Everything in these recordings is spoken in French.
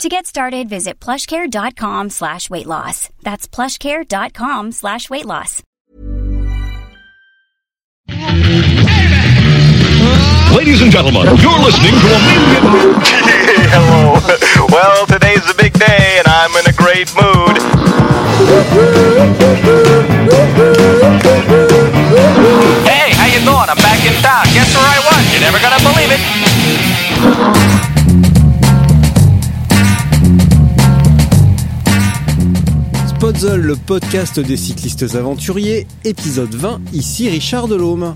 To get started, visit plushcare.com slash weight loss. That's plushcare.com slash weight loss. Ladies and gentlemen, you're listening to a million... Hello. Well, today's a big day, and I'm in a great mood. Hey, how you doing? I'm back in town. Guess where I was? You're never gonna believe it. Le podcast des cyclistes aventuriers, épisode 20, ici Richard Delhomme.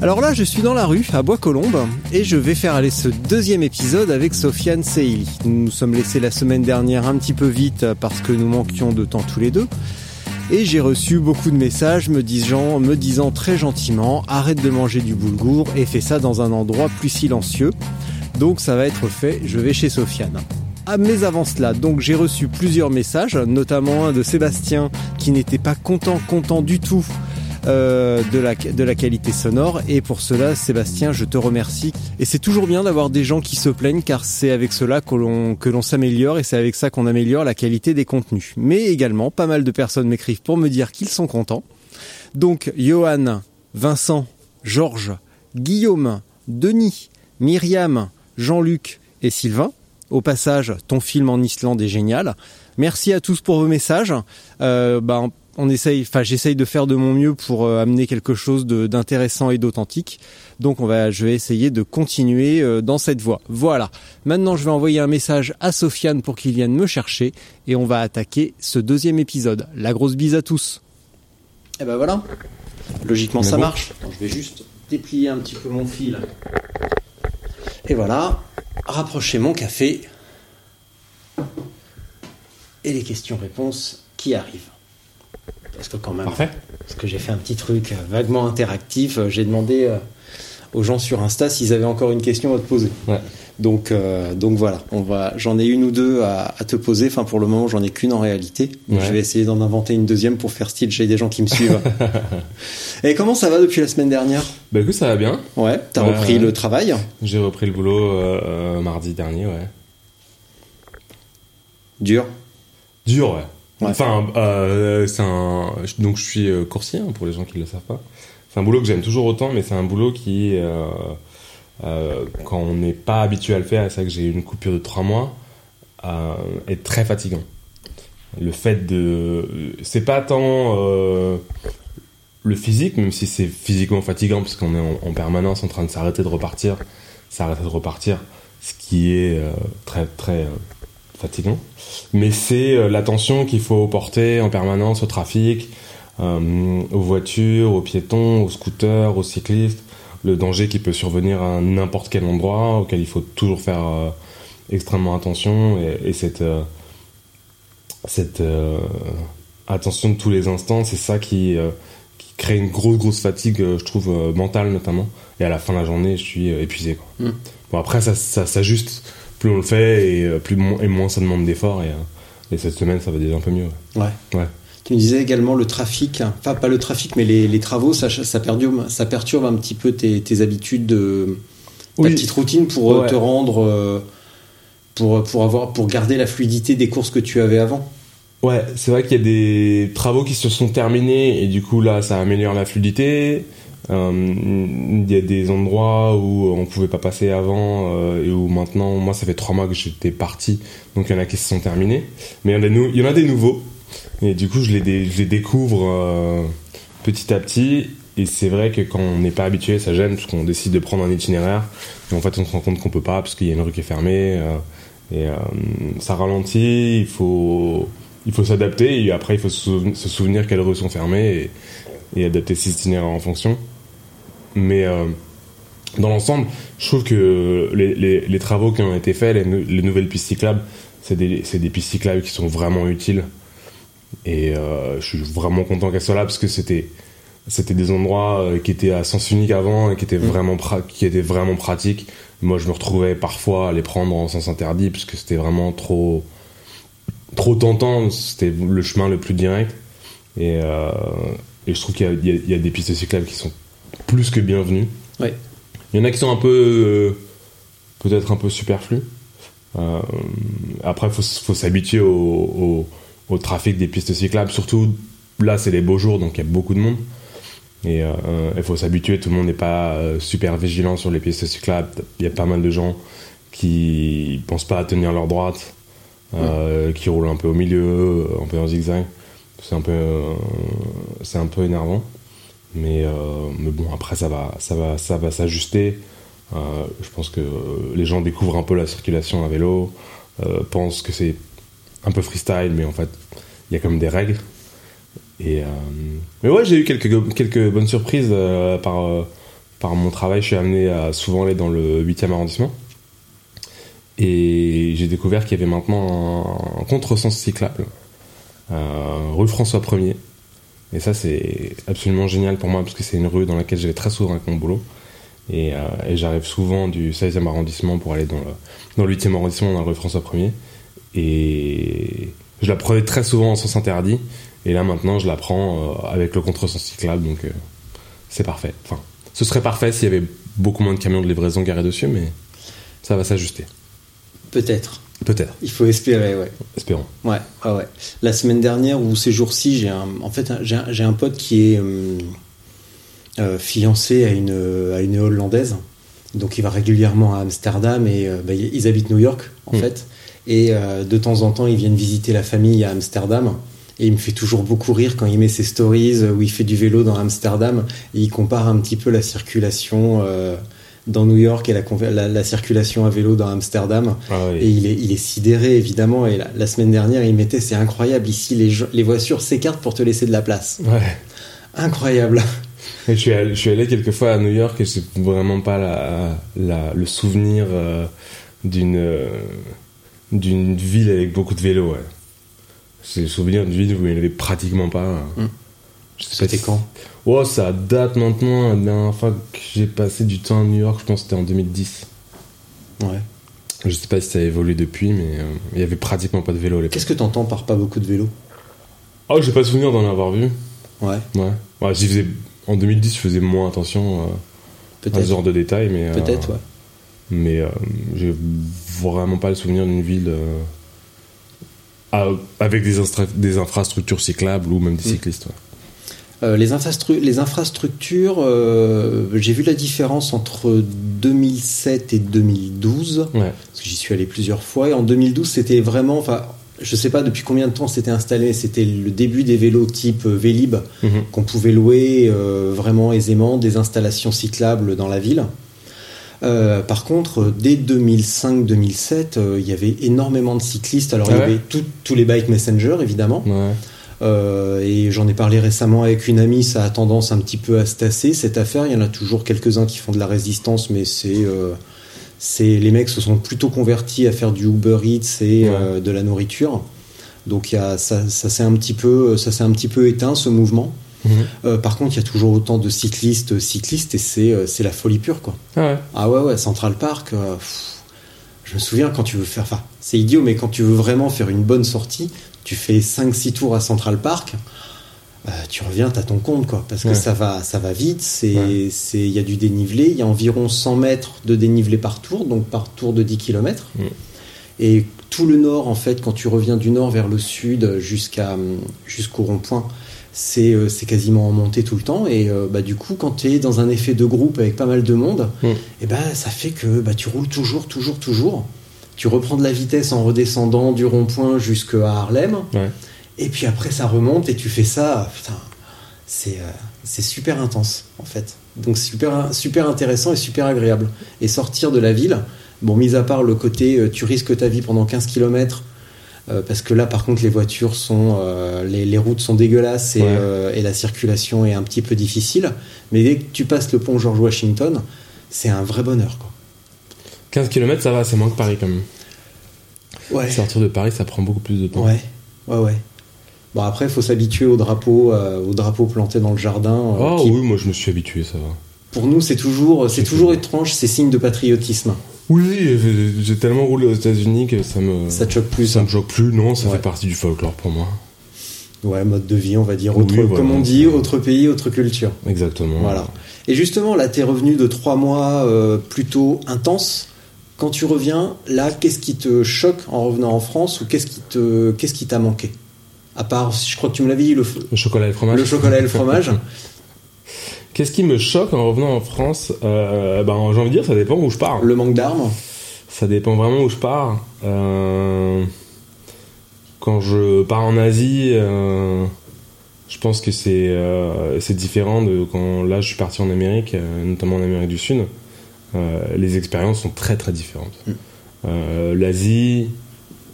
Alors là, je suis dans la rue, à Bois-Colombes, et je vais faire aller ce deuxième épisode avec Sofiane Seili. Nous nous sommes laissés la semaine dernière un petit peu vite parce que nous manquions de temps tous les deux. Et j'ai reçu beaucoup de messages me disant, me disant très gentiment arrête de manger du boulgour et fais ça dans un endroit plus silencieux. Donc ça va être fait, je vais chez Sofiane. Ah, mais avant cela, donc j'ai reçu plusieurs messages, notamment un de Sébastien qui n'était pas content, content du tout euh, de, la, de la qualité sonore. Et pour cela, Sébastien, je te remercie. Et c'est toujours bien d'avoir des gens qui se plaignent car c'est avec cela que l'on, que l'on s'améliore et c'est avec ça qu'on améliore la qualité des contenus. Mais également, pas mal de personnes m'écrivent pour me dire qu'ils sont contents. Donc, Johan, Vincent, Georges, Guillaume, Denis, Myriam, Jean-Luc et Sylvain. Au passage, ton film en Islande est génial. Merci à tous pour vos messages. Euh, bah, on essaye, enfin j'essaye de faire de mon mieux pour euh, amener quelque chose de- d'intéressant et d'authentique. Donc on va, je vais essayer de continuer euh, dans cette voie. Voilà. Maintenant, je vais envoyer un message à Sofiane pour qu'il vienne me chercher et on va attaquer ce deuxième épisode. La grosse bise à tous. Et ben voilà. Logiquement, ça marche. Attends, je vais juste déplier un petit peu mon fil. Et voilà. Rapprocher mon café. Et les questions-réponses qui arrivent. Parce que quand même, Parfait. parce que j'ai fait un petit truc euh, vaguement interactif. euh, J'ai demandé euh, aux gens sur Insta s'ils avaient encore une question à te poser. Ouais. Donc, euh, donc voilà, on va. J'en ai une ou deux à, à te poser. Enfin, pour le moment, j'en ai qu'une en réalité. Donc, Ouais. Je vais essayer d'en inventer une deuxième pour faire style chez des gens qui me suivent. Et comment ça va depuis la semaine dernière? Bah écoute, ça va bien. Ouais, t'as Ouais, repris ouais. le travail? J'ai repris le boulot euh, euh, mardi dernier, ouais. Dur? Dur, ouais. Enfin, euh, c'est un. Donc je suis coursier, hein, pour les gens qui ne le savent pas. C'est un boulot que j'aime toujours autant, mais c'est un boulot qui, euh, euh, quand on n'est pas habitué à le faire, c'est vrai que j'ai eu une coupure de trois mois, euh, est très fatigant. Le fait de. C'est pas tant. le physique, même si c'est physiquement fatigant, parce qu'on est en, en permanence en train de s'arrêter de repartir, s'arrêter de repartir, ce qui est très très fatigant. Mais c'est l'attention qu'il faut porter en permanence au trafic, euh, aux voitures, aux piétons, aux scooters, aux cyclistes, le danger qui peut survenir à n'importe quel endroit auquel il faut toujours faire euh, extrêmement attention et, et cette euh, cette attention de tous les instants, c'est ça qui qui crée une grosse grosse fatigue, je trouve mentale notamment. Et à la fin de la journée, je suis épuisé. Quoi. Mm. Bon après ça, ça s'ajuste, plus on le fait et plus et moins ça demande d'efforts et, et cette semaine ça va déjà un peu mieux. ouais. Ouais. Ouais. Tu me disais également le trafic, enfin pas le trafic, mais les, les travaux, ça, ça, perturbe, ça perturbe un petit peu tes, tes habitudes, de, ta Oui. petite routine pour euh, Ouais. te rendre, euh, pour, pour, avoir, pour garder la fluidité des courses que tu avais avant. Ouais, c'est vrai qu'il y a des travaux qui se sont terminés et du coup là ça améliore la fluidité. Euh, Il y a des endroits où on pouvait pas passer avant euh, et où maintenant, moi ça fait trois mois que j'étais parti, donc il y en a qui se sont terminés. Mais il y en a, nou- il y en a des nouveaux et du coup je les, découvre euh, petit à petit. Et c'est vrai que quand on n'est pas habitué, ça gêne parce qu'on décide de prendre un itinéraire et en fait on se rend compte qu'on peut pas parce qu'il y a une rue qui est fermée euh, et euh, ça ralentit. Il faut il faut s'adapter et après il faut se souven- se souvenir quelles rues sont fermées et, adapter ses itinéraires en fonction. Mais dans l'ensemble, je trouve que les, travaux qui ont été faits, les, nou- les nouvelles pistes cyclables, c'est des pistes cyclables qui sont vraiment utiles. Et euh, je suis vraiment content qu'elle soit là parce que c'était c'était des endroits euh, qui étaient à sens unique avant et qui étaient vraiment pra- qui étaient vraiment pratiques. Moi, je me retrouvais parfois à les prendre en sens interdit parce que c'était vraiment trop trop tentant. C'était le chemin le plus direct. Et, euh, et je trouve qu'il y y, y a des pistes cyclables qui sont plus que bienvenues. Ouais. Il y en a qui sont un peu euh, peut-être un peu superflues. Euh, après, faut, faut s'habituer au, au, au trafic des pistes cyclables. Surtout là, c'est les beaux jours, donc il y a beaucoup de monde. Et euh, il faut s'habituer. Tout le monde n'est pas euh, super vigilant sur les pistes cyclables. Il y a pas mal de gens qui pensent pas à tenir leur droite, euh, qui roulent un peu au milieu, un peu en zigzag. C'est un peu, c'est un peu énervant. Mais, euh, mais bon, après, ça va, ça va, ça va s'ajuster. Euh, je pense que les gens découvrent un peu la circulation à vélo, euh, pensent que c'est un peu freestyle, mais en fait, il y a quand même des règles. Et, euh, mais ouais, j'ai eu quelques, quelques bonnes surprises euh, par, euh, par mon travail. Je suis amené à souvent aller dans le 8e arrondissement. Et j'ai découvert qu'il y avait maintenant un, un contresens cyclable, rue François 1er. Et ça, c'est absolument génial pour moi parce que c'est une rue dans laquelle je vais très souvent avec mon boulot. Et, et j'arrive souvent du 16e arrondissement pour aller dans le, dans le 8e arrondissement, dans la rue François 1er. Et je la prenais très souvent en sens interdit. Et là, maintenant, je la prends euh, avec le contresens cyclable. Donc, euh, c'est parfait. Enfin, ce serait parfait s'il y avait beaucoup moins de camions de livraison garés dessus, mais ça va s'ajuster. Peut-être. Peut-être. Il faut espérer, ouais. Espérons. Ouais, ouais, ouais. La semaine dernière ou ces jours-ci, j'ai un, en fait, j'ai un, j'ai un pote qui est euh, fiancé à une, à une hollandaise. Donc il va régulièrement à Amsterdam et euh, bah, ils habitent New York en Mm. fait. Et euh, de temps en temps, ils viennent visiter la famille à Amsterdam. Et il me fait toujours beaucoup rire quand il met ses stories où il fait du vélo dans Amsterdam et il compare un petit peu la circulation euh, dans New York et la, conver- la, la circulation à vélo dans Amsterdam. Ah oui. Et il est, il est sidéré, évidemment. Et la, la semaine dernière, il mettait C'est incroyable, ici, les, voitures s'écartent pour te laisser de la place. Ouais. Incroyable. Et je, suis allé, je suis allé quelques fois à New York et c'est vraiment pas la- le souvenir euh, d'une euh, d'une ville avec beaucoup de vélos. Ouais. C'est le souvenir d'une ville où il n'y en avait pratiquement pas. C'était si- quand Oh, ça date maintenant. La dernière fois que j'ai passé du temps à New York, je pense que c'était en 2010. Ouais. Je sais pas si ça a évolué depuis, mais euh, il y avait pratiquement pas de vélo à l'époque. Qu'est-ce que t'entends par pas beaucoup de vélos Oh, j'ai pas souvenir d'en avoir vu. Ouais, Ouais. ouais faisais... En 2010, je faisais moins attention euh, à ce genre de détails, mais. euh, Peut-être, ouais. Mais euh, j'ai vraiment pas le souvenir d'une ville euh, à- avec des, des infrastructures cyclables ou même des Mm. cyclistes. ouais. Euh, les, infrastru- les infrastructures, euh, j'ai vu la différence entre 2007 et 2012. Ouais. parce que j'y suis allé plusieurs fois. Et en 2012, c'était vraiment, enfin, je sais pas depuis combien de temps c'était installé. C'était le début des vélos type Vélib Mhm. qu'on pouvait louer euh, vraiment aisément, des installations cyclables dans la ville. Euh, par contre, dès 2005-2007, euh, il y avait énormément de cyclistes. Alors, il y Ah ouais avait tout- tous les bike messenger, évidemment. Ouais. Euh, et j'en ai parlé récemment avec une amie, ça a tendance un petit peu à se tasser cette affaire. Il y en a toujours quelques-uns qui font de la résistance, mais c'est les mecs se sont plutôt convertis à faire du Uber Eats et Ouais. de la nourriture. Donc y a, ça, ça s'est un petit peu ça s'est un petit peu éteint ce mouvement. Euh, par contre, il y a toujours autant de cyclistes cyclistes et c'est euh, c'est la folie pure quoi. Ah ouais. Ah ouais, ouais, Central Park. euh, pff, je me souviens quand tu veux faire. Enfin, c'est idiot, mais quand tu veux vraiment faire une bonne sortie, tu fais 5-6 tours à Central Park. euh, tu reviens, t'as ton compte, quoi. Parce que Ouais. ça va, ça va vite. C'est, Ouais. il y a du dénivelé. Il y a environ 100 mètres de dénivelé par tour, donc par tour de 10 km. Mm. Et tout le nord, en fait, quand tu reviens du nord vers le sud jusqu'à, jusqu'au rond-point, c'est, euh, c'est quasiment en montée tout le temps. Et euh, bah, du coup, quand tu es dans un effet de groupe avec pas mal de monde, Mm. et ben ça fait que bah, tu roules toujours, toujours, toujours. Tu reprends de la vitesse en redescendant du rond-point jusqu'à Harlem. Ouais. Et puis après, ça remonte et tu fais ça. C'est euh, c'est super intense, en fait. Donc super, super intéressant et super agréable. Et sortir de la ville, bon, mis à part le côté tu risques ta vie pendant 15 km. Parce que là, par contre, les voitures sont, euh, les, les routes sont dégueulasses et, Ouais. euh, et la circulation est un petit peu difficile. Mais dès que tu passes le pont George Washington, c'est un vrai bonheur, quoi. 15 km, ça va, c'est moins que Paris quand même. Ouais. Sortir de Paris, ça prend beaucoup plus de temps. Ouais, ouais, ouais. Bon après, il faut s'habituer au drapeau, euh, au drapeau planté dans le jardin. euh, Oh qui, oui, moi je me suis habitué, ça va. Pour nous, c'est toujours, c'est toujours étrange. C'est signe de patriotisme. Oui, j'ai- tellement roulé aux États-Unis que ça me. Ça te choque plus. ça me choque plus, non, ça Ouais. fait partie du folklore pour moi. Ouais, mode de vie, on va dire. Oui, Autre, voilà. Comme on dit, autre pays, autre culture. Exactement. Voilà. Et justement, là, t'es revenu de trois mois euh, plutôt intenses. Quand tu reviens, là, qu'est-ce qui te choque en revenant en France ou qu'est-ce qui te, qu'est-ce qui t'a manqué? À part, je crois que tu me l'avais dit, Le chocolat et le fromage. le chocolat et le fromage. Qu'est-ce qui me choque en revenant en France euh, Ben, j'ai envie de dire, ça dépend où je pars. le manque d'armes. Ça dépend vraiment où je pars. Euh, quand je pars en Asie, euh, je pense que c'est c'est différent de quand là je suis parti en Amérique, notamment en Amérique du Sud. Les expériences sont très très différentes. Euh, L'Asie,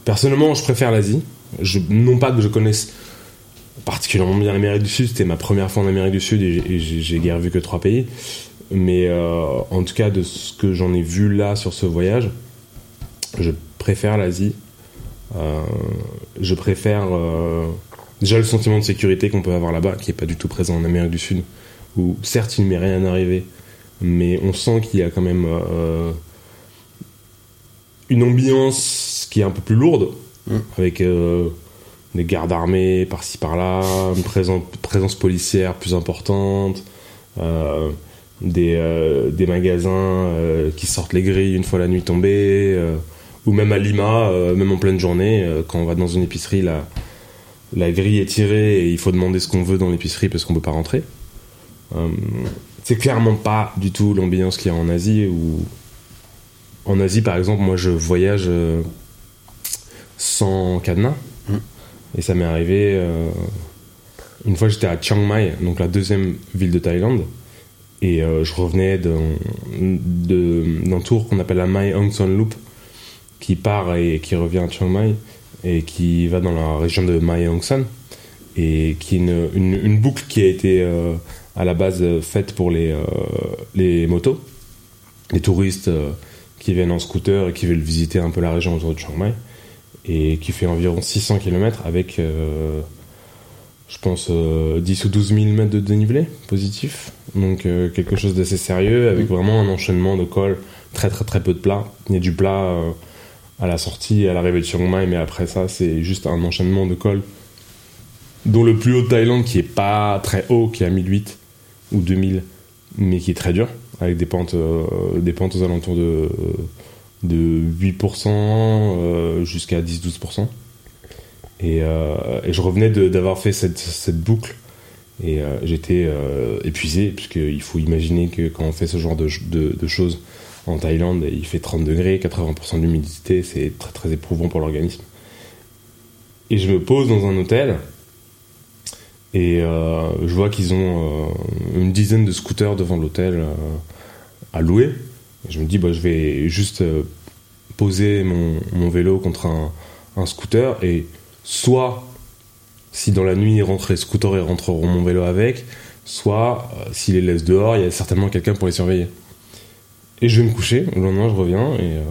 personnellement, je préfère l'Asie. Je, non pas que je connaisse particulièrement bien l'Amérique du Sud, c'était ma première fois en Amérique du Sud et j'ai- guère vu que trois pays. Mais euh, en tout cas, de ce que j'en ai vu là sur ce voyage, je préfère l'Asie. Euh, je préfère euh, déjà le sentiment de sécurité qu'on peut avoir là-bas, qui est pas du tout présent en Amérique du Sud, où certes il ne m'est rien arrivé, mais on sent qu'il y a quand même une ambiance qui est un peu plus lourde, Mm. avec des gardes armés par-ci par-là, une présence, policière plus importante, euh, des, euh, des magasins euh, qui sortent les grilles une fois la nuit tombée, ou même à Lima, même en pleine journée, quand on va dans une épicerie, la, la grille est tirée et il faut demander ce qu'on veut dans l'épicerie parce qu'on peut pas rentrer. C'est clairement pas du tout l'ambiance qu'il y a en Asie où en Asie par exemple moi je voyage sans cadenas Mm. Et ça m'est arrivé euh, une fois j'étais à Chiang Mai donc la deuxième ville de Thaïlande. Et euh, je revenais d'un tour qu'on appelle la Mai Hong Son Loop qui part et qui revient à Chiang Mai et qui va dans la région de Mae Hong Son. Et qui est une, une, boucle qui a été euh, à la base faite pour les, les motos, les touristes qui viennent en scooter et qui veulent visiter un peu la région autour de Chiang Mai et qui fait environ 600 km avec, euh, je pense, euh, 10 ou 12 000 mètres de dénivelé positif. Donc euh, quelque chose d'assez sérieux avec vraiment un enchaînement de cols, très très très peu de plats. Il y a du plat euh, à la sortie et à l'arrivée de Chiang Mai, mais après ça, c'est juste un enchaînement de cols dont le plus haut de Thaïlande qui est pas très haut, qui est à 1008 ou 2000, mais qui est très dur, avec des pentes, euh, des pentes aux alentours de, de 8% euh, jusqu'à 10-12%. Et, euh, et je revenais d'avoir fait cette, boucle et euh, j'étais épuisé, puisqu'il faut imaginer que quand on fait ce genre de, choses en Thaïlande, il fait 30 degrés, 80% d'humidité, c'est très très éprouvant pour l'organisme. Et je me pose dans un hôtel et je vois qu'ils ont une dizaine de scooters devant l'hôtel à louer. Je me dis, bah, je vais juste euh, poser mon, vélo contre un, scooter et soit si dans la nuit ils rentrent les scooters rentreront mon vélo avec, soit euh, s'ils les laissent dehors, il y a certainement quelqu'un pour les surveiller. Et je vais me coucher, le lendemain je reviens et euh,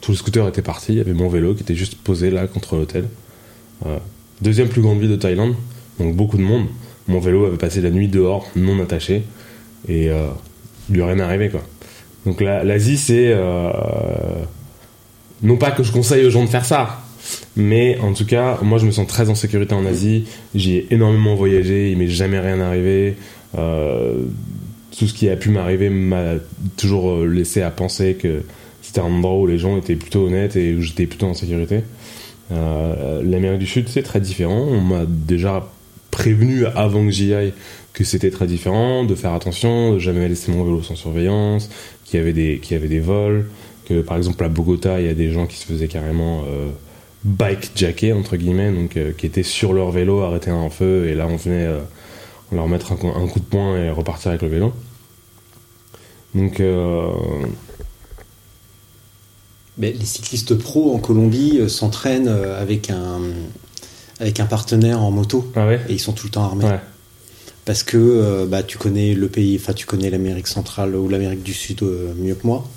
tous les scooters étaient partis, il y avait mon vélo qui était juste posé là contre l'hôtel. Euh, deuxième plus grande ville de Thaïlande, donc beaucoup de monde. Mon vélo avait passé la nuit dehors, non attaché, et il lui est rien arrivé quoi. Donc la- l'Asie c'est euh, non pas que je conseille aux gens de faire ça, mais en tout cas, moi je me sens très en sécurité en Asie. J'y ai énormément voyagé, il m'est jamais rien arrivé. Euh, tout ce qui a pu m'arriver m'a toujours euh, laissé à penser que c'était un endroit où les gens étaient plutôt honnêtes et où j'étais plutôt en sécurité. L'Amérique du Sud, c'est très différent. On m'a déjà prévenu avant que j'y aille que c'était très différent, de faire attention, de jamais laisser mon vélo sans surveillance, qu'il y avait des, qu'il y avait des vols, que par exemple à Bogota, il y a des gens qui se faisaient carrément euh, bike jacker entre guillemets, donc euh, qui étaient sur leur vélo, arrêtés à un feu, et là on venait euh, leur mettre un, coup- un coup de poing et repartir avec le vélo. Donc Mais les cyclistes pros en Colombie s'entraînent avec un, avec un partenaire en moto ah ouais, et ils sont tout le temps armés. ouais, Parce que euh, bah, tu connais le pays, enfin tu connais l'Amérique centrale ou l'Amérique du Sud euh, mieux que moi.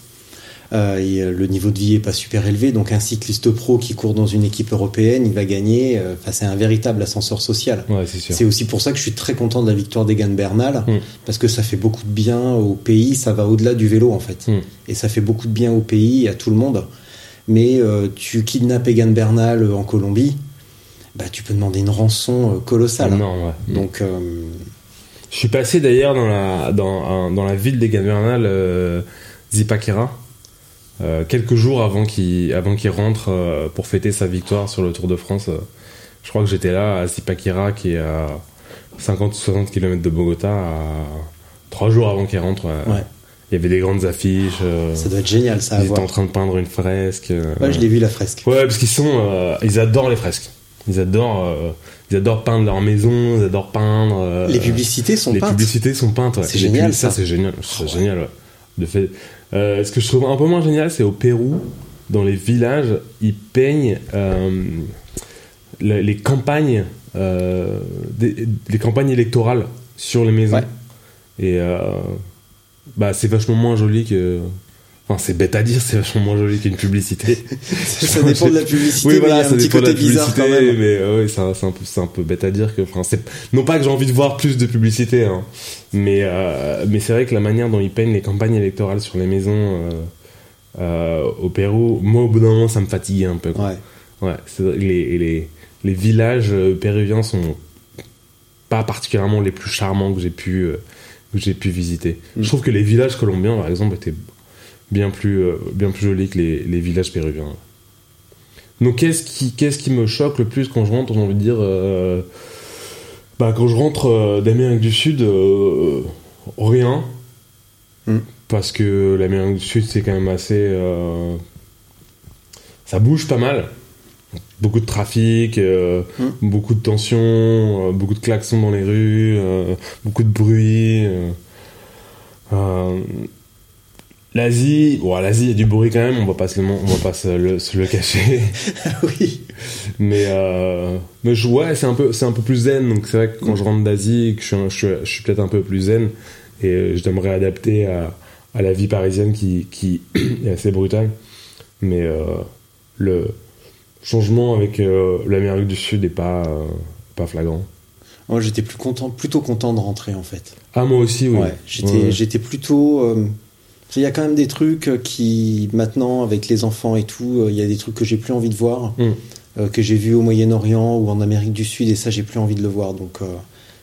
Euh, et, le niveau de vie est pas super élevé, donc un cycliste pro qui court dans une équipe européenne, il va gagner. Enfin, c'est un véritable ascenseur social. Ouais, c'est aussi pour ça que je suis très content de la victoire d'Egan Bernal, Mm. parce que ça fait beaucoup de bien au pays, ça va au-delà du vélo en fait. Mm. Et ça fait beaucoup de bien au pays et à tout le monde. Mais euh, tu kidnappes Egan Bernal en Colombie, bah, tu peux demander une rançon colossale. Non, ouais. Donc, euh, Je suis passé d'ailleurs dans la, dans, dans la ville des Bernal, euh, Zipaquira, euh, quelques jours avant qu'il avant qu'il rentre euh, pour fêter sa victoire sur le Tour de France. euh, je crois que j'étais là à Zipaquira, qui est à 50-60 km de Bogota, à trois jours avant qu'il rentre. ouais. Ouais. Il y avait des grandes affiches. euh, ça doit être génial ça ils étaient en train de peindre une fresque. euh, Ouais, je l'ai vu la fresque. Ouais, parce qu'ils sont, euh, ils adorent les fresques. Ils adorent, euh, ils adorent peindre leur maison, ils adorent peindre. euh, Les publicités sont les peintes. publicités sont peintes. Ouais. C'est Les génial, ça. ça. c'est génial. C'est génial. Ouais. De fait, euh, ce que je trouve un peu moins génial, c'est au Pérou, dans les villages, ils peignent le- les campagnes, des- les campagnes électorales sur les maisons. Ouais. Et bah, c'est vachement moins joli que. Enfin, c'est bête à dire, c'est vachement moins joli qu'une publicité. ça dépend de la publicité, Oui, mais voilà, il y a un ça petit dépend de côté la bizarre quand même. Mais euh, ouais, c'est un, peu, c'est un peu bête à dire que, enfin, c'est non pas que j'ai envie de voir plus de publicité, hein, mais euh, mais c'est vrai que la manière dont ils peignent les campagnes électorales sur les maisons euh, euh, au Pérou, moi au bout d'un moment ça me fatiguait un peu. quoi. Ouais. Ouais, les, les les villages péruviens sont pas particulièrement les plus charmants que j'ai pu que j'ai pu visiter. Mm. Je trouve que les villages colombiens par exemple étaient bien plus euh, bien plus jolis que les, les villages péruviens. Donc qu'est-ce qui qu'est-ce qui me choque le plus quand je rentre, j'ai envie de dire euh, bah quand je rentre euh, d'Amérique du Sud euh, rien Mm. parce que l'Amérique du Sud c'est quand même assez ça bouge pas mal. Beaucoup de trafic, Mm. beaucoup de tensions, beaucoup de klaxons dans les rues, beaucoup de bruit. L'Asie, bon, l'Asie, il y a du bruit quand même, on va pas se le, on va pas se le, se le cacher. oui. Mais, euh, mais je, ouais, c'est un peu, c'est un peu plus zen. Donc c'est vrai que quand je rentre d'Asie, que je suis, un- je suis, je suis peut-être un peu plus zen et euh, je dois me réadapter à, à la vie parisienne qui, qui est assez brutale. Mais euh, le changement avec euh, l'Amérique du Sud est pas, pas flagrant. Moi, j'étais plus content, plutôt content de rentrer en fait. Ah, moi aussi, oui. Ouais, j'étais, Ouais. j'étais plutôt. Euh, il y a quand même des trucs qui, maintenant, avec les enfants et tout, euh, il y a des trucs que j'ai plus envie de voir, Mm. euh, que j'ai vu au Moyen-Orient ou en Amérique du Sud, et ça, j'ai plus envie de le voir. Donc, euh,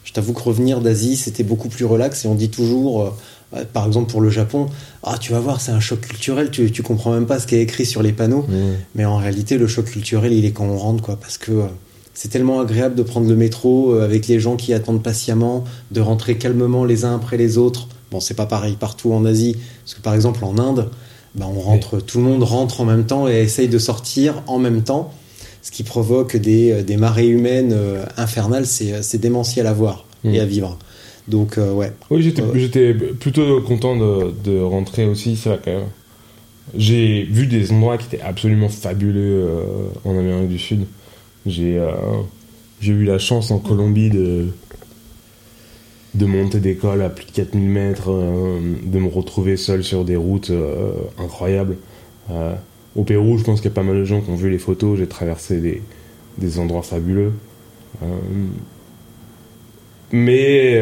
je t'avoue que revenir d'Asie, c'était beaucoup plus relax, et on dit toujours, euh, euh, par exemple pour le Japon, ah, tu vas voir, c'est un choc culturel, tu, tu comprends même pas ce qui est écrit sur les panneaux. Ouais. Mais en réalité, le choc culturel, il est quand on rentre, quoi, parce que euh, c'est tellement agréable de prendre le métro euh, avec les gens qui attendent patiemment, de rentrer calmement les uns après les autres. Bon, c'est pas pareil partout en Asie, parce que par exemple en Inde, bah, on rentre, tout le monde rentre en même temps et essaye de sortir en même temps, ce qui provoque des, euh, des marées humaines euh, infernales. C'est euh, c'est démentiel à voir et à vivre. Donc, euh, ouais. Oui, j'étais, plutôt content de, de rentrer aussi, c'est vrai quand même. J'ai vu des endroits qui étaient absolument fabuleux euh, en Amérique du Sud. J'ai, euh, j'ai eu la chance en Colombie de, de monter des cols à plus de 4000 mètres, euh, de me retrouver seul sur des routes euh, incroyables. Euh, au Pérou, je pense qu'il y a pas mal de gens qui ont vu les photos. J'ai traversé des, des endroits fabuleux. Mais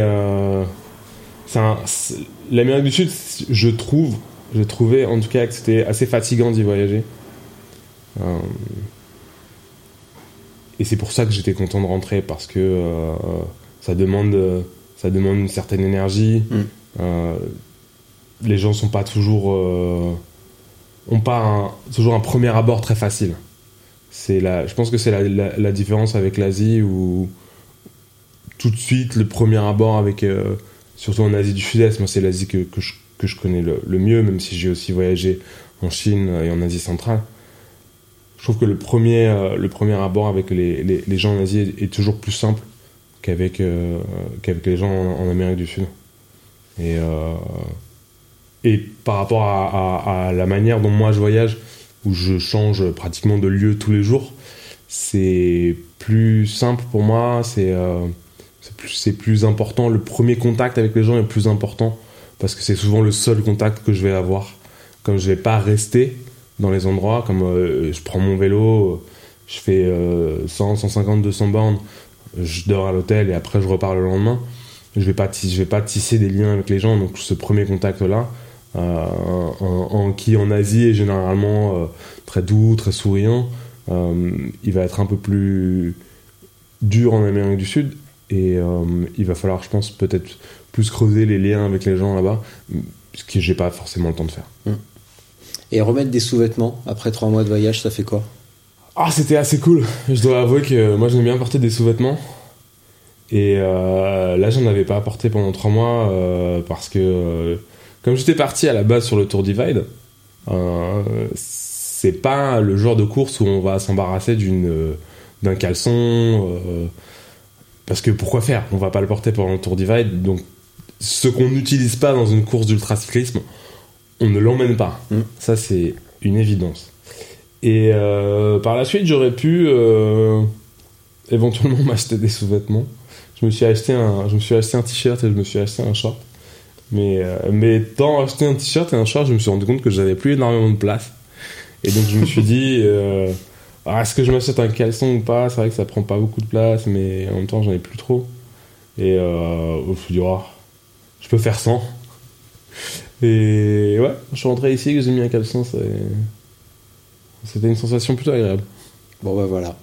l'Amérique du Sud, je trouve, j'ai trouvé en tout cas que c'était assez fatigant d'y voyager. Et c'est pour ça que j'étais content de rentrer parce que ça demande, ça demande une certaine énergie. Mm. Euh, les gens sont pas toujours, euh, ont pas un- toujours un premier abord très facile. C'est la, je pense que c'est la, la- la différence avec l'Asie où tout de suite le premier abord avec euh, surtout en Asie du Sud-Est moi c'est l'Asie que, que, je, que je connais le, le mieux même si j'ai aussi voyagé en Chine et en Asie centrale je trouve que le premier euh, le premier abord avec les, les, les gens en Asie est, est toujours plus simple qu'avec euh, qu'avec les gens en, Amérique du Sud et euh, et par rapport à, la manière dont moi je voyage où je change pratiquement de lieu tous les jours c'est plus simple pour moi c'est euh, plus, plus important. Le premier contact avec les gens est plus important parce que c'est souvent le seul contact que je vais avoir comme je vais pas rester dans les endroits, comme euh, je prends mon vélo, je fais euh, 100, 150, 200 bornes, je dors à l'hôtel et après je repars le lendemain. Je vais pas, vais pas tisser des liens avec les gens, donc ce premier contact là, en, en- qui en Asie est généralement euh, très doux, très souriant, euh, il va être un peu plus dur en Amérique du Sud et euh, il va falloir, je pense, peut-être plus creuser les liens avec les gens là-bas, ce que j'ai pas forcément le temps de faire. Et remettre des sous-vêtements après trois mois de voyage, ça fait quoi? Ah, c'était assez cool. Je dois avouer que moi j'aime bien porter des sous-vêtements. Et euh, là, j'en avais pas apporté pendant trois mois euh, parce que, euh, comme j'étais parti à la base sur le Tour Divide, c'est pas le genre de course où on va s'embarrasser d'une d'un caleçon. parce que pourquoi faire? On va pas le porter pendant le Tour Divide. Donc, ce qu'on n'utilise pas dans une course d'ultracyclisme, on ne l'emmène pas. Mm. Ça, c'est une évidence. Et euh, par la suite, j'aurais pu euh, éventuellement m'acheter des sous-vêtements. Je me suis acheté un, je me suis acheté un t-shirt et je me suis acheté un short. Mais, euh, mais tant acheter un t-shirt et un short, je me suis rendu compte que j'avais plus énormément de place. Et donc je me suis dit, ah, est-ce que je m'achète un caleçon ou pas? C'est vrai que ça prend pas beaucoup de place, mais en même temps j'en ai plus trop. Et me suis dit, oh, je peux faire sans. Et ouais, je suis rentré ici, que j'ai mis un caleçon, c'est- c'était une sensation plutôt agréable. Bon bah voilà.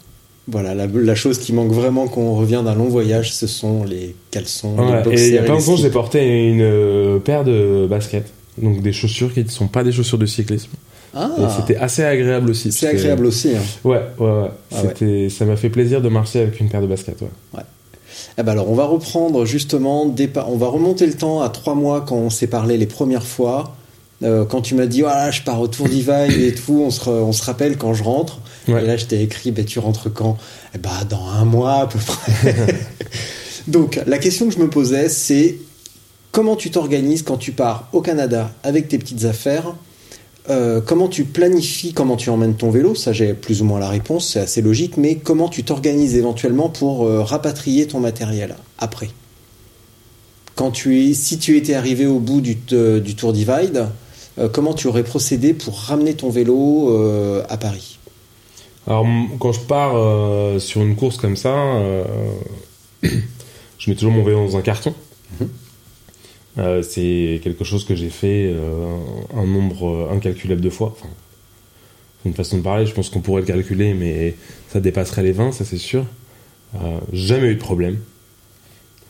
Voilà, la, la chose qui manque vraiment quand on revient d'un long voyage, ce sont les caleçons, Ouais, les et il y a pas longtemps, j'ai porté une euh, paire de baskets. Donc des chaussures qui ne sont pas des chaussures de cyclisme. Ah, Et c'était assez agréable aussi. c'est que- agréable aussi. hein. Ouais, ouais, ouais. Ah ouais. Ça m'a fait plaisir de marcher avec une paire de baskets. Ouais. Eh ben alors, on va reprendre justement, dépa- on va remonter le temps à trois mois quand on s'est parlé les premières fois. Euh, quand tu m'as dit, voilà, je pars au Tour Divide et tout, on se, re- on se rappelle quand je rentre. Ouais. Et là, je t'ai écrit, ben, tu rentres quand? Eh ben, dans un mois à peu près. Donc, la question que je me posais, c'est comment tu t'organises quand tu pars au Canada avec tes petites affaires? Euh, comment tu planifies, comment tu emmènes ton vélo? Ça, j'ai plus ou moins la réponse, c'est assez logique, mais comment tu t'organises éventuellement pour euh, rapatrier ton matériel après? Quand tu es, si tu étais arrivé au bout du, Tour Divide, comment tu aurais procédé pour ramener ton vélo euh, à Paris? Alors, quand je pars euh, sur une course comme ça, euh, je mets toujours mon vélo dans un carton. Mhm. Euh, c'est quelque chose que j'ai fait euh, un nombre euh, incalculable de fois. Enfin, c'est une façon de parler, je pense qu'on pourrait le calculer, mais ça dépasserait les 20, ça c'est sûr. Euh, jamais eu de problème.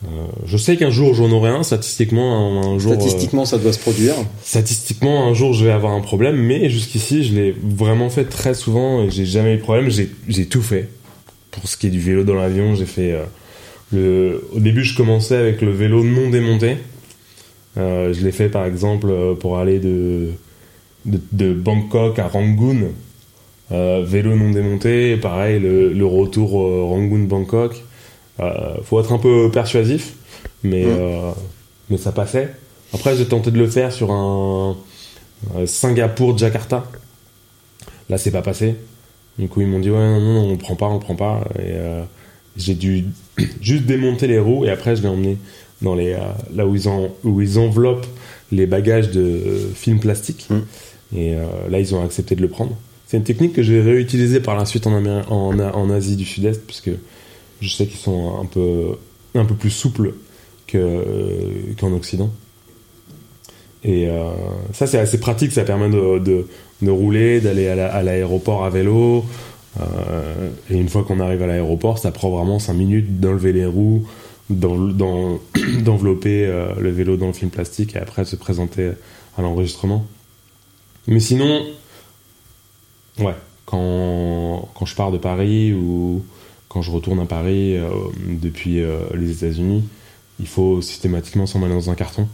Euh, je sais qu'un jour j'en aurai un, statistiquement, un, un jour. euh, Statistiquement, ça doit se produire. Statistiquement, un jour, je vais avoir un problème, mais jusqu'ici, je l'ai vraiment fait très souvent et j'ai jamais eu de problème. J'ai tout fait. Pour ce qui est du vélo dans l'avion, j'ai fait euh, le. Au début, je commençais avec le vélo non démonté. Euh, je l'ai fait par exemple euh, pour aller de de, de Bangkok à Rangoon, euh, vélo non démonté. Pareil, le, le retour euh, Rangoon-Bangkok. Euh, faut être un peu persuasif, mais euh, mais ça passait. Après, j'ai tenté de le faire sur un euh, Singapour-Jakarta. Là, c'est pas passé. Du coup, ils m'ont dit ouais, non, non, on prend pas, on prend pas. Et euh, j'ai dû juste démonter les roues et après, je l'ai emmené dans les euh, là où ils en, où ils enveloppent les bagages de euh, film plastique. Mm. Et là, ils ont accepté de le prendre. C'est une technique que j'ai réutilisée par la suite en, Améri- en, en Asie du Sud-Est, puisque je sais qu'ils sont un peu, un peu plus souples que, qu'en Occident. Et euh, ça, c'est assez pratique, ça permet de, de, rouler, d'aller à, la- à l'aéroport à vélo. Euh, et une fois qu'on arrive à l'aéroport, ça prend vraiment 5 minutes d'enlever les roues, d'en- d'en- d'envelopper euh, le vélo dans le film plastique et après de se présenter à l'enregistrement. Mais sinon, ouais, quand, quand je pars de Paris ou quand je retourne à Paris euh, depuis euh, les États-Unis, il faut systématiquement s'en aller dans un carton.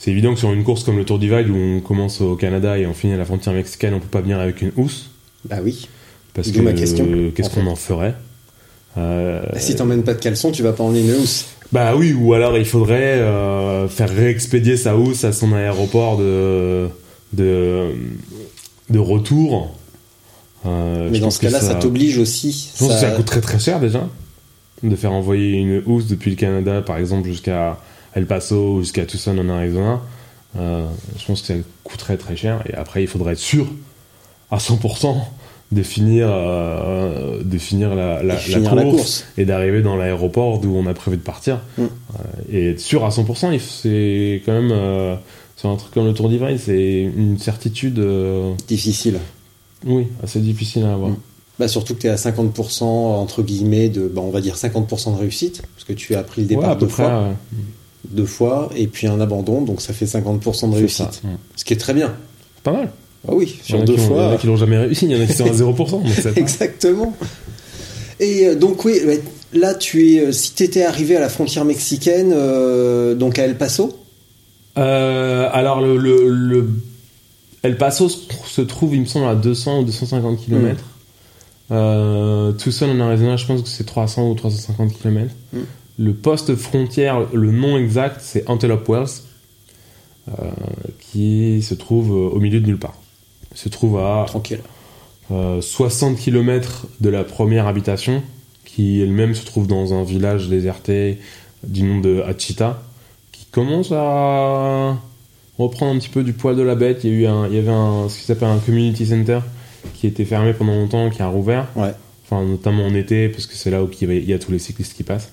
C'est évident que sur une course comme le Tour Divide où on commence au Canada et on finit à la frontière mexicaine, on peut pas venir avec une housse Bah oui. parce que ma question, euh, qu'est-ce qu'on en ferait? Euh, Bah, si t'emmènes pas de caleçon, tu vas pas emmener une housse. Bah oui, ou alors il faudrait faire réexpédier sa housse à son aéroport de de, de retour. Euh, Mais dans ce cas-là, ça, t'oblige aussi. Je pense que ça coûte très très cher déjà de faire envoyer une housse depuis le Canada, par exemple, jusqu'à El Paso ou jusqu'à Tucson en Arizona. Euh, je pense que ça coûterait très cher. Et après, il faudrait être sûr à 100% de finir, euh, de finir la, la, Et finir la la course, et d'arriver dans l'aéroport d'où on a prévu de partir. Mm. Euh, et être sûr à 100%, il f- c'est quand même euh, sur un truc comme le Tour Divide, c'est une certitude, euh, Difficile. Oui, assez difficile à avoir. Mm. Bah, surtout que tu es à 50% entre guillemets de, bah, on va dire 50% de réussite, parce que tu as pris le Ouais, départ peu deux près. fois, ouais. deux fois, et puis un abandon, donc ça fait 50% de réussite. ça, ouais. Ce qui est très bien. Pas mal. Ah oui, sur deux ont- Il y en fois. a qui l'ont jamais réussi, il y en a qui sont à 0%. donc Exactement. Et euh, donc oui, ouais, là tu es, euh, si tu étais arrivé à la frontière mexicaine, euh, donc à El Paso, Euh, alors le, le, le- El Paso se trouve, il me semble, à 200 ou 250 km. Euh, Tucson en Arizona, je pense que c'est 300 ou 350 km. Mm. Le poste frontière, le nom exact, c'est Antelope Wells, euh, qui se trouve euh, au milieu de nulle part. Il se trouve à tranquille. euh, 60 km de la première habitation, qui elle-même se trouve dans un village déserté du nom de Achita, qui commence à reprendre un petit peu du poil de la bête. Il y, a eu un, il y avait un, ce qui s'appelle un community center qui était fermé pendant longtemps, qui a rouvert, Ouais. enfin notamment en été, parce que c'est là où il y a- tous les cyclistes qui passent.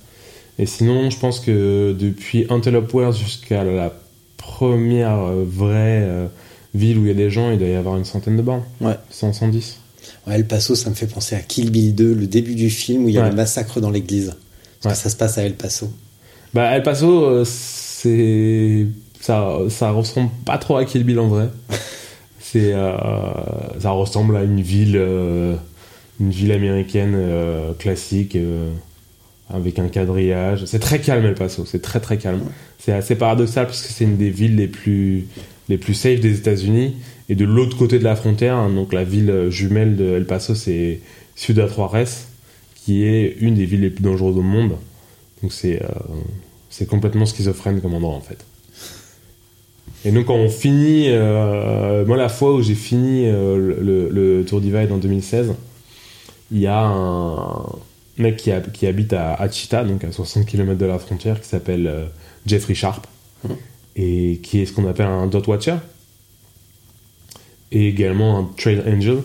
Et sinon, je pense que depuis Antelope Wells jusqu'à la première vraie euh, ville où il y a des gens, il doit y avoir une centaine de bornes. Ouais. 100, 110. Ouais, El Paso, ça me fait penser à Kill Bill 2, le début du film où il y a Ouais. le massacre dans l'église. Parce Ouais. que ça se passe à El Paso. Bah, El Paso, euh, c'est. Ça, ça ressemble pas trop à Kill Bill en vrai. c'est. euh, ça ressemble à une ville. euh, une ville américaine euh, classique. avec un quadrillage. C'est très calme El Paso, c'est très très calme. C'est assez paradoxal parce que c'est une des villes les plus, les plus safe des États-Unis. Et de l'autre côté de la frontière, hein, donc la ville jumelle de El Paso, c'est Ciudad Juarez, qui est une des villes les plus dangereuses au monde. Donc c'est c'est complètement schizophrène comme endroit en fait. Et donc quand on finit, euh, moi la fois où j'ai fini euh, le, le Tour Divide en 2016, il y a un mec qui, a- qui habite à Achita, donc à 60 km de la frontière, qui s'appelle euh, Jeffrey Sharp, et qui est ce qu'on appelle un dot watcher, et également un trail angel.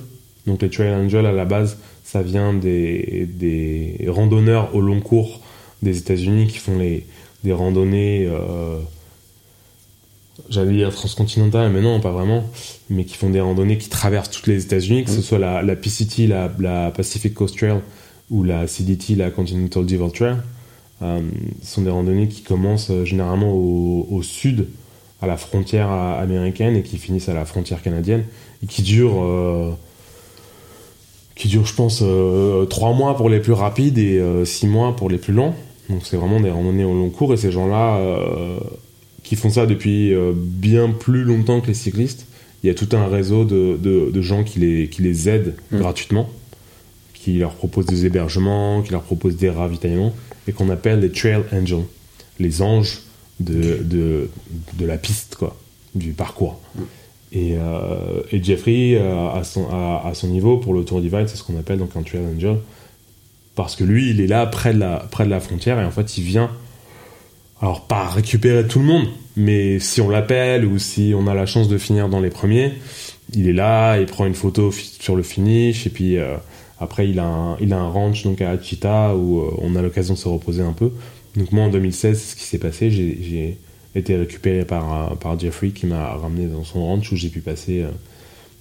Donc les trail angels à la base, ça vient des, des randonneurs au long cours des États-Unis qui font les, des randonnées, j'allais dire transcontinentales, mais non, pas vraiment, mais qui font des randonnées qui traversent toutes les États-Unis, que ce soit la, la PCT, la, la Pacific Coast Trail ou la CDT, la Continental Divide Trail. Euh, ce sont des randonnées qui commencent euh, généralement au, au sud, à la frontière euh, américaine, et qui finissent à la frontière canadienne, et qui durent, euh, qui durent je pense, euh, trois mois pour les plus rapides et euh, six mois pour les plus lents. Donc c'est vraiment des randonnées au long cours, et ces gens-là, qui font ça depuis euh, bien plus longtemps que les cyclistes, il y a tout un réseau de, de- de gens qui les, qui les aident Mm. gratuitement, qui leur proposent des hébergements, qui leur proposent des ravitaillements, et qu'on appelle les trail angels, les anges de, de, de la piste, quoi, du parcours. Et, euh, et Jeffrey, euh, à, son, à, à son niveau, pour le Tour Divide, c'est ce qu'on appelle donc un trail angel, parce que lui, il est là près de la, près de la frontière, et en fait, il vient alors pas récupérer tout le monde, mais si on l'appelle ou si on a la chance de finir dans les premiers, il est là, il prend une photo sur le finish et puis euh, après il a un, il a un ranch donc à Achita où euh, on a l'occasion de se reposer un peu. Donc moi en 2016, c'est ce qui s'est passé, j'ai été récupéré par, euh, par Jeffrey qui m'a ramené dans son ranch où j'ai pu passer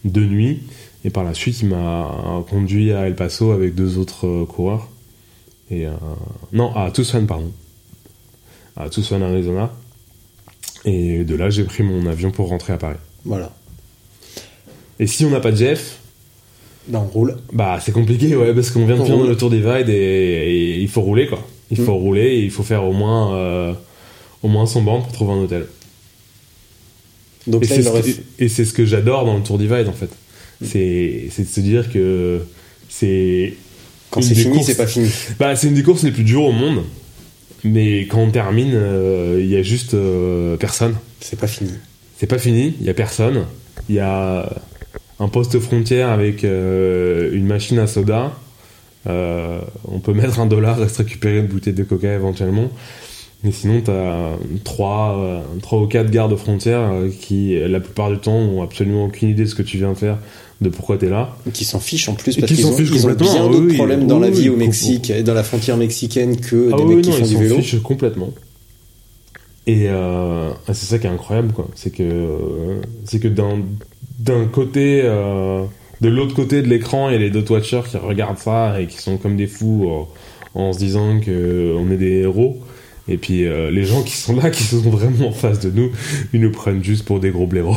deux nuits et par la suite il m'a conduit à El Paso avec deux autres coureurs. Et non, à Tucson pardon à Tucson, Arizona. Et de là, j'ai pris mon avion pour rentrer à Paris. Voilà. Et si on n'a pas Jeff, Ben, on roule. bah c'est compliqué, ouais, parce qu'on vient de finir le Tour Divide et, et il faut rouler, quoi. Il faut rouler et il faut faire au moins, euh, au moins 100 bornes pour trouver un hôtel. Donc Et c'est ce, ce que j'adore dans le Tour Divide, en fait. Mm. C'est c'est de se dire que c'est. quand c'est des fini, c'est pas fini. Bah, c'est une des courses les plus dures au monde. Mais quand on termine, euh, il y a juste euh, personne. C'est pas fini. C'est pas fini, il y a personne. Il y a un poste frontière avec euh, une machine à soda. On peut mettre un dollar et se récupérer une bouteille de coca éventuellement. Et sinon, t'as trois, euh, trois ou quatre gardes frontières qui, la plupart du temps, ont absolument aucune idée de ce que tu viens de faire, de pourquoi t'es là. Qui s'en fichent en plus parce qui qu'ils s'en ont, ils ont bien ah d'autres oui, problèmes dans oui, la vie au Mexique et dans la frontière mexicaine que Ah des oui, mecs qui non, font ils du s'en vélo. fichent complètement. Et euh, c'est ça qui est incroyable, quoi. C'est que, c'est que d'un, d'un côté, euh, de l'autre côté de l'écran, il y a les deux watchers qui regardent ça et qui sont comme des fous euh, en se disant que on est des héros. Et puis euh, les gens qui sont là, qui sont vraiment en face de nous, ils nous prennent juste pour des gros blaireaux.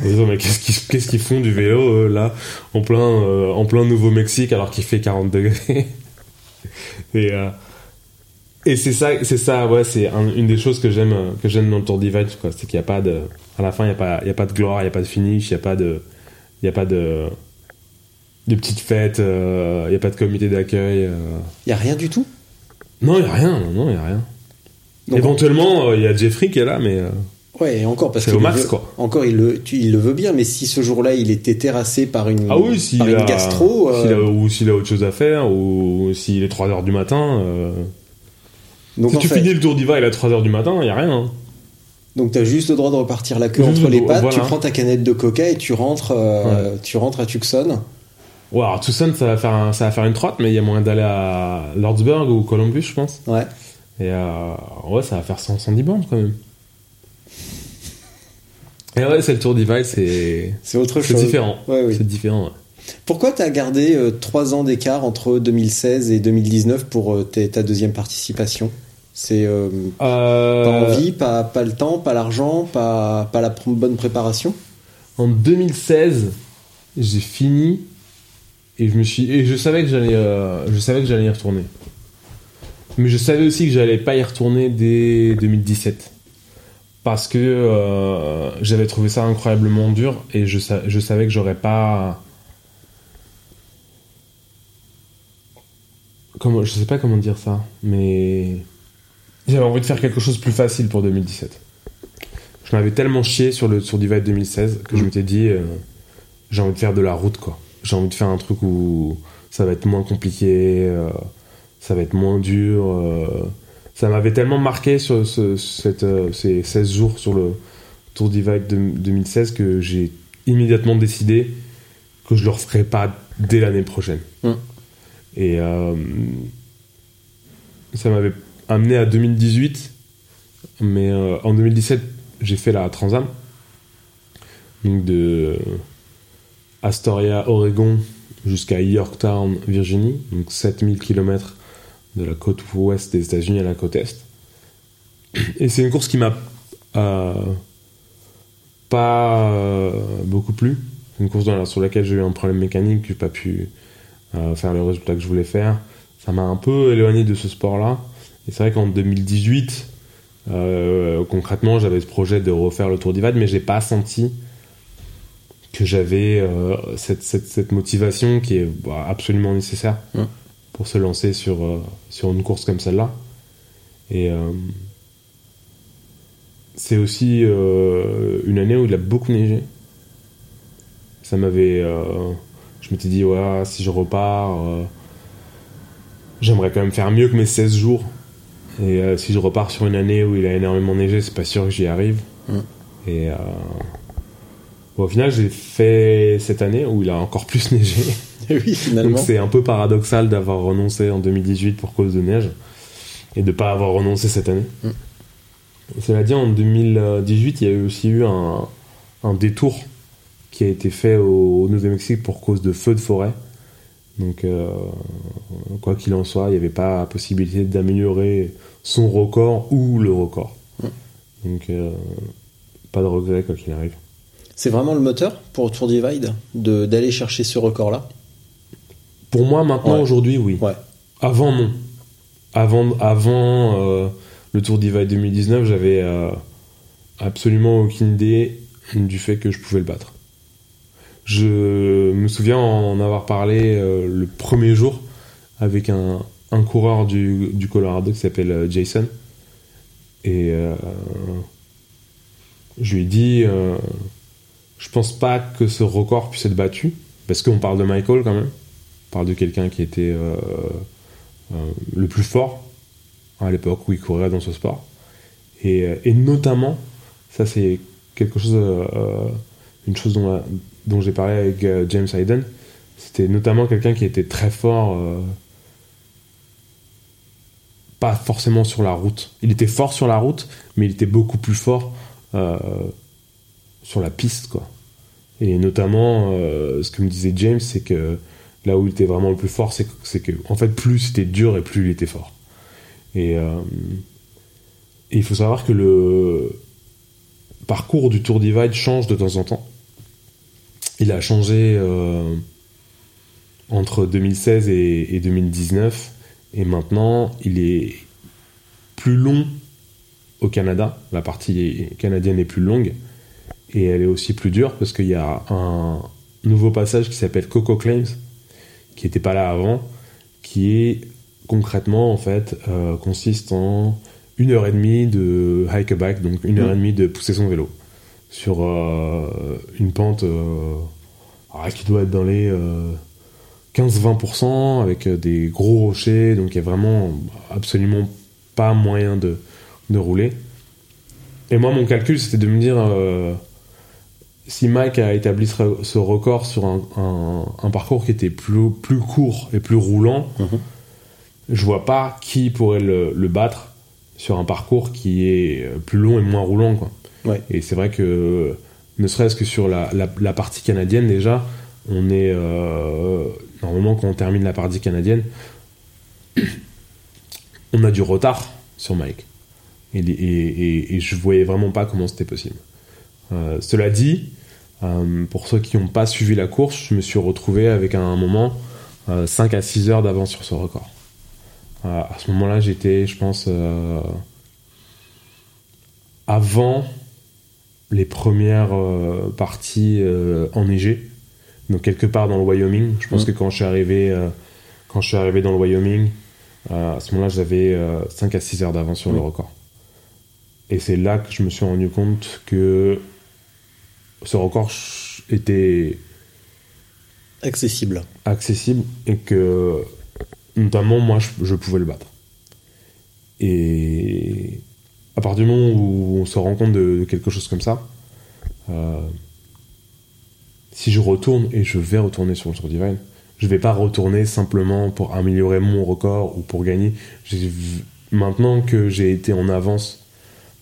en disant mais qu'est-ce qu'ils font du vélo euh, là en plein euh, en plein Nouveau-Mexique alors qu'il fait 40 degrés. et euh, et c'est ça c'est ça ouais c'est un- une des choses que j'aime euh, que j'aime dans le Tour Divide quoi, c'est qu'il y a pas de à la fin il y a pas il y a pas de gloire, il y a pas de finish, il y a pas de il y a pas de de petites fêtes, euh, il y a pas de comité d'accueil. euh. Il y a rien du tout. Non, il y a rien, non, il y a rien. Donc, Éventuellement, euh, il y a Jeffrey qui est là, mais euh, Ouais, et encore parce quoi. Encore, il le, tu- il le veut bien, mais si ce jour-là il était terrassé par une, ah oui, s'il par a, une gastro, euh, a- ou s'il a autre chose à faire, ou s'il est 3 heures du matin. euh, donc si tu fait, finis le Tour d'Iva, il est à 3 heures du matin, il y a rien. hein. donc t'as juste le droit de repartir la queue entre le les pattes, tu prends ta canette de coca et tu rentres, euh, tu rentres à Tucson. Ouais, alors Tucson, ça va faire, un- ça va faire une trotte, mais il y a moyen d'aller à Lordsburg ou Columbus, je pense. Ouais. Et euh, ouais, ça va faire 100, 110 bornes quand même. Et ouais, c'est le Tour Divide, c'est C'est autre c'est chose. différent. Ouais, oui. C'est différent. ouais. Pourquoi t'as gardé euh, trois ans d'écart entre 2016 et 2019 pour euh, ta deuxième participation? C'est euh, Euh, pas envie, pas, pas le temps, pas l'argent, pas, pas la pr- bonne préparation? En 2016, j'ai fini et je me suis et je savais que j'allais euh, je savais que j'allais y retourner. Mais je savais aussi que j'allais pas y retourner dès 2017 parce que euh, j'avais trouvé ça incroyablement dur et je, sa- je savais que j'aurais pas comment je sais pas comment dire ça mais j'avais envie de faire quelque chose de plus facile pour 2017 je m'avais tellement chié sur le sur Divide 2016 que je m'étais dit euh, j'ai envie de faire de la route quoi. J'ai envie de faire un truc où ça va être moins compliqué euh, ça va être moins dur euh, ça m'avait tellement marqué sur ce- cette, euh, ces 16 jours sur le Tour Divide de- 2016 que j'ai immédiatement décidé que je le referais pas dès l'année prochaine. Mm. et euh, ça m'avait amené à 2018 mais euh, en 2017 j'ai fait la Transam. Donc de Astoria, Oregon jusqu'à Yorktown, Virginie, donc 7000 km de la côte ouest des États-Unis à la côte est. Et c'est une course qui m'a euh, pas euh, beaucoup plu. C'est une course sur laquelle j'ai eu un problème mécanique, que j'ai pas pu euh, faire le résultat que je voulais faire. Ça m'a un peu éloigné de ce sport-là. Et c'est vrai qu'en 2018, euh, concrètement, j'avais ce projet de refaire le Tour d'Ivade, mais j'ai pas senti que j'avais cette, motivation qui est bah, absolument nécessaire. Pour se lancer sur, euh, sur une course comme celle-là. Et euh, c'est aussi euh, une année où il a beaucoup neigé. Ça m'avait. je m'étais dit, ouais, si je repars, j'aimerais quand même faire mieux que mes 16 jours. Et si je repars sur une année où il a énormément neigé, c'est pas sûr que j'y arrive. Mm. Et bon, au final, j'ai fait cette année où il a encore plus neigé. oui, finalement. Donc c'est un peu paradoxal d'avoir renoncé en 2018 pour cause de neige et de pas avoir renoncé cette année. Mm. Cela dit, en 2018, il y a eu aussi eu un, un détour qui a été fait au, au Nouveau-Mexique pour cause de feux de forêt. Donc, euh, quoi qu'il en soit, il n'y avait pas possibilité d'améliorer son record ou le record. Mm. Donc, euh, pas de regret quoi qu'il arrive. C'est vraiment le moteur pour Tour Divide de d'aller chercher ce record-là? Pour moi, maintenant, Ouais. aujourd'hui, oui. Ouais. Avant, non. Avant, avant euh, le Tour Divide 2019, j'avais euh, absolument aucune idée du fait que je pouvais le battre. Je me souviens en avoir parlé euh, le premier jour avec un, un coureur du, du Colorado qui s'appelle Jason. Et je lui ai dit, je pense pas que ce record puisse être battu, parce qu'on parle de Michael quand même. Parle de quelqu'un qui était euh, euh, le plus fort à l'époque où il courait dans ce sport. Et, euh, notamment, ça c'est quelque chose, une chose dont, dont j'ai parlé avec James Hayden, c'était notamment quelqu'un qui était très fort, pas forcément sur la route. Il était fort sur la route, mais il était beaucoup plus fort sur la piste, quoi. Et notamment, ce que me disait James, c'est que là où il était vraiment le plus fort, c'est que, en fait, plus c'était dur et plus il était fort. Et, euh, il faut savoir que le parcours du Tour Divide change de temps en temps. Il a changé euh, entre 2016 et, et 2019, et maintenant il est plus long au Canada. La partie canadienne est plus longue et elle est aussi plus dure parce qu'il y a un nouveau passage qui s'appelle Coco Claims, qui n'était pas là avant, qui est concrètement en fait euh, consiste en une heure et demie de hike back, donc une heure et demie de pousser son vélo sur euh, une pente euh, ah, qui doit être dans les euh, 15-20% avec des gros rochers, donc il y a vraiment absolument pas moyen de, de rouler. Et moi, mon calcul, c'était de me dire si Mike a établi ce, record sur un, un- un parcours qui était plus, plus court et plus roulant, Mhm. je vois pas qui pourrait le, le battre sur un parcours qui est euh, plus long et moins roulant. Quoi. Ouais. Et c'est vrai que, ne serait-ce que sur la, la- la partie canadienne, déjà, on est. euh, normalement, quand on termine la partie canadienne, on a du retard sur Mike. Et, et, et- et je voyais vraiment pas comment c'était possible. Euh, cela dit, euh, pour ceux qui n'ont pas suivi la course, je me suis retrouvé avec à un moment euh, 5 à 6 heures d'avance sur ce record. Euh, à ce moment-là, j'étais, je pense, euh, avant les premières euh, parties euh, enneigées, donc quelque part dans le Wyoming. Je pense Mhm. que quand je suis arrivé, euh, quand je suis arrivé dans le Wyoming, euh, à ce moment-là, j'avais euh, 5 à 6 heures d'avance sur le Mhm. record. Et c'est là que je me suis rendu compte que ce record était Accessible. accessible et que notamment moi je, je pouvais le battre. Et à partir du moment où on se rend compte de, de quelque chose comme ça, euh, si je retourne et je vais retourner sur le Tour Divine, je vais pas retourner simplement pour améliorer mon record ou pour gagner. Maintenant que j'ai été en avance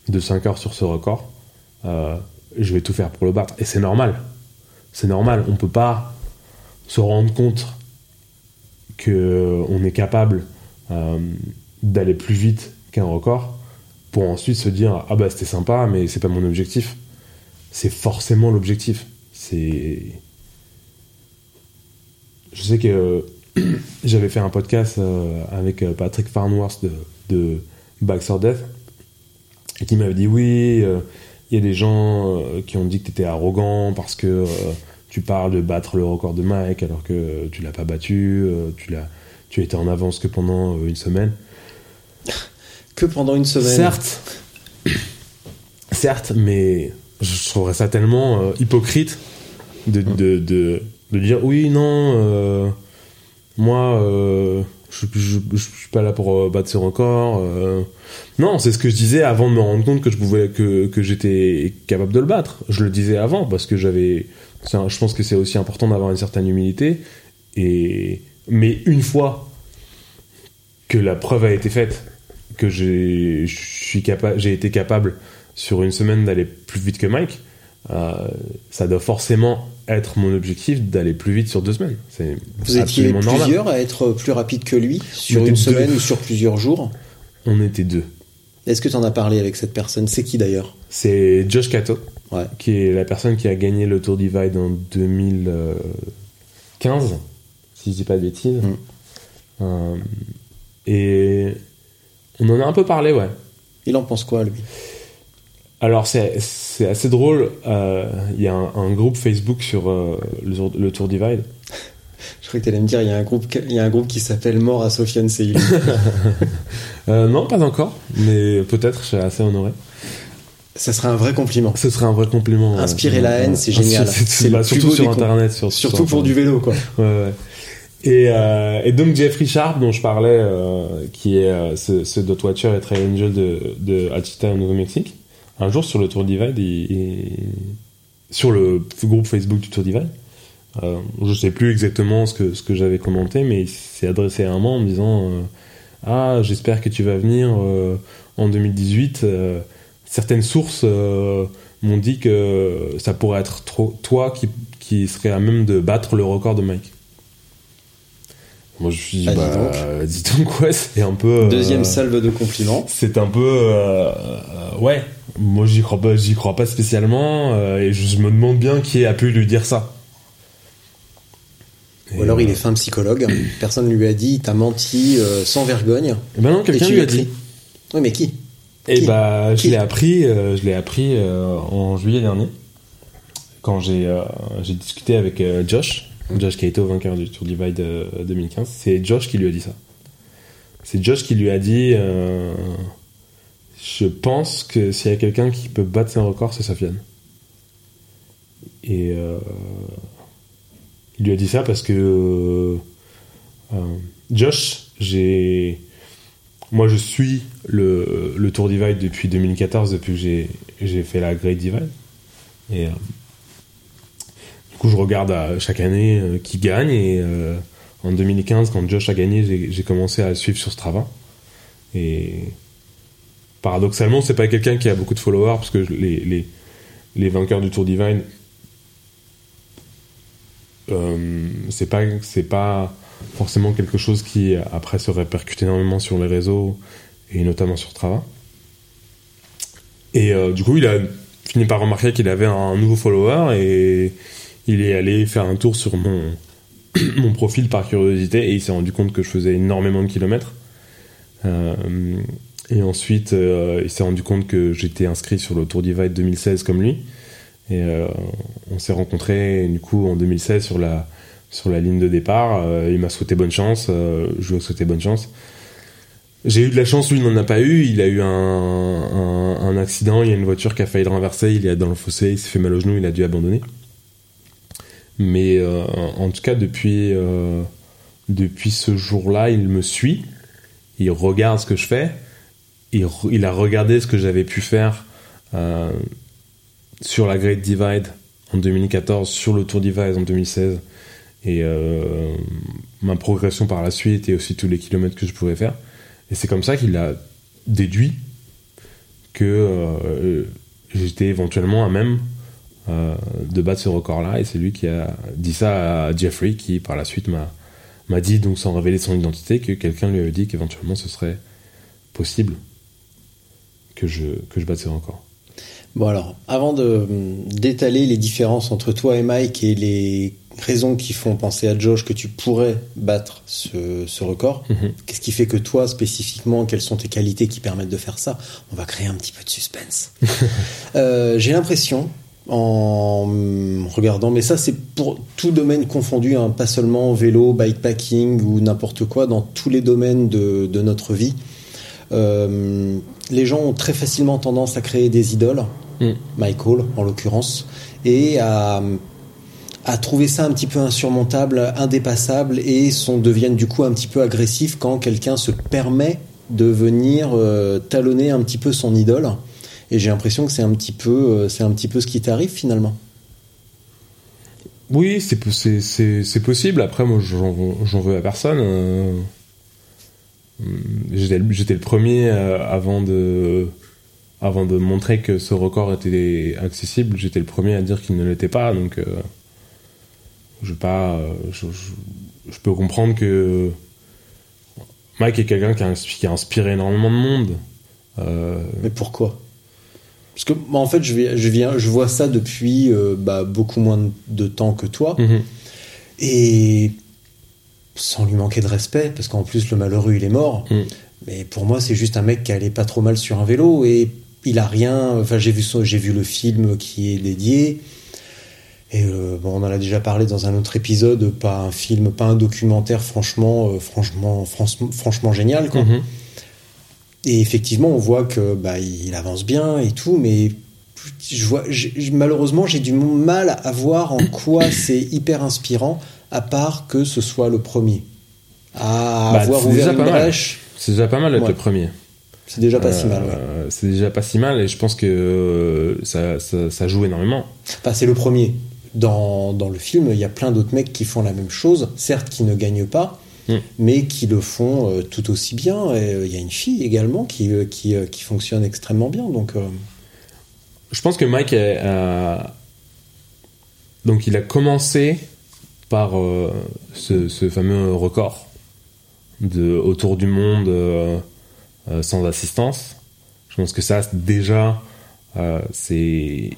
de 5 heures sur ce record, euh, je vais tout faire pour le battre. Et c'est normal. C'est normal. On peut pas se rendre compte que on est capable euh, d'aller plus vite qu'un record pour ensuite se dire ah bah c'était sympa mais c'est pas mon objectif c'est forcément l'objectif c'est je sais que j'avais fait un podcast euh, avec euh, Patrick Farnworth de, de Back for Death et qui m'avait dit oui il y a des gens euh, qui ont dit que tu étais arrogant parce que euh, tu parles de battre le record de Mike alors que tu l'as pas battu, euh, tu l'as, tu étais en avance que pendant une semaine. Que pendant une semaine. Certes, certes, mais je trouverais ça tellement euh, hypocrite de, de, de, de dire oui, non, euh, moi, euh, je, je, suis pas là pour euh, battre ce record. euh. Non, c'est ce que je disais avant de me rendre compte que je pouvais, que, que j'étais capable de le battre. Je le disais avant parce que j'avais, je pense que c'est aussi important d'avoir une certaine humilité. Et mais une fois que la preuve a été faite, que j'ai été capable sur une semaine d'aller plus vite que Mike, euh, ça doit forcément être mon objectif d'aller plus vite sur deux semaines. C'est Vous étiez normal. plusieurs à être plus rapide que lui sur une deux. semaine ou sur plusieurs jours. On était deux. Est-ce que tu en as parlé avec cette personne? C'est qui d'ailleurs? C'est Josh Cato, Ouais. qui est la personne qui a gagné le Tour Divide en 2015, si je dis pas de bêtises. Mm. Euh, et on en a un peu parlé, ouais. Il en pense quoi lui? Alors c'est c'est assez drôle. euh, Il y a un, un groupe Facebook sur euh, le, Tour- le Tour Divide. Je crois que tu allais me dire il y a un groupe, il y a un groupe qui s'appelle Mort à Sofiane Seili. Euh, non, pas encore, mais peut-être. Je suis assez honoré. Ça serait un vrai compliment. Ce serait un vrai compliment. Inspirer la haine, c'est génial. c'est- bah, surtout sur Internet. Sur, Surtout sur pour du vélo quoi. Ouais, ouais. Et, euh, et donc Jeffrey Sharp, dont je parlais, euh, qui est euh, ce, ce Dot Watcher et Trail Angel de, de Achita au Nouveau-Mexique, un jour sur le Tour Divide, sur le groupe Facebook du Tour Divide, euh, je sais plus exactement ce que, j'avais commenté, mais il s'est adressé à moi en me disant euh, Ah, j'espère que tu vas venir euh, en 2018. euh, certaines sources m'ont dit que ça pourrait être toi qui, qui serait à même de battre le record de Mike. Moi, je me suis dit, Ah, dis bah, donc. dis donc, ouais, c'est un peu. euh, Deuxième salve de compliments. c'est un peu euh, euh, ouais moi j'y crois pas j'y crois pas spécialement euh, et je, me demande bien qui a pu lui dire ça Ou alors Et, il euh, est fin psychologue. Personne ne lui a dit, t'as menti euh, sans vergogne. eh ben non Et quelqu'un lui a dit Oui, mais qui? Et Qui? bah je l'ai appris euh, je l'ai appris euh, en juillet dernier quand j'ai euh, j'ai discuté avec euh, Josh Josh au vainqueur du Tour Divide euh, 2015 c'est Josh qui lui a dit ça. C'est Josh qui lui a dit euh, je pense que s'il y a quelqu'un qui peut battre ses records c'est Sofiane. Et euh, il lui a dit ça parce que euh, euh, Josh j'ai moi je suis le, Tour Divide depuis 2014 depuis que j'ai fait la Great Divide. Euh, coup je regarde à, chaque année euh, qui gagne et euh, en 2015 quand Josh a gagné j'ai commencé à suivre sur Strava et paradoxalement c'est pas quelqu'un qui a beaucoup de followers parce que les, les, les vainqueurs du Tour Divide euh, c'est pas c'est pas forcément quelque chose qui après se répercute énormément sur les réseaux et notamment sur Strava. Et du coup, il a fini par remarquer qu'il avait un nouveau follower et il est allé faire un tour sur mon profil par curiosité et il s'est rendu compte que je faisais énormément de kilomètres. Euh, et ensuite, euh, il s'est rendu compte que j'étais inscrit sur le Tour Divide 2016 comme lui. Et euh, on s'est rencontrés du coup en 2016 sur la ligne de départ. Il m'a souhaité bonne chance, je lui ai souhaité bonne chance. J'ai eu de la chance, lui n'en a pas eu. Il a eu un, accident, il y a une voiture qui a failli renverser, il est dans le fossé, il s'est fait mal au genou, il a dû abandonner. Mais euh, en tout cas, depuis, euh, depuis ce jour-là, il me suit, il regarde ce que je fais, il, il a regardé ce que j'avais pu faire euh, sur la Great Divide en 2014, sur le Tour Divide en 2016, et ma progression par la suite et aussi tous les kilomètres que je pouvais faire. Et c'est comme ça qu'il a déduit que j'étais éventuellement à même euh, de battre ce record-là. Et c'est lui qui a dit ça à Jeffrey, qui par la suite m'a dit, donc sans révéler son identité, que quelqu'un lui avait dit qu'éventuellement ce serait possible que je, que je batte ce record. Bon alors, avant de d'étaler les différences entre toi et Mike et les raisons qui font penser à Josh que tu pourrais battre ce, ce record, Mhm. qu'est-ce qui fait que toi spécifiquement, quelles sont tes qualités qui permettent de faire ça? On va créer un petit peu de suspense. Euh, J'ai l'impression, en regardant, mais ça c'est pour tout domaine confondu, hein, pas seulement vélo, bikepacking ou n'importe quoi, dans tous les domaines de, de notre vie. Euh, les gens ont très facilement tendance à créer des idoles, Mm. Michael en l'occurrence, et à, à trouver ça un petit peu insurmontable, indépassable, et sont, deviennent du coup un petit peu agressifs quand quelqu'un se permet de venir euh, talonner un petit peu son idole. Et j'ai l'impression que c'est un petit peu, euh, c'est un petit peu ce qui t'arrive finalement. Oui, c'est po- c'est- c'est- c'est possible. Après, moi, j'en veux à personne. euh. J'étais le- premier euh, avant de avant de montrer que ce record était accessible. J'étais le premier à dire qu'il ne l'était pas. Donc, euh, je pas. Je, je- je peux comprendre que Mike est quelqu'un qui, a inspi- qui a inspiré énormément de monde. Euh, Mais pourquoi? Parce que moi, en fait, je, vais- je, viens, je vois ça depuis euh, bah, beaucoup moins de temps que toi. mhm. Et sans lui manquer de respect, parce qu'en plus le malheureux il est mort. Mm. Mais pour moi c'est juste un mec qui allait pas trop mal sur un vélo et il a rien. Enfin j'ai vu j'ai vu le film qui est dédié. Et euh, bon, on en a déjà parlé dans un autre épisode, pas un film, pas un documentaire, franchement, euh, franchement, franchement, franchement génial. Quoi. Mhm. Et effectivement, on voit que bah, il avance bien et tout, mais je vois, j'ai- malheureusement, j'ai du mal à voir en quoi c'est hyper inspirant, à part que ce soit le premier. À Bah, avoir ouvert déjà une pas mal. brèche, C'est déjà pas mal d'être Ouais. le premier. c'est déjà pas si mal. ouais. Euh, C'est déjà pas si mal et je pense que euh, ça, ça, ça joue énormément. Enfin, c'est le premier. Dans, dans le film, il y a plein d'autres mecs qui font la même chose, certes qui ne gagnent pas, Mm. mais qui le font euh, tout aussi bien. Et, euh, il y a une fille également qui, euh, qui, qui fonctionne extrêmement bien. Donc, Je pense que Mike a, donc il a commencé par ce, ce fameux record de autour du monde sans assistance. Je pense que ça déjà c'est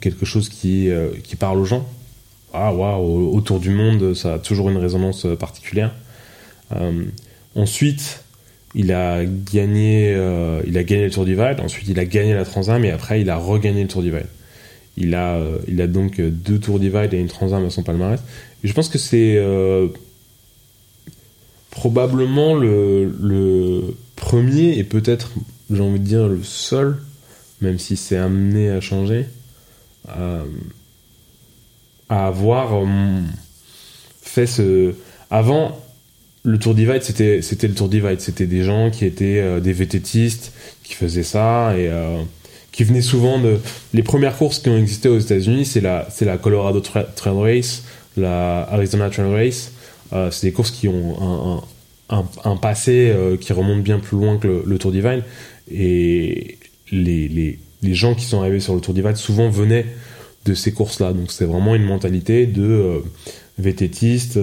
quelque chose qui qui parle aux gens. Ah waouh, autour du monde, ça a toujours une résonance particulière. Euh, ensuite, il a gagné, euh, il a gagné le Tour Divide. Ensuite, il a gagné la Transam et après, il a regagné le Tour Divide. Il a, euh, il a donc deux Tours Divide et une Transam à son palmarès. Et je pense que c'est probablement le, le premier et peut-être, j'ai envie de dire, le seul, même si c'est amené à changer, à, avoir euh, fait ce. Avant, le Tour Divide, c'était c'était le Tour Divide. C'était des gens qui étaient euh, des vététistes, qui faisaient ça et euh, qui venaient souvent de. Les premières courses qui ont existé aux États-Unis, c'est la, c'est la Colorado Tra- Trail Race, la Arizona Trail Race. Euh, c'est des courses qui ont un, un, passé qui remonte bien plus loin que le, Tour Divide. Et les, les, les gens qui sont arrivés sur le Tour Divide souvent venaient de ces courses-là. Donc c'est vraiment une mentalité de vététiste.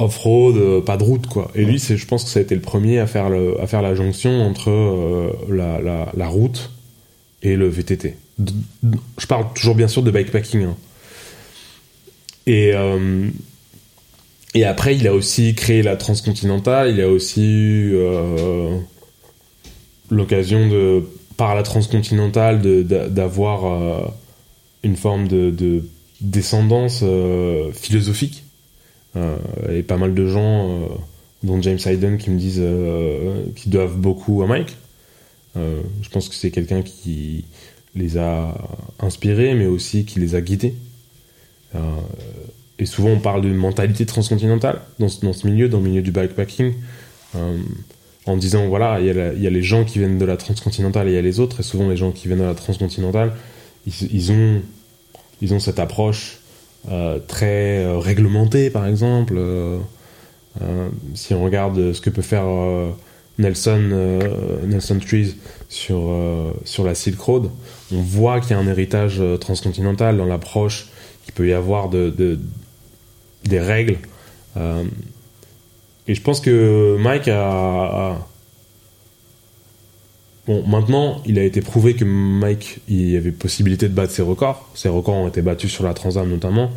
Off-road, euh, pas de route quoi. Et lui, c'est, je pense que ça a été le premier à faire le, à faire la jonction entre euh, la, la, route et le VTT. Je parle toujours bien sûr de bikepacking. hein. Et euh, et après, il a aussi créé la transcontinentale. Il a aussi eu l'occasion de par la transcontinentale d'avoir une forme de, de descendance philosophique et pas mal de gens, euh, dont James Hayden, qui me disent euh, qu'ils doivent beaucoup à Mike. Euh, je pense que c'est quelqu'un qui les a inspirés, mais aussi qui les a guidés. Euh, et souvent, on parle d'une mentalité transcontinentale dans ce, milieu, dans le milieu du bikepacking, euh, en disant voilà, il y, a les gens qui viennent de la transcontinentale et il y a les autres, et souvent les gens qui viennent de la transcontinentale, ils, ont, cette approche euh, très euh, réglementé par exemple. Euh, euh, si on regarde ce que peut faire euh, Nelson, euh, Nelson Trees sur, euh, sur la Silk Road, on voit qu'il y a un héritage euh, transcontinental dans l'approche qu'il peut y avoir de, de- des règles. Euh, et je pense que Mike a- Bon, maintenant, il a été prouvé que Mike, y avait possibilité de battre ses records. Ses records ont été battus sur la Transam notamment.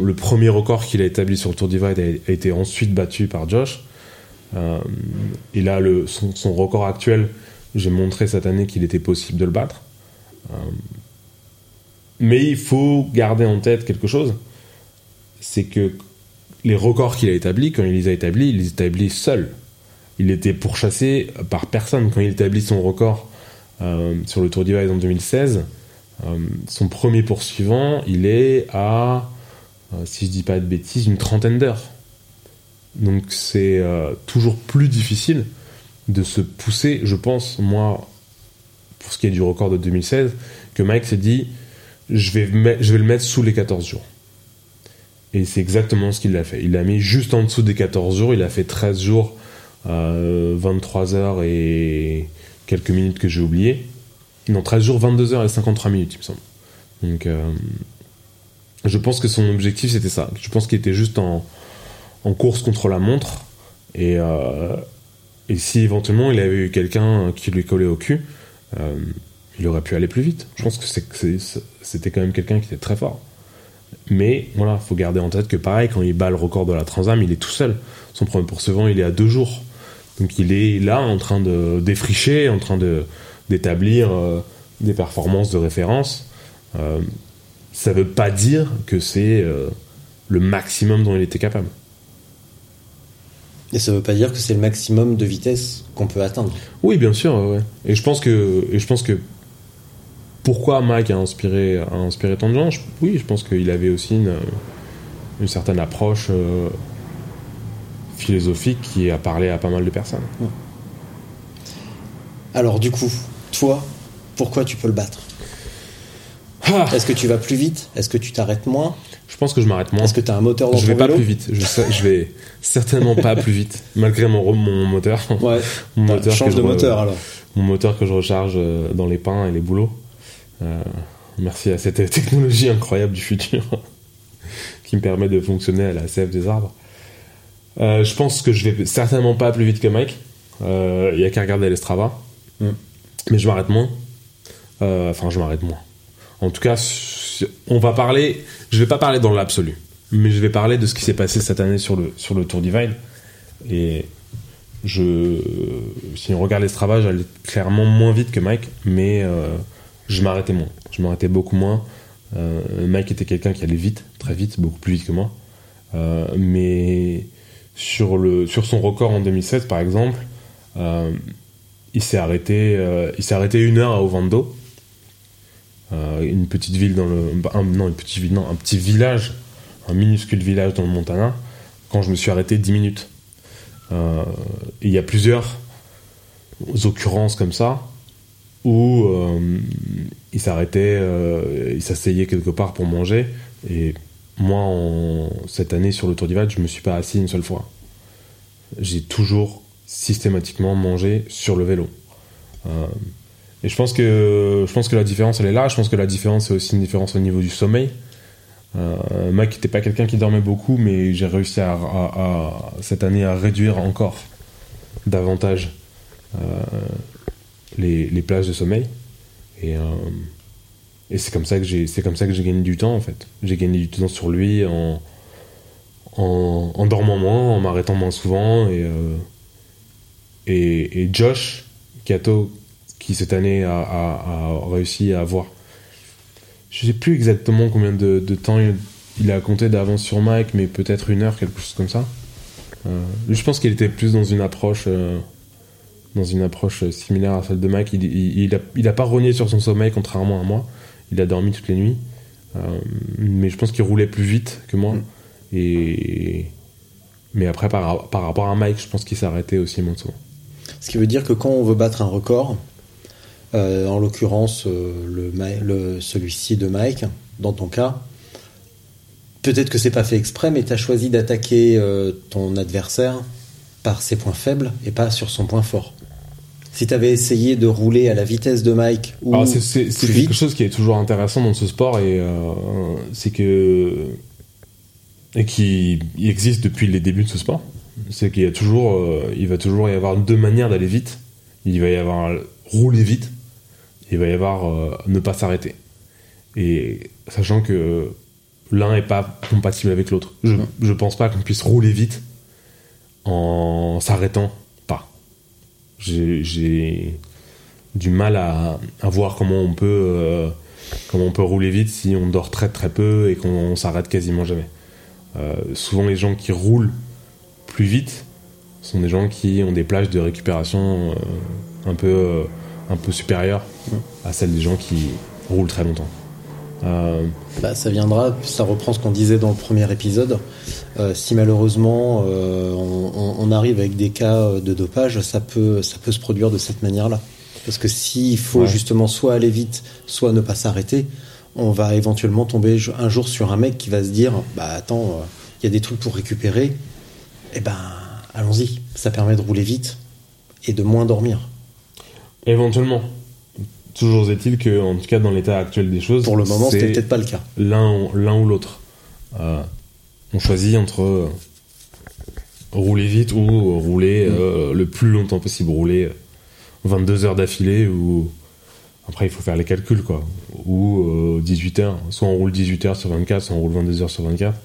Le premier record qu'il a établi sur le Tour Divide a, été ensuite battu par Josh. Euh, et là, le, son, son record actuel, j'ai montré cette année qu'il était possible de le battre. Euh, mais il faut garder en tête quelque chose, c'est que les records qu'il a établis, quand il les a établis, il les établit seul. Il était pourchassé par personne. Quand il établit son record euh, sur le Tour Divide en 2016, euh, son premier poursuivant, il est à, euh, si je dis pas de bêtises, une trentaine d'heures. Donc c'est toujours plus difficile de se pousser, je pense, moi, pour ce qui est du record de 2016, que Mike s'est dit, je vais, je vais le mettre sous les 14 jours. Et c'est exactement ce qu'il a fait. Il l'a mis juste en dessous des 14 jours, il a fait 13 jours, euh, 23 heures et quelques minutes que j'ai oublié. Non, 13 jours, 22 heures et 53 minutes, il me semble. Donc, euh, je pense que son objectif c'était ça. Je pense qu'il était juste en, course contre la montre. Et, euh, et si éventuellement il avait eu quelqu'un qui lui collait au cul, euh, il aurait pu aller plus vite. Je pense que c'était quand même quelqu'un qui était très fort. Mais voilà, faut garder en tête que pareil, quand il bat le record de la Transam, il est tout seul. Son premier poursuivant, il est à deux jours. Donc il est là en train de défricher, en train de d'établir euh, des performances de référence. Euh, ça veut pas dire que c'est euh, le maximum dont il était capable. Et ça veut pas dire que c'est le maximum de vitesse qu'on peut atteindre. Oui, bien sûr, ouais. Et je pense que, et je pense que pourquoi Mike a inspiré, a inspiré tant de gens Je- Oui, je pense qu'il avait aussi une, une certaine approche philosophique qui a parlé à pas mal de personnes. Alors du coup, toi, pourquoi tu peux le battre? Ah, Est-ce que tu vas plus vite? Est-ce que tu t'arrêtes moins? Je pense que je m'arrête moins. Est-ce que tu as un moteur dans Je ton vais pas plus vite. Je, sais- je vais certainement pas plus vite, malgré mon, mon moteur. Ouais. Mon Bah, moteur change de je moteur alors. mon moteur que je recharge euh, dans les pins et les boulots. Euh, merci à cette technologie incroyable du futur qui me permet de fonctionner à la sève des arbres. Euh, je pense que je vais certainement pas plus vite que Mike. Euh, Il y a qu'à regarder les Strava. Mm. Mais je m'arrête moins. Euh, Enfin, je m'arrête moins. En tout cas, on va parler. Je vais pas parler dans l'absolu, mais je vais parler de ce qui s'est passé cette année sur le sur le Tour Divide. Et je, si on regarde les Strava, j'allais clairement moins vite que Mike, mais euh, je m'arrêtais moins. Je m'arrêtais beaucoup moins. Euh, Mike était quelqu'un qui allait vite, très vite, beaucoup plus vite que moi. Euh, mais sur, son record en 2016, par exemple, euh, il s'est arrêté, euh, il s'est arrêté une heure à Ovando, euh, une petite ville dans le, un- petit village, un minuscule village dans le Montana. Quand je me suis arrêté 10 minutes. Il y a plusieurs occurrences comme ça où il s'arrêtait, il s'asseyait quelque part pour manger. Et moi, cette année sur le Tour d'Ivade, je me suis pas assis une seule fois. J'ai toujours systématiquement mangé sur le vélo. Euh, et je pense que je pense que la différence elle est là. Je pense que la différence c'est aussi une différence au niveau du sommeil. Euh, Mac n'était pas quelqu'un qui dormait beaucoup, mais j'ai réussi à- cette année à réduire encore davantage euh, les, les plages de sommeil. Et, euh, et c'est comme ça que j'ai c'est comme ça que j'ai gagné du temps en fait. J'ai gagné du temps sur lui en, en, dormant moins, en m'arrêtant moins souvent et, euh, et, Josh Kato qui cette année a, a- réussi à avoir je sais plus exactement combien de, de temps il, a compté d'avance sur Mike, mais peut-être une heure, quelque chose comme ça. Euh, je pense qu'il était plus dans une approche, euh, dans une approche similaire à celle de Mike. Il, il, il a, il a pas rogné sur son sommeil, contrairement à moi. Il a dormi toutes les nuits, Euh, mais je pense qu'il roulait plus vite que moi. Et mais après, par, par rapport à Mike, je pense qu'il arrêté aussi moins souvent. Ce qui veut dire que quand on veut battre un record, euh, en l'occurrence euh, le, Ma- le- celui-ci de Mike, dans ton cas, peut-être que c'est pas fait exprès, mais tu as choisi d'attaquer euh, ton adversaire par ses points faibles et pas sur son point fort. Si tu avais essayé de rouler à la vitesse de Mike ou Alors, c'est- quelque vite, chose qui est toujours intéressant dans ce sport et euh, c'est que et qui existe depuis les débuts de ce sport, c'est qu'il y a toujours, euh, il va toujours y avoir deux manières d'aller vite. Il va y avoir rouler vite, il va y avoir euh, ne pas s'arrêter. Et sachant que l'un est pas compatible avec l'autre, je, je pense pas qu'on puisse rouler vite en s'arrêtant. J'ai- du mal à, à voir comment on peut euh, comment on peut rouler vite si on dort très très peu et qu'on s'arrête quasiment jamais. Euh, souvent les gens qui roulent plus vite sont des gens qui ont des plages de récupération euh, un peu un peu supérieures à celles des gens qui roulent très longtemps. Bah, ça viendra, ça reprend ce qu'on disait dans le premier épisode. Euh, si malheureusement euh, on, arrive avec des cas de dopage, ça peut, ça peut se produire de cette manière-là. Parce que s'il faut Ouais. justement soit aller vite, soit ne pas s'arrêter, on va éventuellement tomber un jour sur un mec qui va se dire Bah attends, euh, il y a des trucs pour récupérer, et ben allons-y. Ça permet de rouler vite et de moins dormir. éventuellement. Toujours est-il que, en tout cas, dans l'état actuel des choses, Pour le moment, c'était peut-être pas le cas. l'un l'un ou l'autre. Euh, on choisit entre euh, rouler vite ou rouler euh, le plus longtemps possible, rouler 22 heures d'affilée ou après il faut faire les calculs quoi. Ou euh, 18 heures, soit on roule 18 heures sur 24, soit on roule 22 heures sur 24.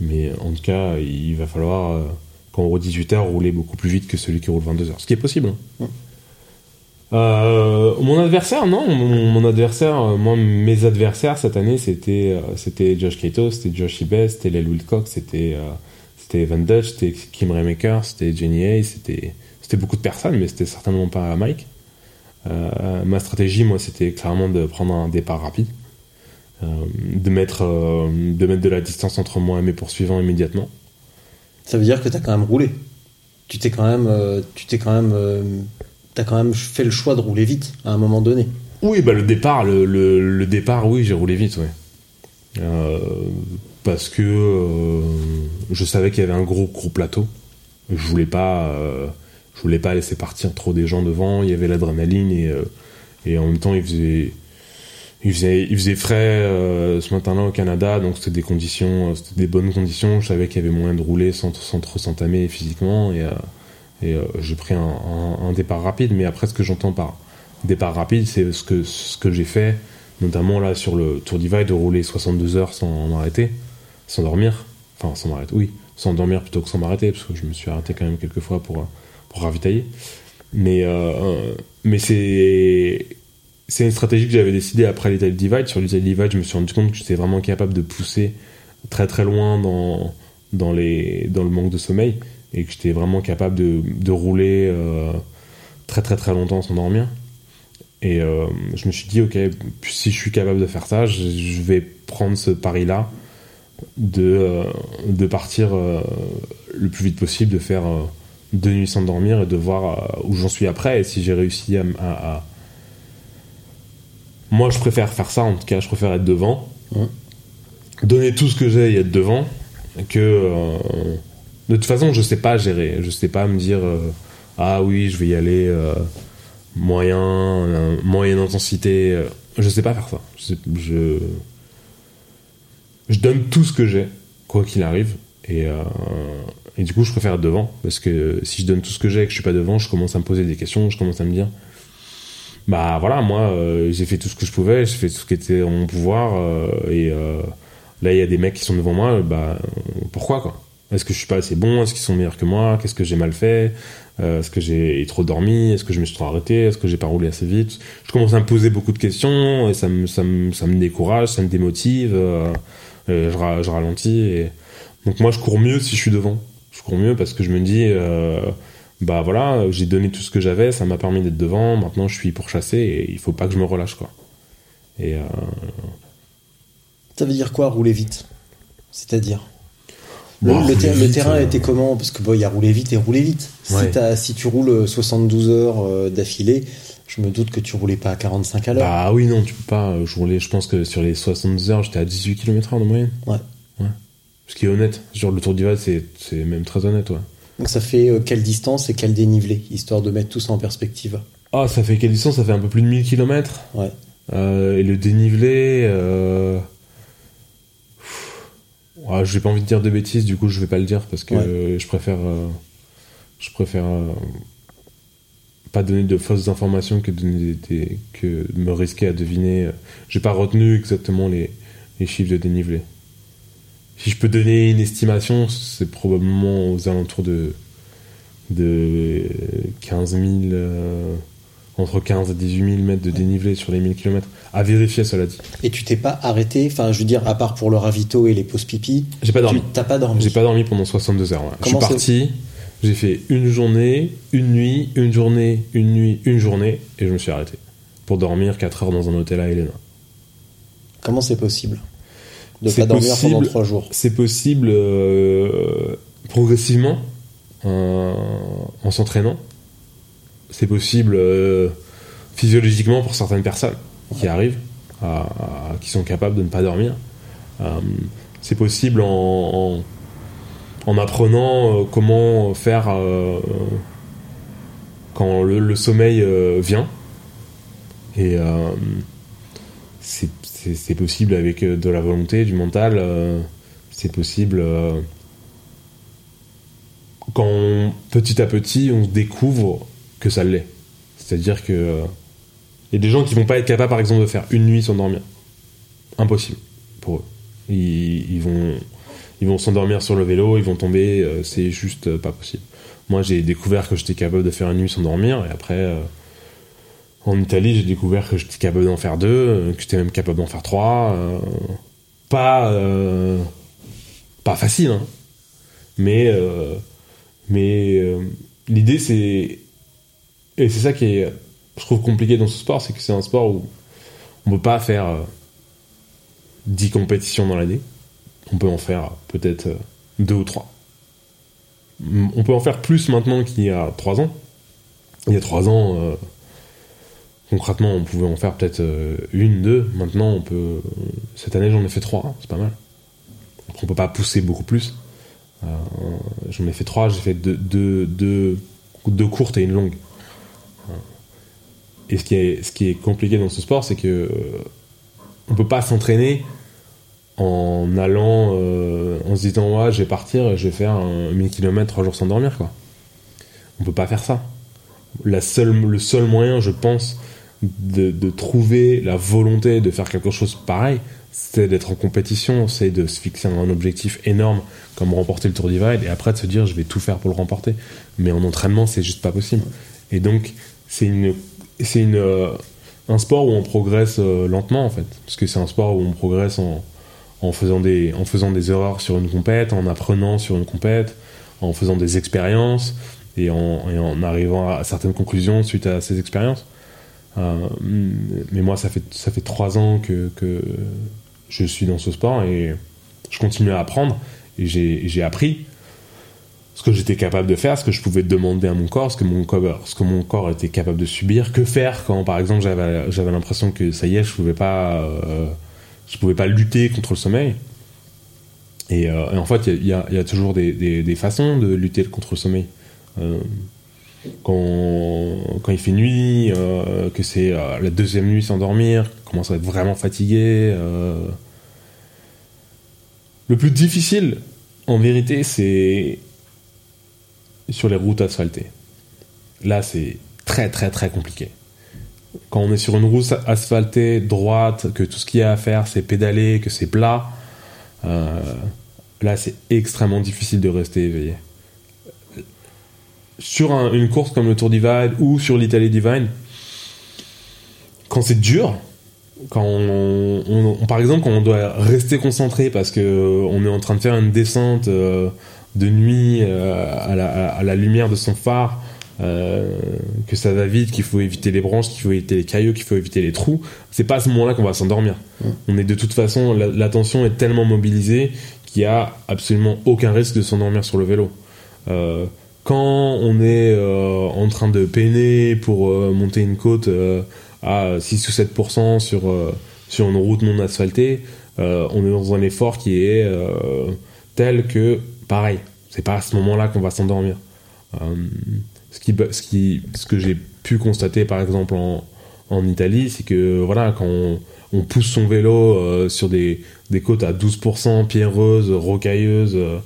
Mais en tout cas, il va falloir euh, quand on roule 18 heures rouler beaucoup plus vite que celui qui roule 22 heures, ce qui est possible. hein. Euh, mon adversaire, non, mon, adversaire, euh, moi, mes adversaires cette année, c'était euh, c'était Josh Cato, c'était Josh Ibez, c'était Lel Wilcox, c'était c'était Van Dutch, c'était Kim Remaker, c'était Jenny Hay, c'était c'était beaucoup de personnes, mais c'était certainement pas Mike. Ma stratégie, moi, c'était clairement de prendre un départ rapide, de mettre de mettre de la distance entre moi et mes poursuivants immédiatement. Ça veut dire que t'as quand même roulé. Tu t'es quand même, tu t'es quand même, t'as quand même fait le choix de rouler vite à un moment donné. Oui, bah le départ, le, départ, oui, j'ai roulé vite, ouais. Euh, parce que euh, je savais qu'il y avait un gros gros plateau. Je voulais pas, euh, je voulais pas laisser partir trop des gens devant. Il y avait l'adrénaline et en même temps il faisait il faisait il faisait frais ce matin-là au Canada, donc c'était des conditions, c'était des bonnes conditions. Je savais qu'il y avait moyen de rouler sans sans trop s'entamer physiquement et et euh, j'ai pris un, départ rapide. Mais après ce que j'entends par départ rapide, c'est ce que ce que j'ai fait notamment là sur le Tour Divide de rouler 62 heures sans m'arrêter, sans dormir, enfin sans m'arrêter, oui, sans dormir plutôt que sans m'arrêter, parce que je me suis arrêté quand même quelques fois pour, pour ravitailler. Mais, euh, mais c'est, c'est une stratégie que j'avais décidé après l'Italy Divide. Sur l'Italy Divide, je me suis rendu compte que j'étais vraiment capable de pousser très très loin dans, dans, les, dans le manque de sommeil et que j'étais vraiment capable de, de rouler euh, très très très longtemps sans dormir. Et euh, je me suis dit, ok, si je suis capable de faire ça, je, je vais prendre ce pari-là de, euh, de partir le plus vite possible, de faire deux nuits sans dormir et de voir où j'en suis après. Et si j'ai réussi à, à, à, Moi, je préfère faire ça, en tout cas, je préfère être devant. Donner tout ce que j'ai et être devant. Que. De toute façon, je sais pas gérer. Je sais pas me dire, ah oui, je vais y aller moyen, euh, moyenne intensité. euh, je sais pas faire ça. Je, donne tout ce que j'ai, quoi qu'il arrive. Et, euh, et du coup, je préfère être devant. Parce que si je donne tout ce que j'ai et que je suis pas devant, je commence à me poser des questions. Je commence à me dire Bah voilà, moi, euh, j'ai fait tout ce que je pouvais. J'ai fait tout ce qui était en mon pouvoir. euh, et euh, là, il y a des mecs qui sont devant moi. Bah pourquoi, quoi? Est-ce que je suis pas assez bon? Est-ce qu'ils sont meilleurs que moi? Qu'est-ce que j'ai mal fait? Euh, Est-ce que j'ai trop dormi? Est-ce que je me suis trop arrêté? Est-ce que j'ai pas roulé assez vite? Je commence à me poser beaucoup de questions et ça me, ça me, ça me décourage, ça me démotive. euh, et je, ra- je ralentis. Et... Donc moi, je cours mieux si je suis devant. Je cours mieux parce que je me dis, euh, bah voilà, j'ai donné tout ce que j'avais, ça m'a permis d'être devant. Maintenant, je suis pourchassé et il faut pas que je me relâche, quoi. Et euh, Ça veut dire quoi rouler vite? C'est-à-dire? Le, terrain euh, était comment? Parce que bon, il y a rouler vite et rouler vite. Si, Ouais. tu roules 72 heures euh, d'affilée, je me doute que tu roulais pas à 45 à l'heure. Bah oui, non, tu peux pas. Je roulais, je pense que sur les 72 heures, j'étais à 18 km/h de moyenne. Ouais. Ce qui est honnête. Sur le Tour d'Ivoire, c'est, c'est même très honnête, ouais. Donc ça fait euh, quelle distance et quel dénivelé, histoire de mettre tout ça en perspective? Ah, ça fait quelle distance? Ça fait un peu plus de 1000 km. Ouais. Euh, et le dénivelé. Euh... Ah, j'ai pas envie de dire de bêtises, du coup, je vais pas le dire parce que Ouais. euh, je préfère. euh, Je préfère. euh, Pas donner de fausses informations que, donner des, des- que me risquer à deviner. J'ai pas retenu exactement les, les chiffres de dénivelé. Si je peux donner une estimation, c'est probablement aux alentours de, de 15 000, euh, entre 15 et 18 000 mètres de dénivelé sur les 1000 km. À vérifier, cela dit. Et tu t'es pas arrêté, enfin je veux dire, à part pour le ravito et les pauses pipi, J'ai pas dormi. tu t'as pas dormi. J'ai pas dormi pendant 62 heures. ouais. Je suis parti, j'ai fait une journée, une nuit, une journée, une nuit, une journée, et je me suis arrêté. Pour dormir 4 heures dans un hôtel à Helena. Comment c'est possible de pas dormir possible. pendant trois jours? C'est possible euh, progressivement, euh, en s'entraînant. C'est possible euh, physiologiquement pour certaines personnes qui arrivent, qui sont capables de ne pas dormir. Euh, c'est possible en, en, en apprenant euh, comment faire quand le, sommeil vient. Et c'est- possible avec de la volonté, du mental. c'est possible quand petit à petit on découvre que ça l'est. C'est-à-dire que euh, il y a des gens qui vont pas être capables, par exemple, de faire une nuit sans dormir. Impossible pour eux. Ils, vont ils vont s'endormir sur le vélo, ils vont tomber, euh, c'est juste euh, pas possible. Moi, j'ai découvert que j'étais capable de faire une nuit sans dormir, et après, euh, en Italie, j'ai découvert que j'étais capable d'en faire deux, euh, que j'étais même capable d'en faire trois. euh, pas, euh, pas facile, hein. mais, euh, mais euh, l'idée, c'est. Et c'est ça qui est je trouve compliqué dans ce sport, c'est que c'est un sport où on peut pas faire euh, 10 compétitions dans l'année. On peut en faire peut-être euh, deux ou trois. On peut en faire plus maintenant qu'il y a trois ans. Il y a trois ans, euh, concrètement, on pouvait en faire peut-être euh, une, deux. Maintenant, on peut. Cette année, j'en ai fait trois. hein, c'est pas mal. Donc, on peut pas pousser beaucoup plus. Euh, j'en ai fait trois. J'ai fait deux, deux, deux, deux courtes et une longue. Et ce qui est, compliqué dans ce sport, c'est que euh, on peut pas s'entraîner en allant, euh, en se disant ouais, je vais partir je vais faire un 1000 km trois jours sans dormir quoi. On peut pas faire ça. Le seul moyen, je pense, de, de trouver la volonté de faire quelque chose pareil, c'est d'être en compétition, c'est de se fixer un objectif énorme comme remporter le Tour Divide et après de se dire je vais tout faire pour le remporter. Mais en entraînement, c'est juste pas possible. Et donc, c'est une, c'est euh, un sport où on progresse euh, lentement en fait, parce que c'est un sport où on progresse en, faisant des, en faisant des erreurs sur une compète, en apprenant sur une compète, en faisant des expériences et en, en arrivant à certaines conclusions suite à ces expériences. Euh, mais moi, ça fait, ça fait trois ans que, que je suis dans ce sport et je continue à apprendre et j'ai appris ce que j'étais capable de faire, ce que je pouvais demander à mon corps, ce que mon corps, ce que mon corps était capable de subir, que faire quand par exemple j'avais j'avais l'impression que ça y est, je pouvais pas euh, je pouvais pas lutter contre le sommeil. Et, euh, en fait, il y a, toujours des, des, façons de lutter contre le sommeil. Euh, quand, quand il fait nuit, que c'est la deuxième nuit sans dormir, commence à être vraiment fatigué. Le plus difficile, en vérité, c'est sur les routes asphaltées. Là, c'est très très très compliqué. Quand on est sur une route asphaltée, droite, que tout ce qu'il y a à faire, c'est pédaler, que c'est plat, euh, là, c'est extrêmement difficile de rester éveillé sur un- une course comme le Tour Divide ou sur l'Italie Divine, quand c'est dur, quand on- par exemple quand on doit rester concentré parce que euh, on est en train de faire une descente euh, de nuit euh, à, la, à la lumière de son phare, euh, que ça va vite, qu'il faut éviter les branches, qu'il faut éviter les cailloux, qu'il faut éviter les trous, c'est pas à ce moment-là qu'on va s'endormir. On est de toute façon, la- l'attention est tellement mobilisée qu'il y a absolument aucun risque de s'endormir sur le vélo. Euh, quand on est euh, en train de peiner pour euh, monter une côte à 6 ou 7% sur, sur une route non asphaltée, on est dans un effort qui est tel que, pareil, c'est pas à ce moment-là qu'on va s'endormir. Euh, ce, qui, ce, qui, ce que j'ai pu constater par exemple en, en Italie, c'est que voilà, quand on, on pousse son vélo euh, sur des, des côtes à 12% pierreuses, rocailleuses, euh,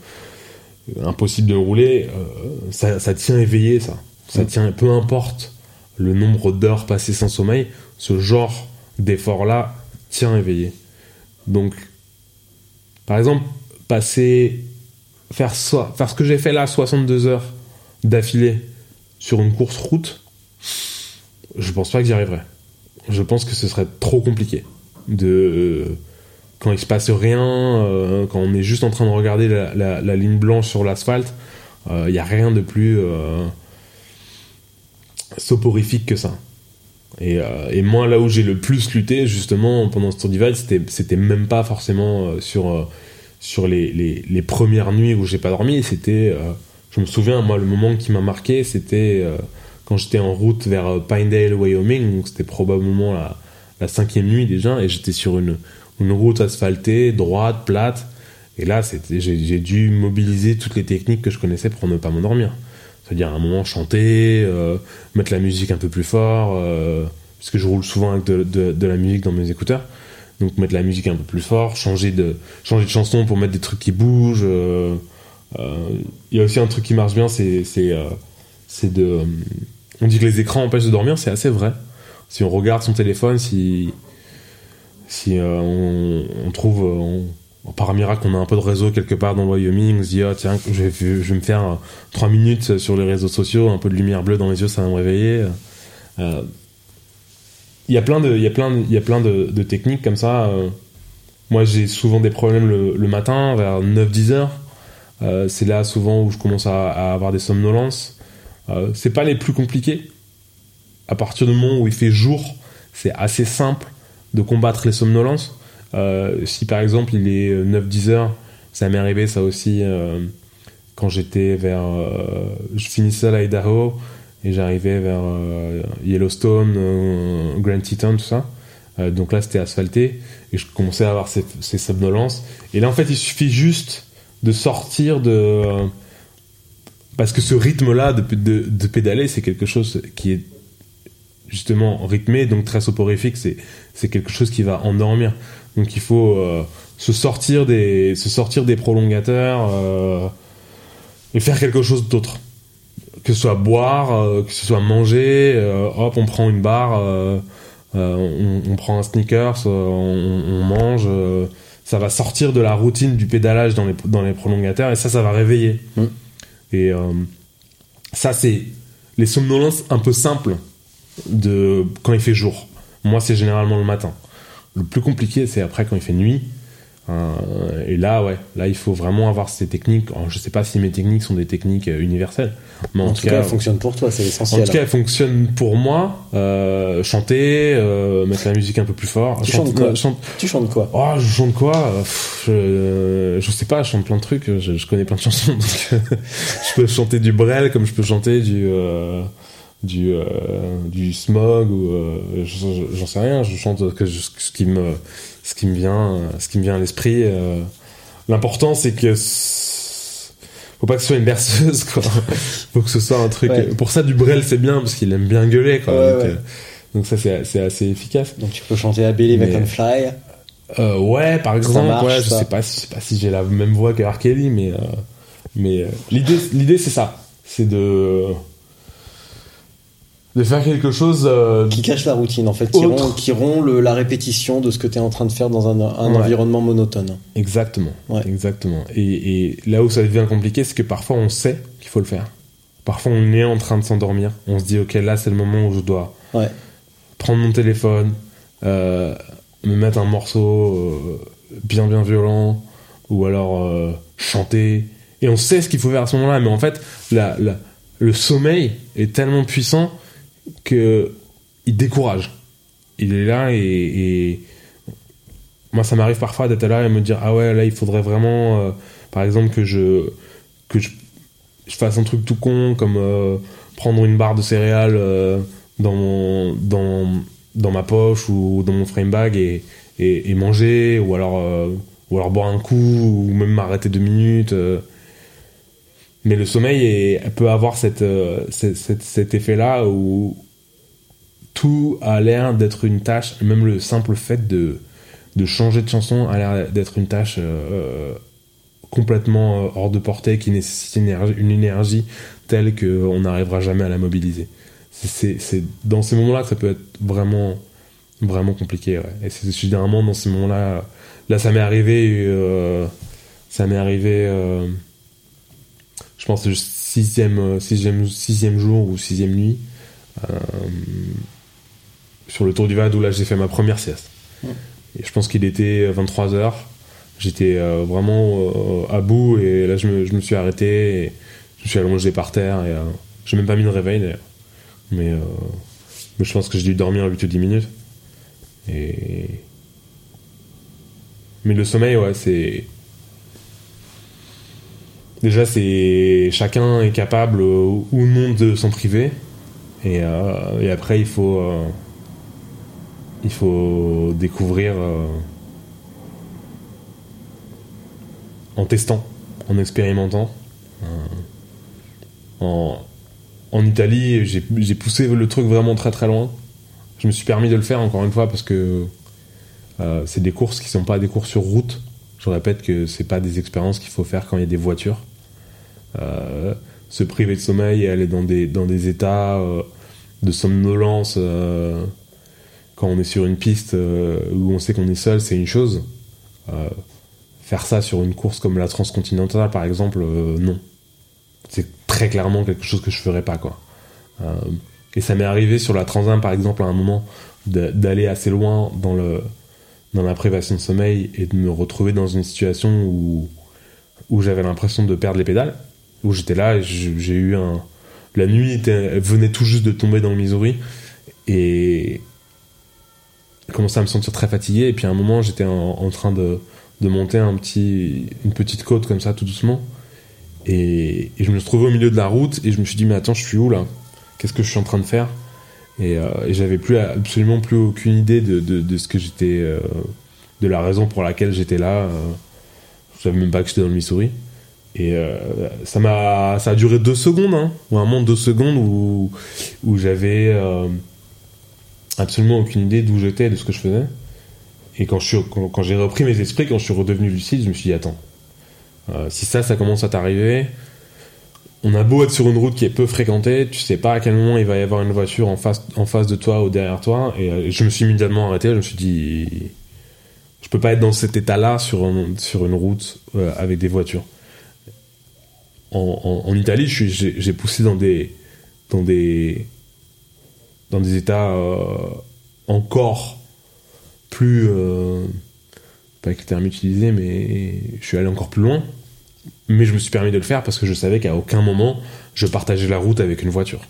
impossible de le rouler, euh, ça, ça tient éveillé, ça. Ça tient, peu importe le nombre d'heures passées sans sommeil, ce genre d'effort-là tient éveillé. Donc, par exemple, passer, faire, ce que j'ai fait là, 62 heures d'affilée sur une course route, je pense pas que j'y arriverais. Je pense que ce serait trop compliqué de quand il se passe rien, euh, quand on est juste en train de regarder la, ligne blanche sur l'asphalte, il n'y a rien de plus euh, soporifique que ça. Et, euh, et moi, là où j'ai le plus lutté, justement, pendant ce Tour Divide, c'était, même pas forcément euh, sur, euh, sur les, les, les premières nuits où j'ai pas dormi, c'était, euh, je me souviens, moi, le moment qui m'a marqué, c'était euh, quand j'étais en route vers euh, Pinedale, Wyoming, donc c'était probablement la, la cinquième nuit déjà, et j'étais sur une, une route asphaltée, droite, plate, et là, j'ai dû mobiliser toutes les techniques que je connaissais pour ne pas m'endormir. C'est-à-dire à un moment chanter, euh, mettre la musique un peu plus fort, euh, parce que je roule souvent avec de, de- de la musique dans mes écouteurs. Donc mettre la musique un peu plus fort, changer de, changer de chanson pour mettre des trucs qui bougent. euh, euh, Il y a aussi un truc qui marche bien, c'est c'est euh, de... on dit que les écrans empêchent de dormir, c'est assez vrai. Si on regarde son téléphone, si, si on, trouve... par miracle, on a un peu de réseau quelque part dans le Wyoming, on se dit, ah tiens, je vais, je vais me faire euh, trois minutes sur les réseaux sociaux, un peu de lumière bleue dans les yeux, ça va me réveiller. Il y a plein de, il y a plein, il y a plein de, techniques comme ça. euh. Moi, j'ai souvent des problèmes le, matin, vers 9-10 heures. Euh, c'est là souvent où je commence à, avoir des somnolences. Euh, c'est pas les plus compliqués. à partir du moment où il fait jour, c'est assez simple de combattre les somnolences. Euh, si par exemple il est 9-10 heures, ça m'est arrivé ça aussi quand j'étais vers. je finissais à Idaho et j'arrivais vers euh, Yellowstone, euh, Grand Teton, tout ça. Euh, donc là c'était asphalté et je commençais à avoir ces, ces somnolences. Et là en fait il suffit juste de sortir de. parce que ce rythme-là de, de, pédaler, c'est quelque chose qui est justement rythmé, donc très soporifique, c'est, quelque chose qui va endormir. Donc il faut se, sortir des, se sortir des prolongateurs et faire quelque chose d'autre. Que ce soit boire, euh, que ce soit manger, euh, hop, on prend une barre, euh, on, on prend un sneakers, on, on mange. ça va sortir de la routine du pédalage dans les, dans les prolongateurs et ça, ça va réveiller. Mm. Et ça, c'est les somnolences un peu simples de quand il fait jour. Moi, c'est généralement le matin. Le plus compliqué, c'est après quand il fait nuit. Euh, et là, ouais, là, il faut vraiment avoir ces techniques. Alors, je sais pas si mes techniques sont des techniques euh, universelles, mais en, En tout cas, elle fonctionne pour toi, c'est en l'essentiel. tout cas, elles fonctionnent pour moi. Euh, chanter, euh, mettre la musique un peu plus fort. Tu Chante- chantes quoi chante- Tu chantes quoi Oh, je chante quoi Euh, pff, je, je sais pas, je chante plein de trucs. Je, je connais plein de chansons. donc, je peux chanter du Brel comme je peux chanter du euh, du euh, du Smog ou euh, je- j'en sais rien. Je chante que je- ce qui me ce qui me vient euh, ce qui me vient à l'esprit. euh. L'important c'est que faut pas que ce soit une berceuse quoi. faut que ce soit un truc. Ouais. Pour ça, du Brel c'est bien parce qu'il aime bien gueuler quoi. Ouais, donc, ouais. euh, donc ça c'est assez efficace. Donc tu peux chanter à I Mais- Fly. Euh, ouais, par exemple, marche, ouais, je sais pas, je sais pas si j'ai la même voix que. Kelly, mais euh, mais euh, l'idée, l'idée c'est ça, c'est de de faire quelque chose. euh, Qui cache la routine en fait, qui Autre. rompt, qui rompt le- la répétition de ce que tu es en train de faire dans un, un Ouais. environnement monotone. Exactement, Ouais. exactement. Et, et là où ça devient compliqué, c'est que parfois on sait qu'il faut le faire. Parfois on est en train de s'endormir, on se dit ok là c'est le moment où je dois Ouais. prendre mon téléphone, euh, me mettre un morceau euh, bien bien violent, ou alors chanter. Et on sait ce qu'il faut faire à ce moment-là, mais en fait, la, la- le sommeil est tellement puissant que il décourage. Il est là et, moi ça m'arrive parfois d'être là et me dire ah ouais là il faudrait vraiment, euh, par exemple que je que je, fasse un truc tout con comme euh, prendre une barre de céréales euh, dans dans dans ma poche ou dans mon frame bag et, et, et manger ou alors ou alors boire un coup ou même m'arrêter deux minutes. Mais le sommeil peut avoir euh, cet effet là où tout a l'air d'être une tâche même le simple fait de changer de chanson a l'air d'être une tâche euh, complètement euh, hors de portée qui nécessite une énergie, une énergie telle qu'on n'arrivera jamais à la mobiliser. C'est- dans ces moments-là que ça peut être vraiment vraiment compliqué et c'est généralement dans ces moments-là là ça m'est arrivé ça m'est arrivé je pense le sixième euh, sixième sixième jour ou sixième nuit euh, sur le tour du Vade où là j'ai fait ma première sieste et je pense qu'il était 23 heures j'étais euh, vraiment euh, à bout et là je me, je me suis arrêté et je me suis allongé par terre et euh, j'ai même pas mis de réveil d'ailleurs mais, euh, mais je pense que j'ai dû dormir 8 ou 10 minutes. Et... Mais le sommeil, ouais, c'est. Déjà, c'est. Chacun est capable euh, ou non de s'en priver. Et, euh, après, il faut. euh, découvrir. En testant, en expérimentant. en, Italie, j'ai poussé le truc vraiment très très loin. Je me suis permis de le faire encore une fois parce que c'est des courses qui sont pas des courses sur route. Je répète que c'est pas des expériences qu'il faut faire quand il y a des voitures. Euh, se priver de sommeil et aller dans des, dans des états euh, de somnolence euh, quand on est sur une piste où on sait qu'on est seul, c'est une chose. Faire ça sur une course comme la transcontinentale, par exemple, non c'est très clairement quelque chose que je ferais pas quoi. Et ça m'est arrivé sur la Transin par exemple à un moment d'aller assez loin dans le dans la privation de sommeil et de me retrouver dans une situation où où j'avais l'impression de perdre les pédales, où j'étais là j'ai eu un la nuit venait tout juste de tomber dans le Missouri et je commençais à me sentir très fatigué. Et puis à un moment, j'étais en, train de, de monter une petite côte comme ça, tout doucement. Et, je me suis trouvé au milieu de la route et je me suis dit, mais attends, je suis où là? Qu'est-ce que je suis en train de faire? Et, euh, et j'avais plus absolument plus aucune idée de, de, de ce que j'étais, euh, de la raison pour laquelle j'étais là. Euh, je savais même pas que j'étais dans le Missouri. Et euh, ça m'a, ça a duré deux secondes, hein, vraiment deux secondes où, où j'avais euh, absolument aucune idée d'où j'étais, de ce que je faisais. Et quand je quand, j'ai repris mes esprits, quand je suis redevenu lucide, je me suis dit attends, euh, si ça, ça commence à t'arriver, on a beau être sur une route qui est peu fréquentée, tu sais pas à quel moment il va y avoir une voiture en face, en face de toi ou derrière toi. Et je me suis immédiatement arrêté. Je me suis dit, je peux pas être dans cet état-là sur, sur une route avec des voitures. En, en- en Italie, j'ai poussé dans des, dans des, dans des états euh, encore plus, euh, pas avec le terme utilisé, mais je suis allé encore plus loin. Mais je me suis permis de le faire parce que je savais qu'à aucun moment je partageais la route avec une voiture.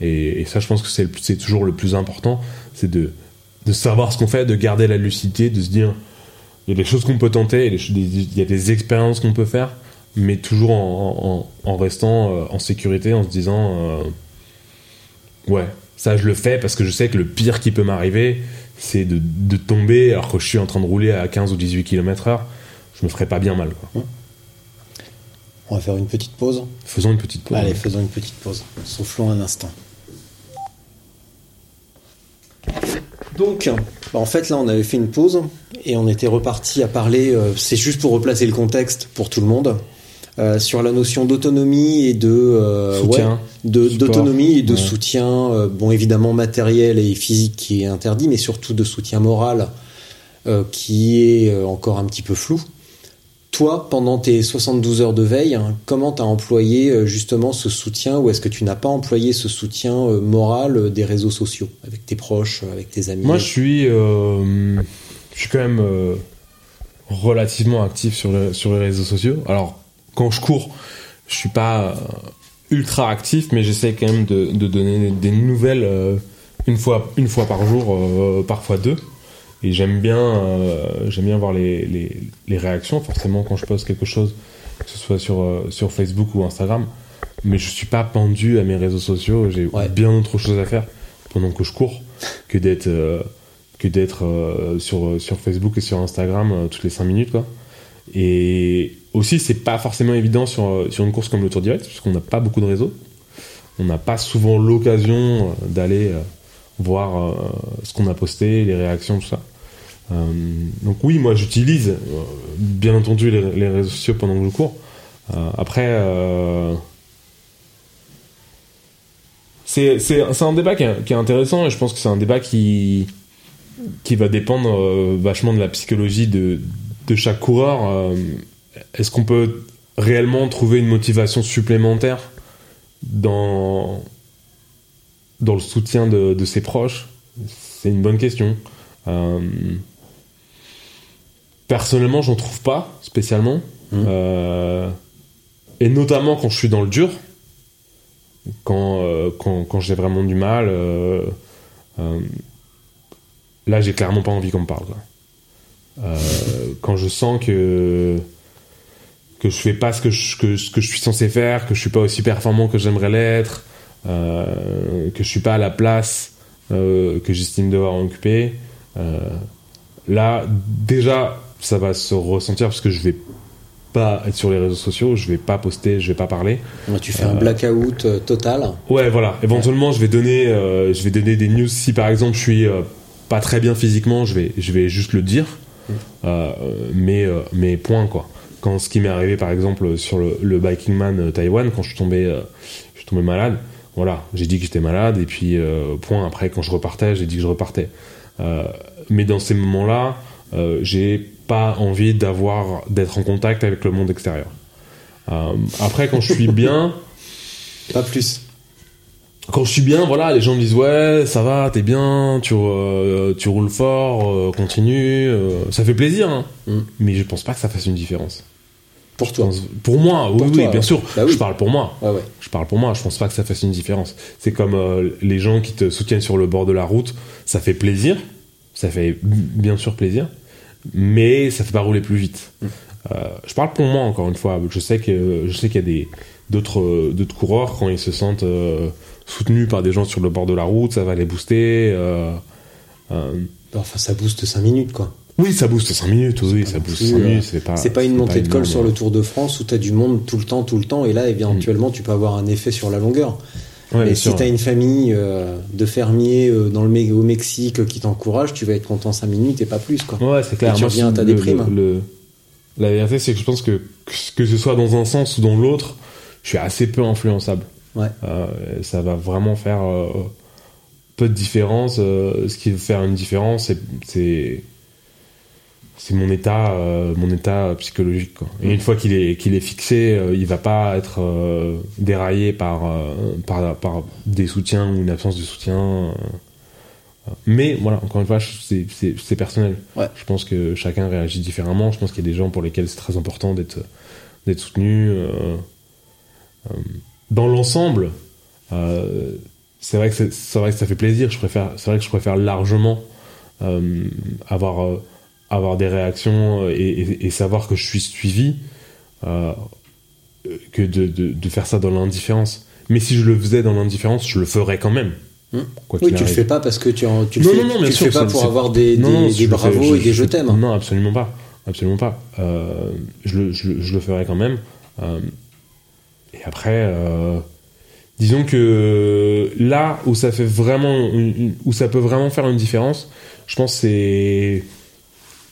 Et, et ça, je pense que c'est toujours le plus important, c'est de, de savoir ce qu'on fait, de garder la lucidité, de se dire il y a des choses qu'on peut tenter, il y a des choses- il y a des expériences qu'on peut faire, mais toujours en, en- en restant euh, en sécurité, en se disant euh, ouais, ça je le fais parce que je sais que le pire qui peut m'arriver, c'est de, de tomber alors que je suis en train de rouler à 15 ou 18 km/h. Je me ferais pas bien mal. Quoi. On va faire une petite pause. Faisons une petite pause. Allez, faisons une petite pause. Soufflons un instant. Donc, bah, en fait, là, on avait fait une pause et on était reparti à parler. euh, c'est juste pour replacer le contexte pour tout le monde euh, sur la notion d'autonomie et de euh, Soutien, ouais, de d'autonomie et de ouais. soutien. euh, bon, évidemment matériel et physique qui est interdit, mais surtout de soutien moral qui est encore un petit peu flou. Toi, pendant tes 72 heures de veille, hein, comment tu as employé justement ce soutien ou est-ce que tu n'as pas employé ce soutien moral des réseaux sociaux avec tes proches, avec tes amis? Moi, je suis, je suis quand même relativement actif sur, le- sur les réseaux sociaux. Alors, quand je cours, je suis pas euh, ultra actif, mais j'essaie quand même de, de donner des nouvelles euh, une fois, une fois par jour, euh, parfois deux. Et j'aime bien, j'aime bien voir les, les, les réactions, forcément, quand je poste quelque chose, que ce soit sur, sur Facebook ou Instagram. Mais je suis pas pendu à mes réseaux sociaux. J'ai Ouais. bien autre chose à faire pendant que je cours que d'être que d'être euh, sur sur Facebook et sur Instagram euh, toutes les 5 minutes quoi. Et aussi c'est pas forcément évident sur sur une course comme le Tour Direct parce qu'on n'a pas beaucoup de réseaux. On n'a pas souvent l'occasion euh, d'aller euh, voir euh, ce qu'on a posté, les réactions tout ça. Donc oui, moi j'utilise bien entendu les, réseaux sociaux pendant que je cours. Après c'est un débat qui est, qui est intéressant et je pense que c'est un débat qui qui va dépendre vachement de la psychologie de de chaque coureur. Euh, Est-ce qu'on peut réellement trouver une motivation supplémentaire dans dans le soutien de, de ses proches? C'est une bonne question. Euh, personnellement, j'en trouve pas spécialement. Euh, et notamment quand je suis dans le dur, quand, euh, quand, quand j'ai vraiment du mal, là j'ai clairement pas envie qu'on me parle. Euh, quand je sens que que je fais pas ce que je, que, ce que je suis censé faire, que je suis pas aussi performant que j'aimerais l'être, euh, que je suis pas à la place euh, que j'estime devoir occuper, là déjà ça va se ressentir parce que je vais pas être sur les réseaux sociaux, je vais pas poster, je vais pas parler. Tu fais un blackout euh, total. Ouais, voilà. Éventuellement, je vais donner, euh, je vais donner des news. Si par exemple, je suis pas très bien physiquement, je vais, je vais juste le dire. Euh, mais, euh, mais point quoi. Quand ce qui m'est arrivé par exemple sur le, le Biking Man euh, Taïwan, quand je suis tombé, je suis tombé malade. Voilà, j'ai dit que j'étais malade et puis point. Après, quand je repartais, j'ai dit que je repartais. Mais dans ces moments-là, j'ai pas envie d'avoir d'être en contact avec le monde extérieur. Euh, après, quand je suis bien, Pas plus. Quand je suis bien, voilà, les gens me disent ouais, ça va, t'es bien, tu, euh, tu roules fort, euh, continue, euh, ça fait plaisir, hein. Mm. mais je pense pas que ça fasse une différence. Pour toi. Pour moi, oui, Pour oui, toi, bien sûr. Bah oui. Je parle pour moi. Ouais. Je parle pour moi. Je pense pas que ça fasse une différence. C'est comme les gens qui te soutiennent sur le bord de la route. Ça fait plaisir. Ça fait bien sûr plaisir. Mais ça fait pas rouler plus vite. Mm. Je parle pour moi encore une fois. Je sais que je sais qu'il y a des d'autres d'autres coureurs quand ils se sentent soutenus par des gens sur le bord de la route, ça va les booster. euh, euh, Enfin, ça booste 5 minutes, quoi. oui, ça booste 5 minutes. Oui, ça booste plus, 5 euh, minutes. C'est pas une montée de col énorme. sur le Tour de France où tu as du monde tout le temps, tout le temps, et là, éventuellement, tu peux avoir un effet sur la longueur. Ouais, Mais si tu as une famille euh, de fermiers euh, dans le, au Mexique qui t'encourage, tu vas être content 5 minutes et pas plus, quoi. Ouais, c'est clair. Et tu reviens à ta déprime. le- le- la vérité, c'est que je pense que que ce soit dans un sens ou dans l'autre, je suis assez peu influençable. Ouais. Euh, ça va vraiment faire euh, peu de différence. euh, ce qui va faire une différence, c'est mon état, euh, mon état psychologique. Quoi. Et une fois qu'il est qu'il est fixé, euh, il va pas être euh, déraillé par, par par des soutiens ou une absence de soutien. Mais voilà, encore une fois, c'est- personnel. Ouais. Je pense que chacun réagit différemment. Je pense qu'il y a des gens pour lesquels c'est très important d'être d'être soutenu. Euh, euh, dans l'ensemble, euh, c'est vrai que c'est vrai que ça fait plaisir. Je préfère, c'est vrai que je préfère largement euh, avoir euh, avoir des réactions et, et- et savoir que je suis suivi euh, que de, de, de faire ça dans l'indifférence. Mais si je le faisais dans l'indifférence, je le ferais quand même. Hmm. Quoi Oui, tu le arrive. fais pas parce que tu, en- tu le Non, fais, non, non, tu le sûr, fais pas pour avoir des, des, non, des le bravos je- et des je je- t'aime. Non, absolument pas. Absolument pas. Euh, je, le, je, le- je le ferai quand même. Et après, euh, disons que là où ça fait vraiment, où ça peut vraiment faire une différence, je pense que c'est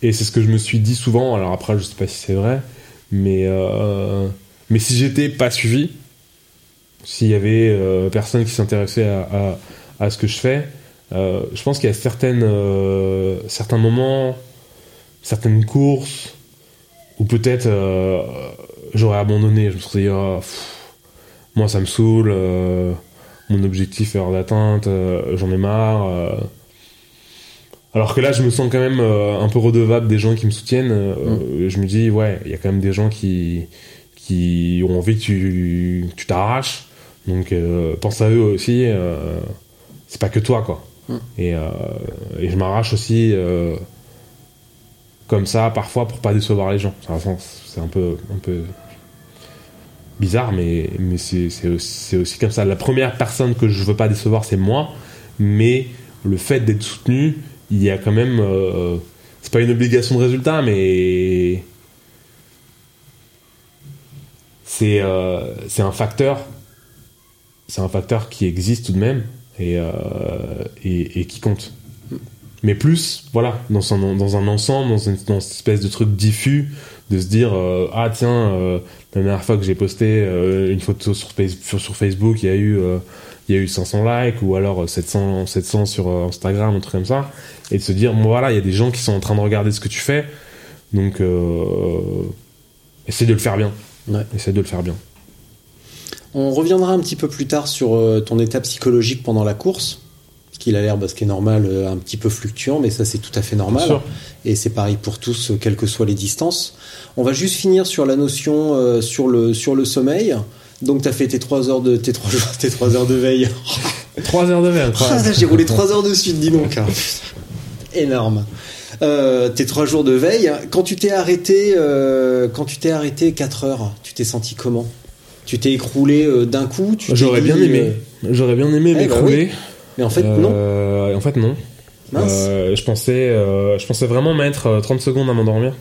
et c'est ce que je me suis dit souvent. Alors après, je sais pas si c'est vrai, mais euh, mais si j'étais pas suivi, s'il y avait euh, personne qui s'intéressait à, à, à ce que je fais, euh, je pense qu'il y a certaines, certains moments, certaines courses où peut-être euh, j'aurais abandonné. Je me serais dit, pff, moi ça me saoule, euh, mon objectif est hors d'atteinte, euh, j'en ai marre. Alors que là, je me sens quand même un peu redevable des gens qui me soutiennent. euh, Je me dis, ouais, il y a quand même des gens qui, qui ont envie que tu tu t'arraches. Donc pense à eux aussi. c'est pas que toi, quoi. Et, euh, et je m'arrache aussi comme ça, parfois, pour pas décevoir les gens. C'est un peu, bizarre, mais, c'est aussi, comme ça. La première personne que je veux pas décevoir, c'est moi. Mais le fait d'être soutenu, il y a quand même. euh, c'est pas une obligation de résultat, mais c'est euh, c'est un facteur c'est un facteur qui existe tout de même et, euh, et qui compte mais plus voilà dans un, dans un ensemble dans une, dans cette espèce de truc diffus de se dire euh, ah tiens euh, la dernière fois que j'ai posté euh, une photo sur, Face- sur, sur Facebook il y a eu il y a eu 500 likes ou alors 700 700 sur Instagram un truc comme ça. Et de se dire bon, voilà il y a des gens qui sont en train de regarder ce que tu fais. Donc essaie de le faire bien. Ouais. essaie de le faire bien. On reviendra un petit peu plus tard sur ton état psychologique pendant la course, qu'il a l'air, bah, ce qui est normal, euh, un petit peu fluctuant, mais ça c'est tout à fait normal. Et c'est pareil pour tous, euh, quelles que soient les distances. On va juste finir sur la notion euh, sur le sur le sommeil. Donc tu as fait tes 3 heures de tes 3 jours, tes 3 heures de veille. 3 heures de veille. Ah, J'ai roulé 3 heures de suite, dis donc. hein. Énorme. Euh, tes 3 jours de veille. Quand tu t'es arrêté, euh, quand tu t'es arrêté 4 heures, tu t'es senti comment? Tu t'es écroulé euh, d'un coup? J'aurais bien aimé. J'aurais bien aimé Eh bah m'écrouler. Mais en fait, non. Euh, En fait, non. Mince. Euh, je pensais, euh, je pensais vraiment mettre euh, 30 secondes à m'endormir.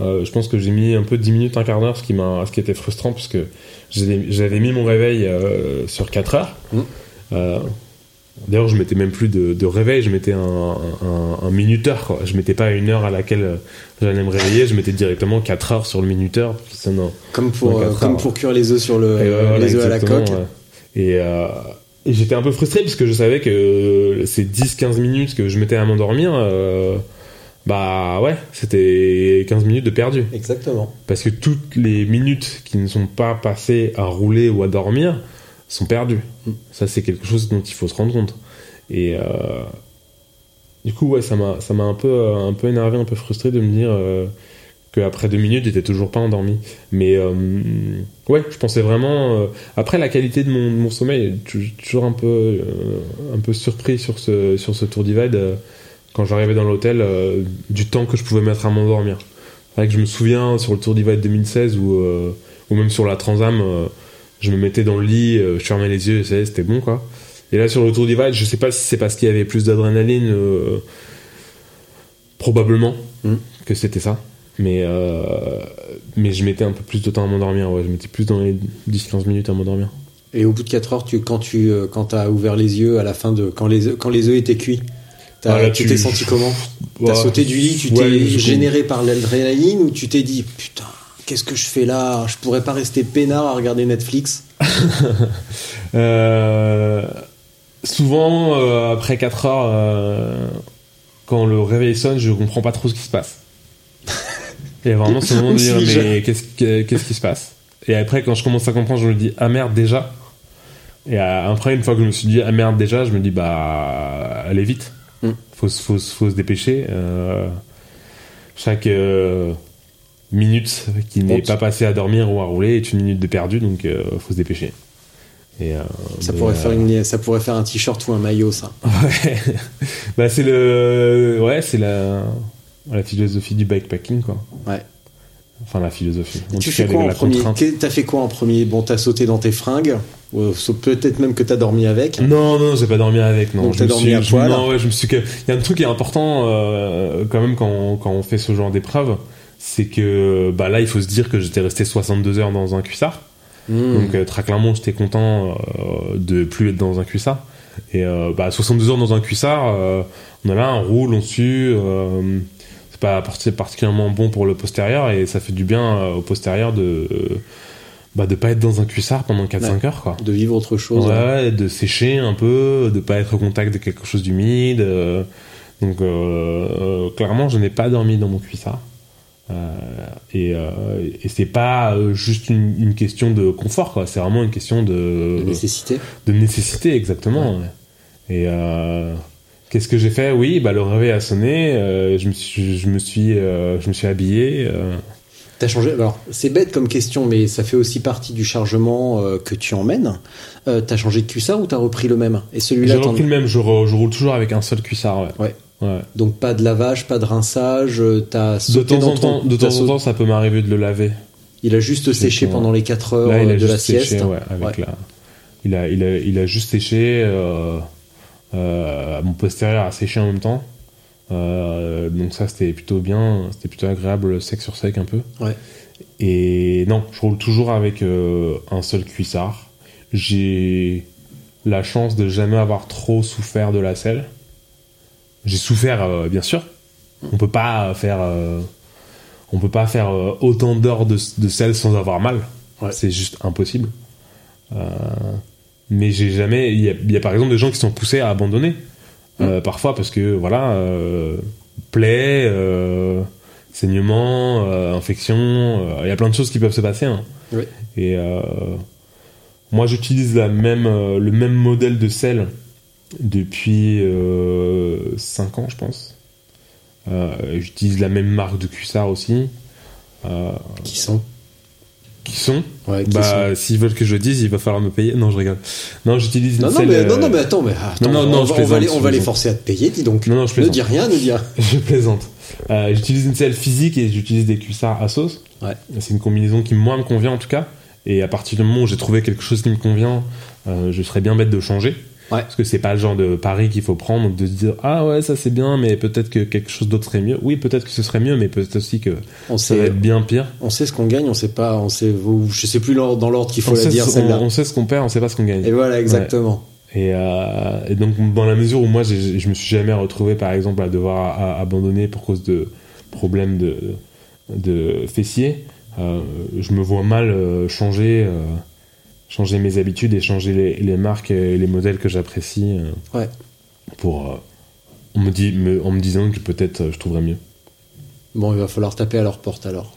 Euh, je pense que j'ai mis un peu 10 minutes, un quart d'heure, ce qui m'a, ce qui était frustrant parce que j'avais mis mon réveil euh, sur 4 heures. Mm. Euh, D'ailleurs, je mettais même plus de, de réveil, je mettais un, un, un minuteur. Quoi. Je mettais pas une heure à laquelle j'allais me réveiller, je mettais directement 4 heures sur le minuteur. Comme pour, comme heures. pour cuire les œufs sur le, ouais, les œufs à la coque. ouais. Et, et j'étais un peu frustré parce que je savais que ces 10-15 minutes que je mettais à m'endormir, euh, bah ouais, c'était 15 minutes de perdu. Exactement. Parce que toutes les minutes qui ne sont pas passées à rouler ou à dormir sont perdues. Mm. Ça, c'est quelque chose dont il faut se rendre compte. Et euh, du coup, ouais, ça m'a, un peu, euh, un peu énervé, un peu frustré de me dire euh, qu'après deux minutes, j'étais toujours pas endormi. Mais euh, ouais, je pensais vraiment. euh, après, la qualité de mon, de mon sommeil, je suis toujours un peu, euh, un peu surpris sur ce, sur ce Tour Divide euh, quand j'arrivais dans l'hôtel du temps que je pouvais mettre à m'endormir. C'est vrai que je me souviens sur le Tour Divide 2016 ou, ou même sur la Transam, je me mettais dans le lit, je fermais les yeux et c'était bon quoi. Et là sur le Tour Divide, je sais pas si c'est parce qu'il y avait plus d'adrénaline, probablement Mm. que c'était ça. Mais, euh, mais je mettais un peu plus de temps à m'endormir, ouais. Je mettais plus dans les 10-15 minutes à m'endormir. Et au bout de 4 heures, tu, quand tu euh, quand as ouvert les yeux à la fin de quand les quand les œufs étaient cuits, Ah, là, tu t'es senti comment? T'as Ouais, sauté du lit, tu ouais, t'es généré par l'adrénaline ou tu t'es dit putain qu'est-ce que je fais là? Je pourrais pas rester peinard à regarder Netflix? Euh, souvent, euh, après 4 heures, euh, quand le réveil sonne, je comprends pas trop ce qui se passe. Et vraiment, c'est le moment de dire, mais qu'est-ce que- qu'est-ce qui se passe Et après, quand je commence à comprendre, je me dis, ah merde, déjà. Et après, une fois que je me suis dit, ah merde, déjà, je me dis, bah, allez vite. Mm. Faut, se- faut, se- faut se dépêcher. Euh, chaque euh, minute qui n'est pas passée à dormir ou à rouler est une minute de perdu, donc euh, faut se dépêcher. Et, Ça pourrait faire une ça pourrait faire un t-shirt ou un maillot ça. Ouais. bah c'est le ouais c'est la la philosophie du bikepacking quoi. Ouais. Enfin la philosophie. En tu fais cas, quoi en premier T'as fait quoi en premier Bon, t'as sauté dans tes fringues, sauf peut-être même que t'as dormi avec. Non non j'ai pas dormi avec non. Donc je me dormi suis, à poil. Non ouais je me suis il y a un truc qui est important euh, quand même quand on, quand on fait ce genre d'épreuve c'est que bah là il faut se dire que j'étais resté 62 heures dans un cuissard. Hmm. Donc euh, très clairement, j'étais content euh, de plus être dans un cuissard. Et euh, bah, 62 heures dans un cuissard, euh, on est là, on roule, on sue. C'est pas parti- particulièrement bon pour le postérieur et ça fait du bien euh, au postérieur de euh, bah, de pas être dans un cuissard pendant 4-5 Ouais. heures quoi. de vivre autre chose. Ouais, ouais. de sécher un peu, de pas être au contact de quelque chose d'humide. euh, donc euh, clairement, je n'ai pas dormi dans mon cuissard. Euh, et et c'est pas juste une, une question de confort, quoi. C'est vraiment une question de, De nécessité. de nécessité, exactement. Et qu'est-ce que j'ai fait? Oui, bah le réveil a sonné. euh, je me suis, je me suis, euh, je me suis habillé. euh, T'as changé? Alors, c'est bête comme question, mais ça fait aussi partie du chargement euh, que tu emmènes. Euh, t'as changé de cuissard ou t'as repris le même? Et j'ai celui-là, t'en- repris le même. Je, re- je roule toujours avec un seul cuissard. Ouais. Ouais. Ouais. Donc pas de lavage, pas de rinçage. T'as De temps dans en ton- temps, de temps en temps, ça peut m'arriver de le laver. Il a juste séché pendant les 4 heures Là, il a de juste la séché, sieste. ouais, avec la. Il a, il a, il a juste séché. Euh, mon postérieur a séché en même temps. Euh, donc ça, c'était plutôt bien. C'était plutôt agréable, sec sur sec un peu. Ouais. Et non, je roule toujours avec euh, un seul cuissard. J'ai la chance de jamais avoir trop souffert de la selle. J'ai souffert, euh, bien sûr. On peut pas faire, euh, on peut pas faire euh, autant d'heures de, de selle sans avoir mal. Ouais. C'est juste impossible. Mais j'ai jamais. Il y, a, il y a par exemple des gens qui sont poussés à abandonner. Euh, parfois parce que voilà, euh, plaie, euh, saignement, infection. Il y a plein de choses qui peuvent se passer. hein. Oui. Et moi, j'utilise la même, le même modèle de sel depuis 5 ans, je pense. Euh, j'utilise la même marque de cuissard aussi. Euh, Qui sont qui sont Ouais, qui Bah, s'ils veulent que je dise, il va falloir me payer. Non, je rigole. Non, j'utilise une Non, non, selle, mais, non, euh, non, mais attends, mais attends, non, non, on, je va, on va plaisante, les, on je va les plaisante. forcer à te payer, dis donc. Non, non, je ne dis rien, ne dis rien. je plaisante. Euh, j'utilise une selle physique et j'utilise des cuissards à sauce. Ouais. C'est une combinaison qui, moi, me convient en tout cas. Et à partir du moment où j'ai trouvé quelque chose qui me convient, euh, je serais bien bête de changer. Ouais. Parce que c'est pas le genre de pari qu'il faut prendre, de se dire ah ouais ça c'est bien, mais peut-être que quelque chose d'autre serait mieux. Oui, peut-être que ce serait mieux, mais peut-être aussi que On ça va sait, être bien pire. on sait ce qu'on gagne, on sait pas, on sait, je sais plus dans l'ordre qu'il faut On la dire ce- on, on sait ce qu'on perd, on sait pas ce qu'on gagne. Et voilà, exactement. Et, euh, et donc, dans la mesure où moi, je me suis jamais retrouvé, par exemple, à devoir abandonner pour cause de problèmes de, de fessiers, euh, je me vois mal euh, changer, euh, changer mes habitudes et changer les, les marques et les modèles que j'apprécie euh, Ouais. pour, euh, on me dit, me- en me disant que peut-être euh, je trouverais mieux. Bon, il va falloir taper à leur porte alors.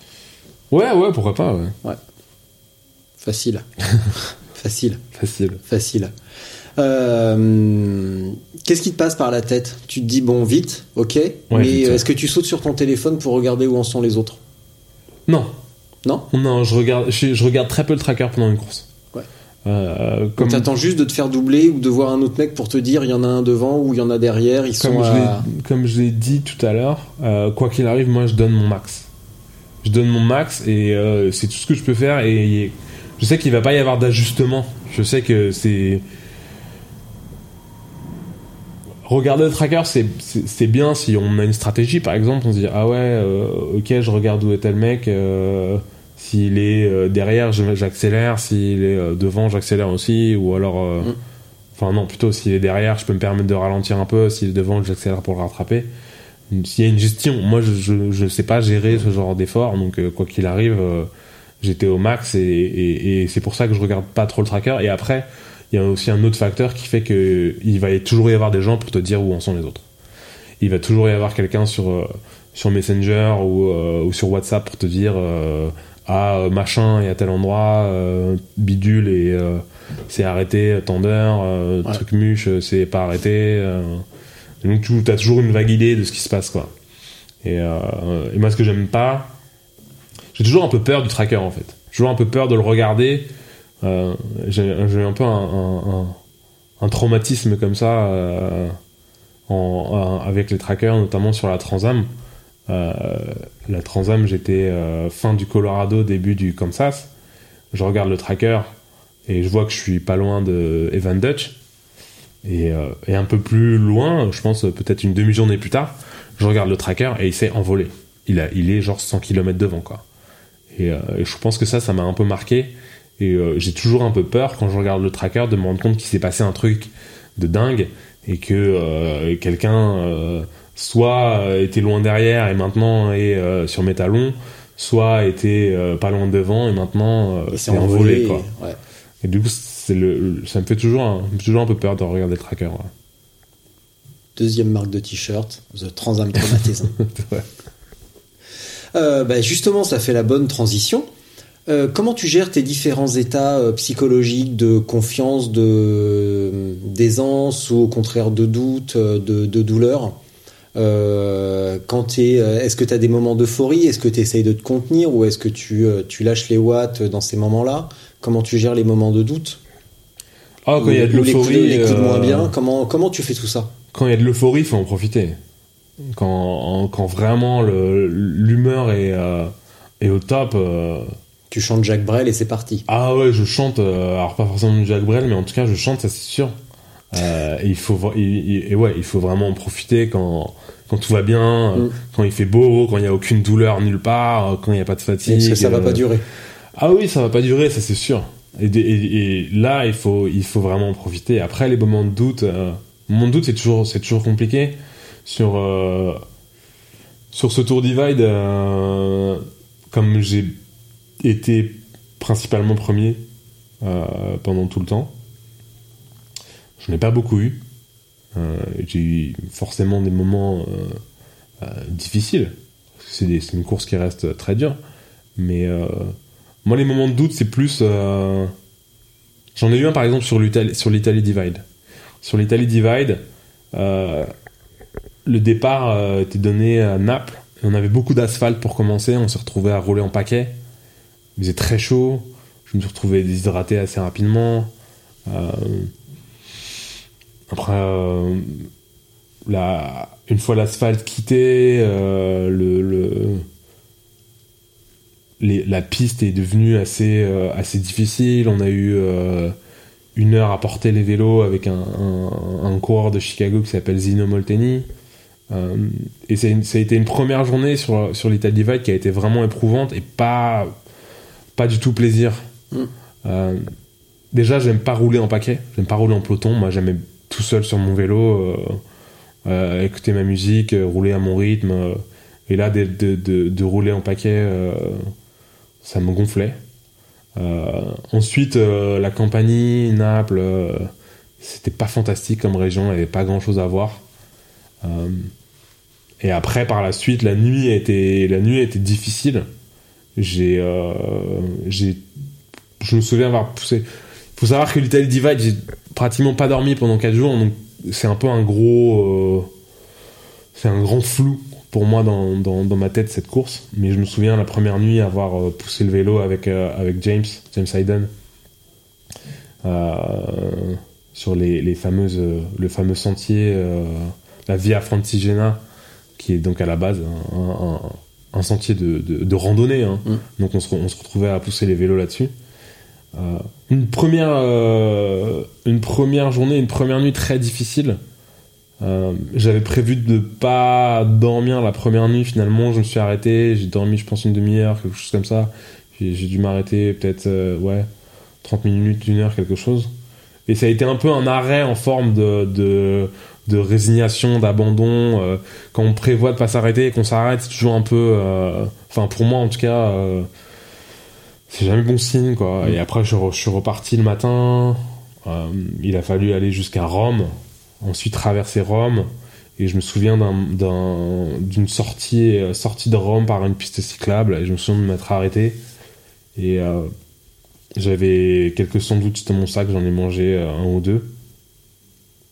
Ouais, ouais, pourquoi pas, ouais. Facile. Facile. Facile. Facile. Euh, Qu'est-ce qui te passe par la tête? Tu te dis, bon, vite, ok, mais ouais. est-ce que tu sautes sur ton téléphone pour regarder où en sont les autres? Non, Non? Non, je regarde, je, je regarde très peu le tracker pendant une course. Euh, Donc comme, t'attends juste de te faire doubler ou de voir un autre mec pour te dire il y en a un devant ou il y en a derrière, ils comme sont je à... comme je l'ai dit tout à l'heure, euh, quoi qu'il arrive, moi je donne mon max. Je donne mon max et euh, c'est tout ce que je peux faire et je sais qu'il va pas y avoir d'ajustement. Je sais que c'est regarder le tracker, c'est bien si on a une stratégie. Par exemple, on se dit ah ouais, ok, je regarde où est tel mec. S'il est euh, derrière, j'accélère. S'il est euh, devant, j'accélère aussi. Ou alors, euh, Mm. enfin non, plutôt s'il est derrière, je peux me permettre de ralentir un peu. S'il est devant, j'accélère pour le rattraper. S'il y a une gestion, moi je, je, je sais pas gérer ce genre d'effort, donc euh, quoi qu'il arrive, euh, j'étais au max et, et, et c'est pour ça que je regarde pas trop le tracker. Et après, il y a aussi un autre facteur qui fait que il va toujours y avoir des gens pour te dire où en sont les autres. Il va toujours y avoir quelqu'un sur euh, sur Messenger ou, euh, ou sur WhatsApp pour te dire euh, ah euh, machin est à tel endroit, euh, bidule et euh, c'est arrêté, tendeur, euh, Ouais. truc muche, c'est pas arrêté. donc tu as toujours une vague idée de ce qui se passe quoi. Et, et moi ce que j'aime pas, j'ai toujours un peu peur du tracker en fait. J'ai toujours un peu peur de le regarder. J'ai un peu un, un- un- un traumatisme comme ça en- avec les trackers, notamment sur la Transam. Euh, la Transam, j'étais euh, fin du Colorado, début du Kansas. Je regarde le tracker et je vois que je suis pas loin de Evan Dutch. Et, euh, et un peu plus loin, je pense peut-être une demi-journée plus tard, je regarde le tracker et il s'est envolé. Il, a, il est genre 100 km devant, quoi. Et, je pense que ça, ça m'a un peu marqué. Et j'ai toujours un peu peur quand je regarde le tracker de me rendre compte qu'il s'est passé un truc de dingue et que quelqu'un soit euh, était loin derrière et maintenant est euh, sur mes talons, soit était euh, pas loin devant et maintenant s'est envolé, quoi. et- ouais. Et du coup, c'est le, ça me fait toujours un, toujours un peu peur de regarder le tracker. ouais. Deuxième marque de t-shirt, The Transam Traumatism. Ouais. Euh, bah, justement, ça fait la bonne transition. Euh, comment tu gères tes différents états euh, psychologiques de confiance, de d'aisance ou au contraire de doute, de, de douleur? Euh, quand t'es, euh, Est-ce que tu as des moments d'euphorie? Est-ce que tu essayes de te contenir? Ou est-ce que tu, euh, tu lâches les watts dans ces moments-là? Comment tu gères les moments de doute? Ah, quand il y a de Ou les coups de- l'euphorie, les coups de moins bien comment, comment tu fais tout ça? quand il y a de l'euphorie, il faut en profiter. Quand, quand vraiment le- l'humeur est, euh, est au top. euh, Tu chantes Jacques Brel et c'est parti. ah ouais, je chante. alors pas forcément Jacques Brel, mais en tout cas, je chante, ça c'est sûr. Euh, et il faut, et ouais, il faut vraiment en profiter quand, quand tout va bien, euh, Mm. quand il fait beau, quand il n'y a aucune douleur nulle part, euh, quand il n'y a pas de fatigue. Parce que ça va pas durer. Ah oui, ça va pas durer, ça c'est sûr. Et, et- là, il faut, il faut vraiment en profiter. Après, les moments de doute, de doute, c'est toujours, c'est toujours compliqué. Sur, sur ce Tour Divide, comme j'ai été principalement premier pendant tout le temps, je n'ai pas beaucoup eu. Euh, j'ai eu forcément des moments euh, euh, difficiles. C'est une course qui reste très dure. Mais moi, les moments de doute, c'est plus. J'en ai eu un par exemple sur l'Italie Divide. Sur l'Italie Divide, le départ était donné à Naples. On avait beaucoup d'asphalte pour commencer. On s'est retrouvé à rouler en paquet. Il faisait très chaud. Je me suis retrouvé déshydraté assez rapidement. Après, euh, la- une fois l'asphalte quitté, euh, le, le- les- la piste est devenue assez, euh, assez difficile. On a eu une heure à porter les vélos avec un, un, un coureur de Chicago qui s'appelle Zino Molteni. Et c'est une- ça a été une première journée sur, sur l'Italie Divide qui a été vraiment éprouvante et pas, pas du tout plaisir. Mm. Déjà, j'aime pas rouler en paquet, j'aime pas rouler en peloton. Moi, j'aimais tout seul sur mon vélo, euh, euh, écouter ma musique, euh, rouler à mon rythme. et là, de, de, de, rouler en paquet, ça me gonflait. Ensuite, la Campanie, Naples, c'était pas fantastique comme région, il n'y avait pas grand chose à voir. Et après, par la suite, la nuit était, la nuit difficile. J'ai, j'ai, je me souviens avoir poussé. Faut savoir que l'Italie Divide, j'ai pratiquement pas dormi pendant 4 jours, donc c'est un peu un gros, euh, c'est un grand flou pour moi dans, dans, dans ma tête cette course. Mais je me souviens la première nuit avoir euh, poussé le vélo avec, euh, avec James, James Hayden, euh, sur les, les fameuses, le fameux sentier, la Via Francigena, qui est donc à la base un, un- un sentier de, de, de randonnée. hein. Mm. Donc on se, on se retrouvait à pousser les vélos là-dessus. Euh, une première, euh, une première journée, une première nuit très difficile. Euh, J'avais prévu de pas dormir la première nuit. Finalement, je me suis arrêté. J'ai dormi, je pense, une demi-heure, quelque chose comme ça. J'ai dû m'arrêter peut-être, ouais, 30 minutes, une heure, quelque chose. Et ça a été un peu un arrêt en forme de, de, résignation, d'abandon. Quand on prévoit de pas s'arrêter et qu'on s'arrête, c'est toujours un peu. Enfin, pour moi, en tout cas. C'est jamais bon signe quoi. Et après je, re- je suis reparti le matin. Euh, il a fallu aller jusqu'à Rome, ensuite traverser Rome. Et je me souviens d'un- d'un- d'une sortie, euh, sortie de Rome par une piste cyclable. Et je me souviens de m'être arrêté. Et euh, j'avais quelques sandwichs dans mon sac, j'en ai mangé un ou deux.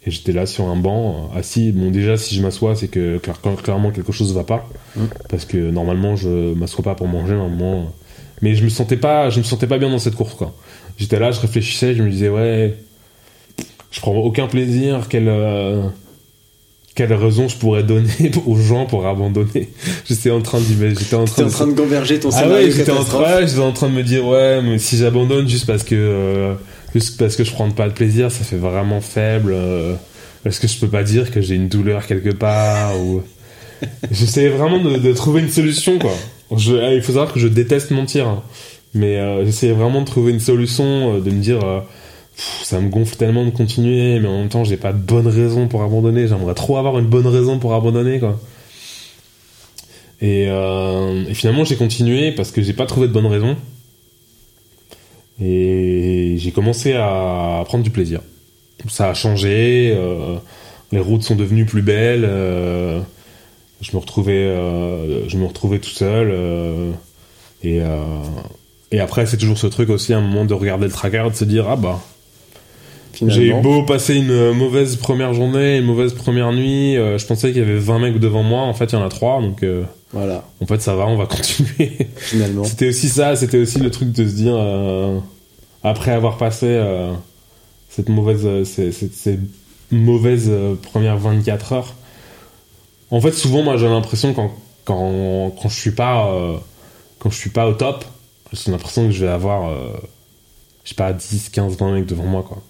Et j'étais là sur un banc, assis. Bon, déjà, si je m'assois, c'est que clair- clairement quelque chose va pas. Parce que normalement, je m'assois pas pour manger, normalement. Mais je me sentais pas, je me sentais pas bien dans cette course, quoi. J'étais là, je réfléchissais, je me disais, ouais, je prends aucun plaisir, quelle, euh, quelle raison je pourrais donner aux gens pour abandonner. J'étais en train d'imaginer, j'étais en train en de, train de gamberger ton ah ouais, j'étais en, train, j'étais en train de me dire, ouais, mais si j'abandonne juste parce que, euh, juste parce que je prends pas de plaisir, ça fait vraiment faible. euh, Est-ce que je peux pas dire que j'ai une douleur quelque part ou... J'essayais vraiment de, de trouver une solution, quoi. Ah, il faut savoir que je déteste mentir, hein. mais euh, j'essayais vraiment de trouver une solution, euh, de me dire, euh, ça me gonfle tellement de continuer, mais en même temps, j'ai pas de bonne raison pour abandonner. J'aimerais trop avoir une bonne raison pour abandonner, quoi. Et, finalement, j'ai continué parce que j'ai pas trouvé de bonne raison. Et j'ai commencé à prendre du plaisir. Ça a changé, les routes sont devenues plus belles. Je me retrouvais, euh, je me retrouvais tout seul. euh, et, euh, et après, c'est toujours ce truc aussi, à un moment de regarder le tracker, de se dire ah bah j'ai beau passer une mauvaise première journée, une mauvaise première nuit. euh, je pensais qu'il y avait 20 mecs devant moi. En fait, il y en a 3. Donc, euh, Voilà, en fait, ça va, on va continuer. finalement. c'était aussi ça. C'était aussi le truc de se dire, euh, après avoir passé cette mauvaise, ces, ces- ces mauvaises premières 24 heures. En fait, souvent, moi, j'ai l'impression quand, quand, quand je suis pas, euh, quand je suis pas au top, j'ai l'impression que je vais avoir, euh, je sais pas, 10, 15, 20 mecs devant moi, quoi.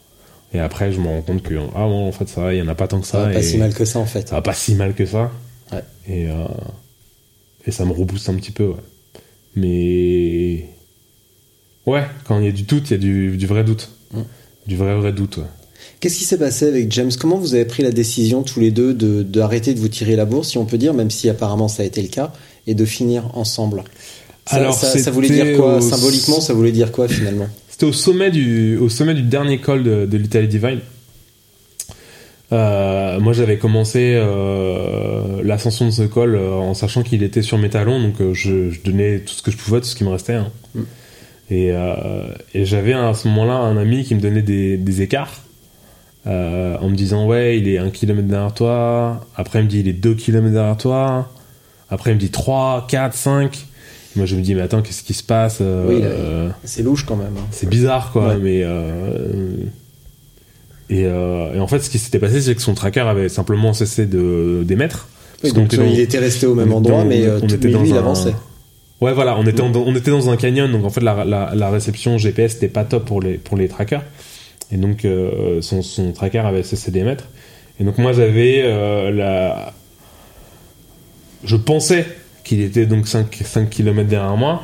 Et après, je me rends compte que, ah bon, en fait, ça va, il y en a pas tant que Ça ça. va pas si mal que ça en fait. ça va pas si mal que ça. Ouais. Et, euh, et ça me rebooste un petit peu, ouais. Mais. Ouais, quand il y a du doute, il y a du, du vrai doute. Mm. Du vrai, vrai doute, ouais. Qu'est-ce qui s'est passé avec James? Comment vous avez pris la décision tous les deux de d'arrêter de vous tirer la bourse, si on peut dire, même si apparemment ça a été le cas, et de finir ensemble? Ça, Alors, ça, ça voulait dire quoi? au- Symboliquement, ça voulait dire quoi finalement? C'était au sommet du, au sommet du dernier col de, de l'Italie Divine. Euh, moi, j'avais commencé euh, l'ascension de ce col euh, en sachant qu'il était sur mes talons, donc je, je donnais tout ce que je pouvais, tout ce qui me restait. hein. Mm. Et, et j'avais à ce moment-là un ami qui me donnait des, des écarts euh, en me disant ouais, il est un kilomètre derrière toi. Après, il me dit il est deux kilomètres derrière toi. Après, il me dit 3, 4, 5. Moi, je me dis mais attends, qu'est-ce qui se passe euh, Oui, euh, C'est louche quand même. hein. c'est bizarre quoi Ouais. mais euh, et, et en fait ce qui s'était passé c'est que son tracker avait simplement cessé de d'émettre Oui, donc était dans- il était resté au même on- endroit, on- mais, on tout- était mais dans lui, il un- avançait. ouais voilà on était en- on était dans un canyon donc en fait la, la, la réception GPS n'était pas top pour les pour les trackers et donc euh, son, son tracker avait cessé d'émettre. Et donc moi j'avais euh, la je pensais qu'il était donc 5, 5 km derrière moi.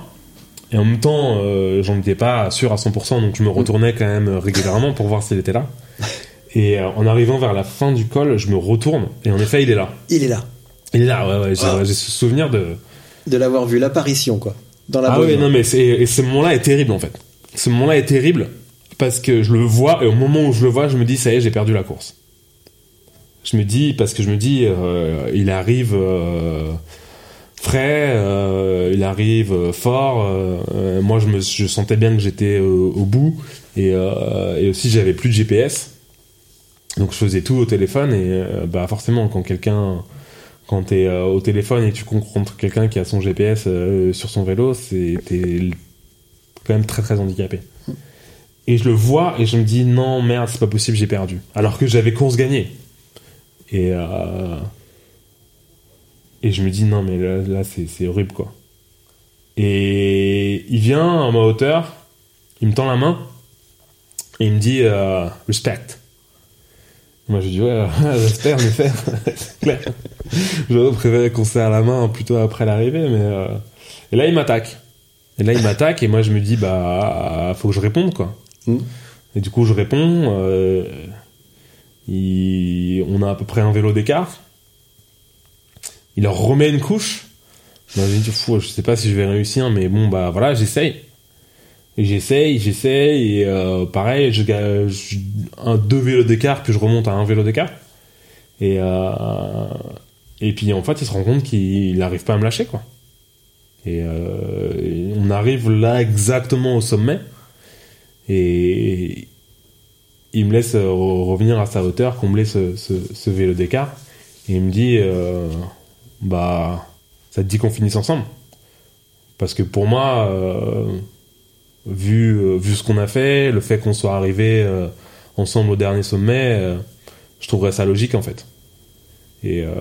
Et en même temps euh, j'en étais pas sûr à 100% donc je me retournais quand même régulièrement pour voir s'il était là. Et euh, en arrivant vers la fin du col je me retourne. Et en effet il est là. Il est là. il est là ouais ouais. J'ai ce souvenir de De l'avoir vu, l'apparition, quoi. Dans la ah oui, non, mais et ce moment-là est terrible en fait. Ce moment-là est terrible parce que je le vois et au moment où je le vois, je me dis ça y est, j'ai perdu la course. Je me dis parce que je me dis euh, il arrive euh, frais, euh, il arrive fort. moi, je sentais bien que j'étais au, bout et, aussi j'avais plus de GPS. Donc je faisais tout au téléphone et bah forcément quand quelqu'un quand t'es au téléphone et tu rencontres quelqu'un qui a son GPS sur son vélo, c'est t'es quand même très très handicapé. Et je le vois et je me dis non merde c'est pas possible j'ai perdu. Alors que j'avais course gagnée. Et euh, et je me dis non mais là, là, c'est horrible quoi. Et il vient à ma hauteur, il me tend la main et il me dit euh, respect. Moi je dis ouais respect en effet c'est clair. Je préférais qu'on serre la main plutôt après l'arrivée mais euh, et là il m'attaque. Et là il m'attaque et moi je me dis bah faut que je réponde quoi. Et du coup je réponds euh, on a à peu près un vélo d'écart. Il leur remet une couche. Moi, j'ai dit, Fou, je sais pas si je vais réussir, mais bon, bah voilà, j'essaye. J'essaye, j'essaye, euh, pareil, je, je- un, deux vélos d'écart, puis je remonte à un vélo d'écart. Et, euh, et puis en fait, il se rend compte qu'il n'arrive pas à me lâcher, quoi. Et on arrive là exactement au sommet. Et il me laisse euh, re- revenir à sa hauteur, combler ce, ce, ce vélo d'écart. Et il me dit, euh, bah, ça te dit qu'on finisse ensemble Parce que pour moi, euh, vu, euh, vu ce qu'on a fait, le fait qu'on soit arrivé euh, ensemble au dernier sommet, euh, je trouverais ça logique en fait. Et euh,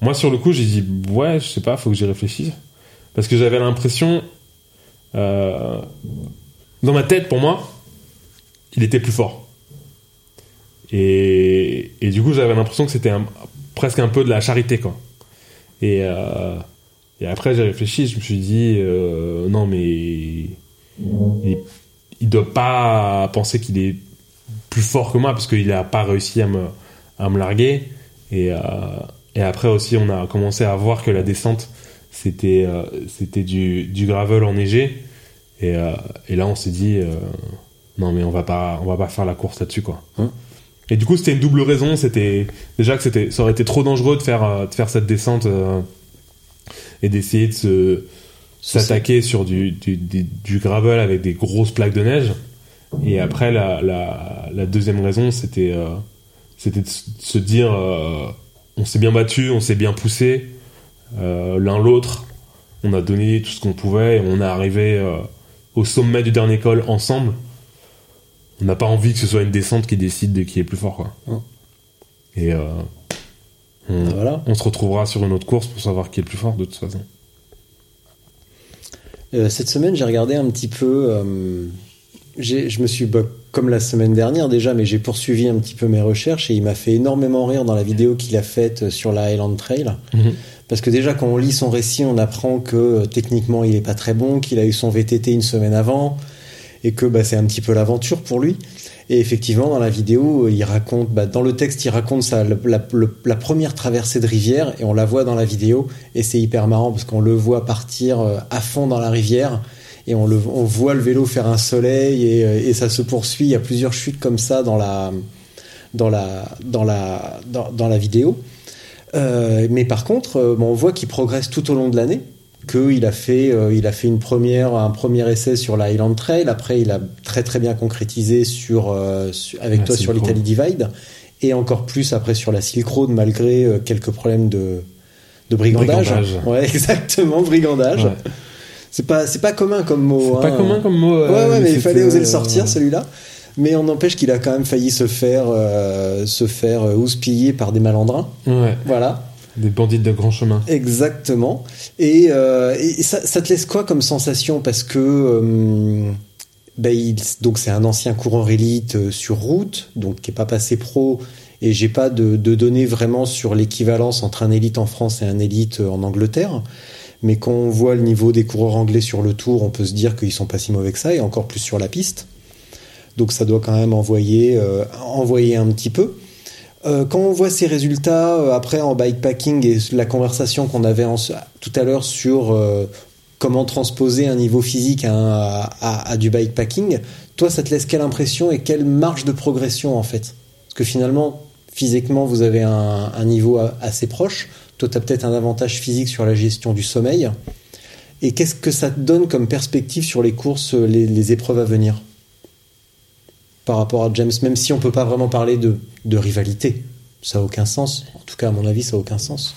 moi, sur le coup, j'ai dit, ouais, je sais pas, faut que j'y réfléchisse. Parce que j'avais l'impression, euh, dans ma tête, pour moi, il était plus fort. Et, du coup, j'avais l'impression que c'était presque un peu de la charité, quoi. Et, euh, après, j'ai réfléchi, je me suis dit, euh, non, mais il, il doit pas penser qu'il est plus fort que moi, parce qu'il a pas réussi à me, à me larguer. Et, euh, et après aussi, on a commencé à voir que la descente, c'était c'était du, du gravel enneigé. Et, euh, et là, on s'est dit, euh, non, mais on va pas, on va pas faire la course là-dessus, quoi. Hein et du coup, c'était une double raison. C'était déjà que c'était, ça aurait été trop dangereux de faire, euh, de faire cette descente euh, et d'essayer de se s'attaquer sur du, du, du, du gravel avec des grosses plaques de neige. Et après, la, la, la deuxième raison, c'était euh, c'était de se dire, euh, on s'est bien battu, on s'est bien poussé, l'un l'autre, on a donné tout ce qu'on pouvait, et on est arrivé au sommet du dernier col ensemble. On n'a pas envie que ce soit une descente qui décide de qui est plus fort, quoi. Et euh, on, Ah, voilà. on se retrouvera sur une autre course pour savoir qui est le plus fort, de toute façon. Euh, cette semaine, j'ai regardé un petit peu. euh, je me suis, comme la semaine dernière déjà, mais j'ai poursuivi un petit peu mes recherches et il m'a fait énormément rire dans la vidéo qu'il a faite sur la Highland Trail. Mhm. Parce que déjà, quand on lit son récit, on apprend que euh, techniquement, il est pas très bon, qu'il a eu son VTT une semaine avant et que bah, c'est un petit peu l'aventure pour lui. Et effectivement, dans la vidéo, il raconte, bah, dans le texte, il raconte sa, la, la première traversée de rivière et on la voit dans la vidéo et c'est hyper marrant parce qu'on le voit partir euh, à fond dans la rivière et on, le, on voit le vélo faire un soleil et, euh, et ça se poursuit. Il y a plusieurs chutes comme ça dans la, dans la, dans la, dans, dans la vidéo. Euh, mais par contre, euh, on voit qu'il progresse tout au long de l'année. Qu'il a fait, euh, il a fait une première, un premier essai sur la Highland Trail. Après, il a très très bien concrétisé sur, sur- avec La toi sur l'Italy Divide et encore plus après sur la Silk Road malgré quelques problèmes de, de brigandage. Brigandage. Ouais, exactement, brigandage. Ouais. C'est pas, c'est pas commun comme mot. C'est pas hein. commun comme mot. Ouais, euh, ouais, mais il fallait oser le euh, sortir celui-là. Mais on n'empêche qu'il a quand même failli se faire, euh, se faire euh, houspiller par des malandrins. Ouais, Voilà. des bandits de grand chemin. Exactement. Et, euh, et ça, ça te laisse quoi comme sensation? Parce que euh, ben, il- donc c'est un ancien coureur élite euh, sur route, donc qui est pas passé pro. Et j'ai pas de, de données vraiment sur l'équivalence entre un élite en France et un élite euh, en Angleterre. Mais quand on voit le niveau des coureurs anglais sur le tour, on peut se dire qu'ils sont pas si mauvais que ça, et encore plus sur la piste. Donc ça doit quand même envoyer, euh, un petit peu. Euh, quand on voit ces résultats euh, après en bikepacking et la conversation qu'on avait tout à l'heure sur comment transposer un niveau physique à, du bikepacking, toi ça te laisse quelle impression et quelle marge de progression en fait? Parce que finalement, physiquement, vous avez un, niveau assez proche. Toi, tu as peut-être un avantage physique sur la gestion du sommeil. Et qu'est-ce que ça te donne comme perspective sur les courses, les, les épreuves à venir par rapport à James, même si on peut pas vraiment parler de, de rivalité. ça a aucun sens. En tout cas, à mon avis, ça a aucun sens.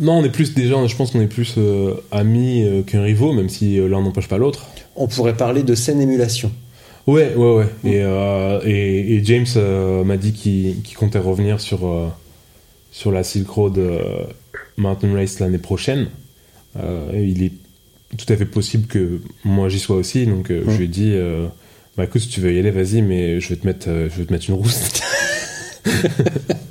Non, on est plus déjà, je pense qu'on est plus euh, amis euh, qu'un rivaux, même si euh, l'un n'empêche pas l'autre. On pourrait parler de scène émulation. Ouais, ouais, ouais. Et, et, et James m'a dit qu'il comptait revenir sur, sur la Silk Road euh, Mountain Race l'année prochaine. Euh, il est tout à fait possible que moi j'y sois aussi. Donc euh, je lui ai dit, bah écoute, si tu veux y aller, vas-y, mais je vais te mettre, je vais te mettre une rousse.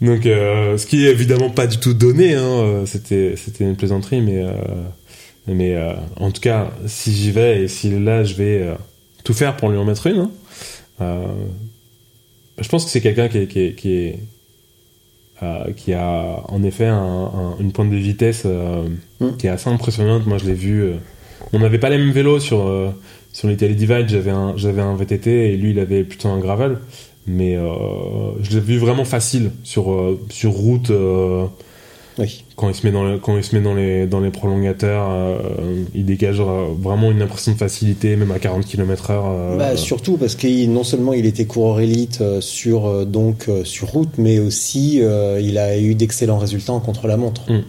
donc, euh, ce qui est évidemment pas du tout donné. Hein, c'était, c'était une plaisanterie, mais, euh, mais euh, en tout cas, si j'y vais et si là je vais tout faire pour lui en mettre une. hein. Je pense que c'est quelqu'un qui est, qui est, qui, est, euh, qui a en effet un- un- une pointe de vitesse euh, Mm. qui est assez impressionnante. Moi, je l'ai vu. euh, on n'avait pas les mêmes vélos sur euh, sur l'Italy Divide. J'avais un j'avais un VTT et lui, il avait plutôt un gravel. Mais euh, je l'ai vu vraiment facile sur euh, sur route. Oui. quand il se met dans le- quand il se met dans les dans les prolongateurs, euh, il dégage euh, vraiment une impression de facilité, même à 40 km/h. euh, Bah, surtout parce que non seulement il était coureur élite sur donc sur route, mais aussi il a eu d'excellents résultats en contre-la-montre. Mm.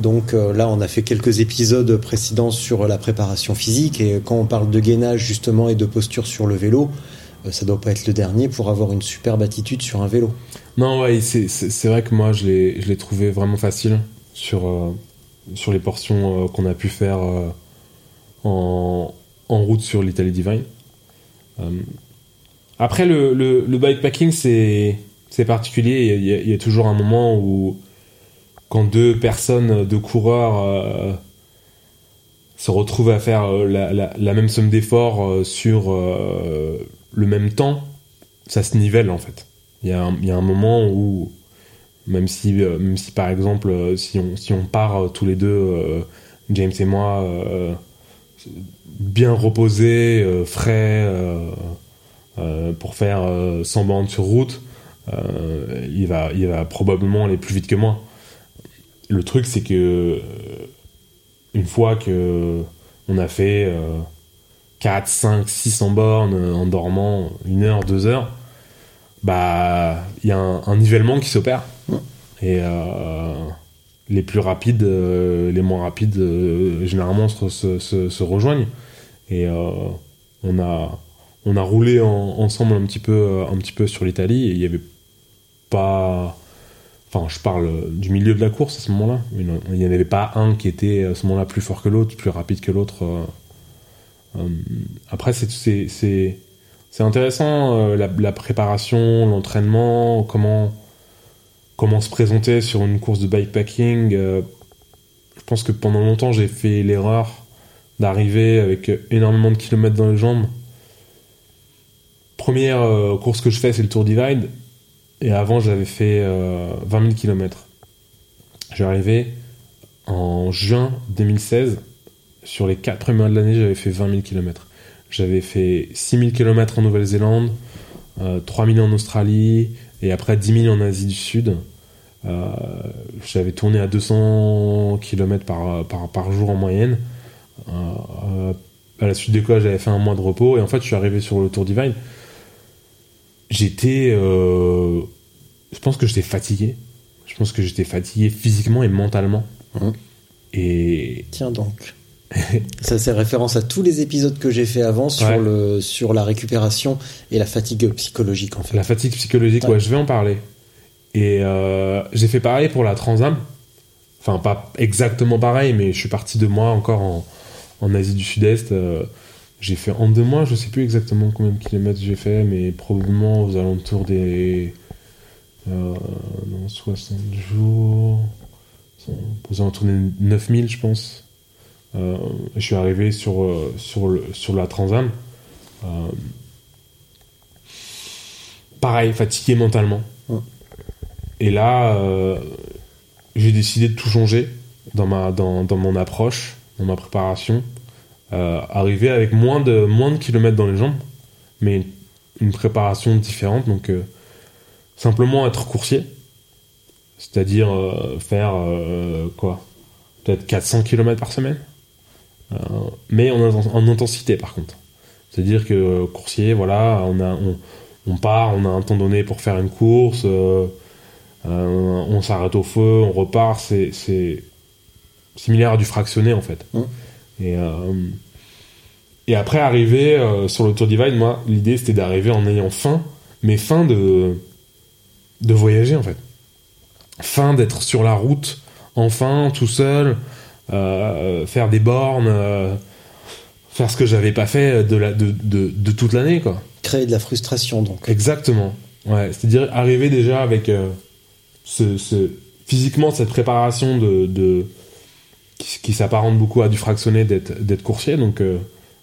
Donc là, on a fait quelques épisodes précédents sur la préparation physique et quand on parle de gainage justement et de posture sur le vélo, ça doit pas être le dernier pour avoir une superbe attitude sur un vélo. Non, ouais, c'est- vrai que moi, je l'ai trouvé vraiment facile sur, euh, sur les portions euh, qu'on a pu faire euh, en, en route sur l'Italie Divine. Euh, après, le, le, bikepacking, c'est particulier. Il y, a- toujours un moment où, quand deux personnes, deux coureurs, euh, se retrouvent à faire euh, la, la, la même somme d'efforts euh, sur euh, le même temps, ça se nivelle en fait. Il y, a un, moment où, même si, euh, même si par exemple, euh, si on, si on part euh, tous les deux, James et moi, bien reposés, frais, pour faire euh, 100 bandes sur route, il, va, il va probablement aller plus vite que moi. Le truc, c'est que une fois que on a fait 4, 5, 600 bornes en dormant une heure, deux heures, bah il y a un, un nivellement qui s'opère. Et euh, les plus rapides, euh, les moins rapides, euh, généralement se, se, se- se rejoignent. Et on a on a roulé en- ensemble un petit peu un petit peu sur l'Italie et il y avait pas enfin je parle du milieu de la course à ce moment-là il n'y en avait pas un qui était à ce moment-là plus fort que l'autre plus rapide que l'autre après c'est intéressant euh, la, préparation l'entraînement comment comment se présenter sur une course de bikepacking euh, je pense que pendant longtemps j'ai fait l'erreur d'arriver avec énormément de kilomètres dans les jambes première euh, course que je fais, c'est le Tour Divide. Et avant, j'avais fait euh, 20 000 km. J'ai arrivé en juin 2016. Sur les 4 premiers mois de l'année, j'avais fait 20 000 km. J'avais fait 6 000 km en Nouvelle-Zélande, euh, 3 000 en Australie, et après 10 000 en Asie du Sud. Euh, j'avais tourné à 200 km par, par, par jour en moyenne. Euh, euh, à la suite de quoi j'avais fait un mois de repos et en fait je suis arrivé sur le Tour Divine j'étais je pense que j'étais fatigué je pense que j'étais fatigué physiquement et mentalement Mhm. et Tiens donc. Ça c'est référence à tous les épisodes que j'ai fait avant sur Ouais. le sur la récupération et la fatigue psychologique en fait. la fatigue psychologique Ouais. je vais en parler et euh, j'ai fait pareil pour la Transam enfin pas exactement pareil mais je suis parti de moi encore en, en Asie du Sud-Est euh, j'ai fait en deux mois je sais plus exactement combien de kilomètres j'ai fait mais probablement aux alentours des euh, non, 60 jours aux alentours des 9000 je pense Euh, je suis arrivé sur, euh, sur, le, sur la Transam Euh, pareil fatigué mentalement. Ouais. et là euh, j'ai décidé de tout changer dans, ma, dans, dans mon approche dans ma préparation. Arriver avec moins de, moins de kilomètres dans les jambes mais une, préparation différente. Donc simplement être coursier. C'est-à-dire faire quoi? Peut-être 400 km par semaine mais en, inten- en intensité par contre c'est-à-dire que euh, coursier voilà on a on, on part, on a un temps donné pour faire une course, euh, euh, on s'arrête au feu, on repart. C'est, similaire à du fractionné en fait. Et, euh, et après arriver euh, sur le Tour Divide, moi l'idée c'était d'arriver en ayant faim, mais faim de de voyager en fait. Faim d'être sur la route, enfin tout seul, euh, faire des bornes, euh, faire ce que j'avais pas fait de, la, de, de, de toute l'année quoi. Créer de la frustration, donc. Exactement. Ouais, c'est-à-dire arriver déjà avec euh, ce, ce- physiquement cette préparation de, qui, qui s'apparente beaucoup à du fractionné d'être d'être coursier. Donc, euh,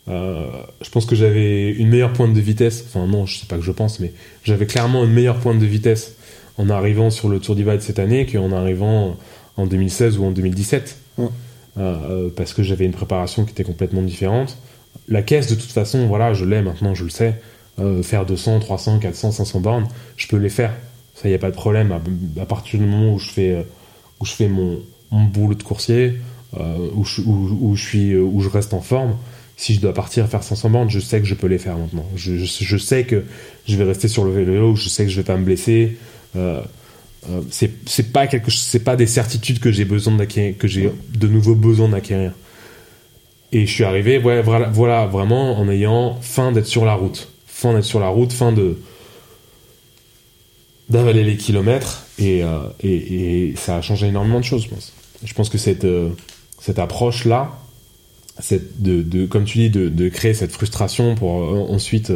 euh, je pense que j'avais une meilleure pointe de vitesse. Enfin non, je sais pas que je pense, mais j'avais clairement une meilleure pointe de vitesse en arrivant sur le Tour Divide cette année qu'en arrivant en 2016 ou en 2017. Ouais. Euh, parce que j'avais une préparation qui était complètement différente. La caisse, de toute façon, voilà, je l'ai maintenant, je le sais. Euh, faire 200, 300, 400, 500 bornes, je peux les faire. Ça, y a pas de problème. À, partir du moment où je fais, euh, où je fais mon, boulot de coursier, où, je, suis, où je reste en forme, si je dois partir faire 500 bornes, je sais que je peux les faire maintenant. Je, sais que je vais rester sur le vélo, je sais que je vais pas me blesser. Euh, c'est pas quelque c'est pas des certitudes que j'ai besoin d'acquérir que j'ai de nouveau besoin d'acquérir. Et je suis arrivé voilà, voilà vraiment en ayant faim d'être sur la route. Faim d'être sur la route faim de d'avaler les kilomètres. Et, euh, et, et ça a changé énormément de choses je pense. Je pense que cette euh, cette approche là cette de, de comme tu dis de, de créer cette frustration pour euh, ensuite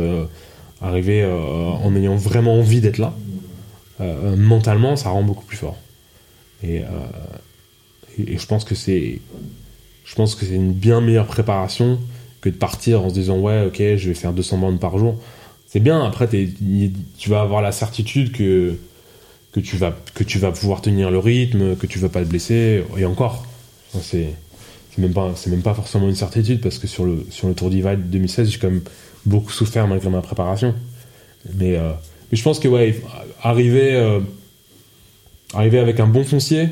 arriver en ayant vraiment envie d'être là euh, mentalement, ça rend beaucoup plus fort. Et, euh, et, je pense que c'est, je pense que c'est une bien meilleure préparation que de partir en se disant ouais, ok, je vais faire 200 bandes par jour. C'est bien. Après, tu vas avoir la certitude que que tu vas que tu vas pouvoir tenir le rythme, que tu vas pas te blesser. Et encore, c'est même pas c'est même pas forcément une certitude parce que sur le sur le Tour Divide 2016, j'ai quand même beaucoup souffert malgré ma préparation. Mais euh, mais je pense que ouais, arriver, euh, arriver avec un bon foncier,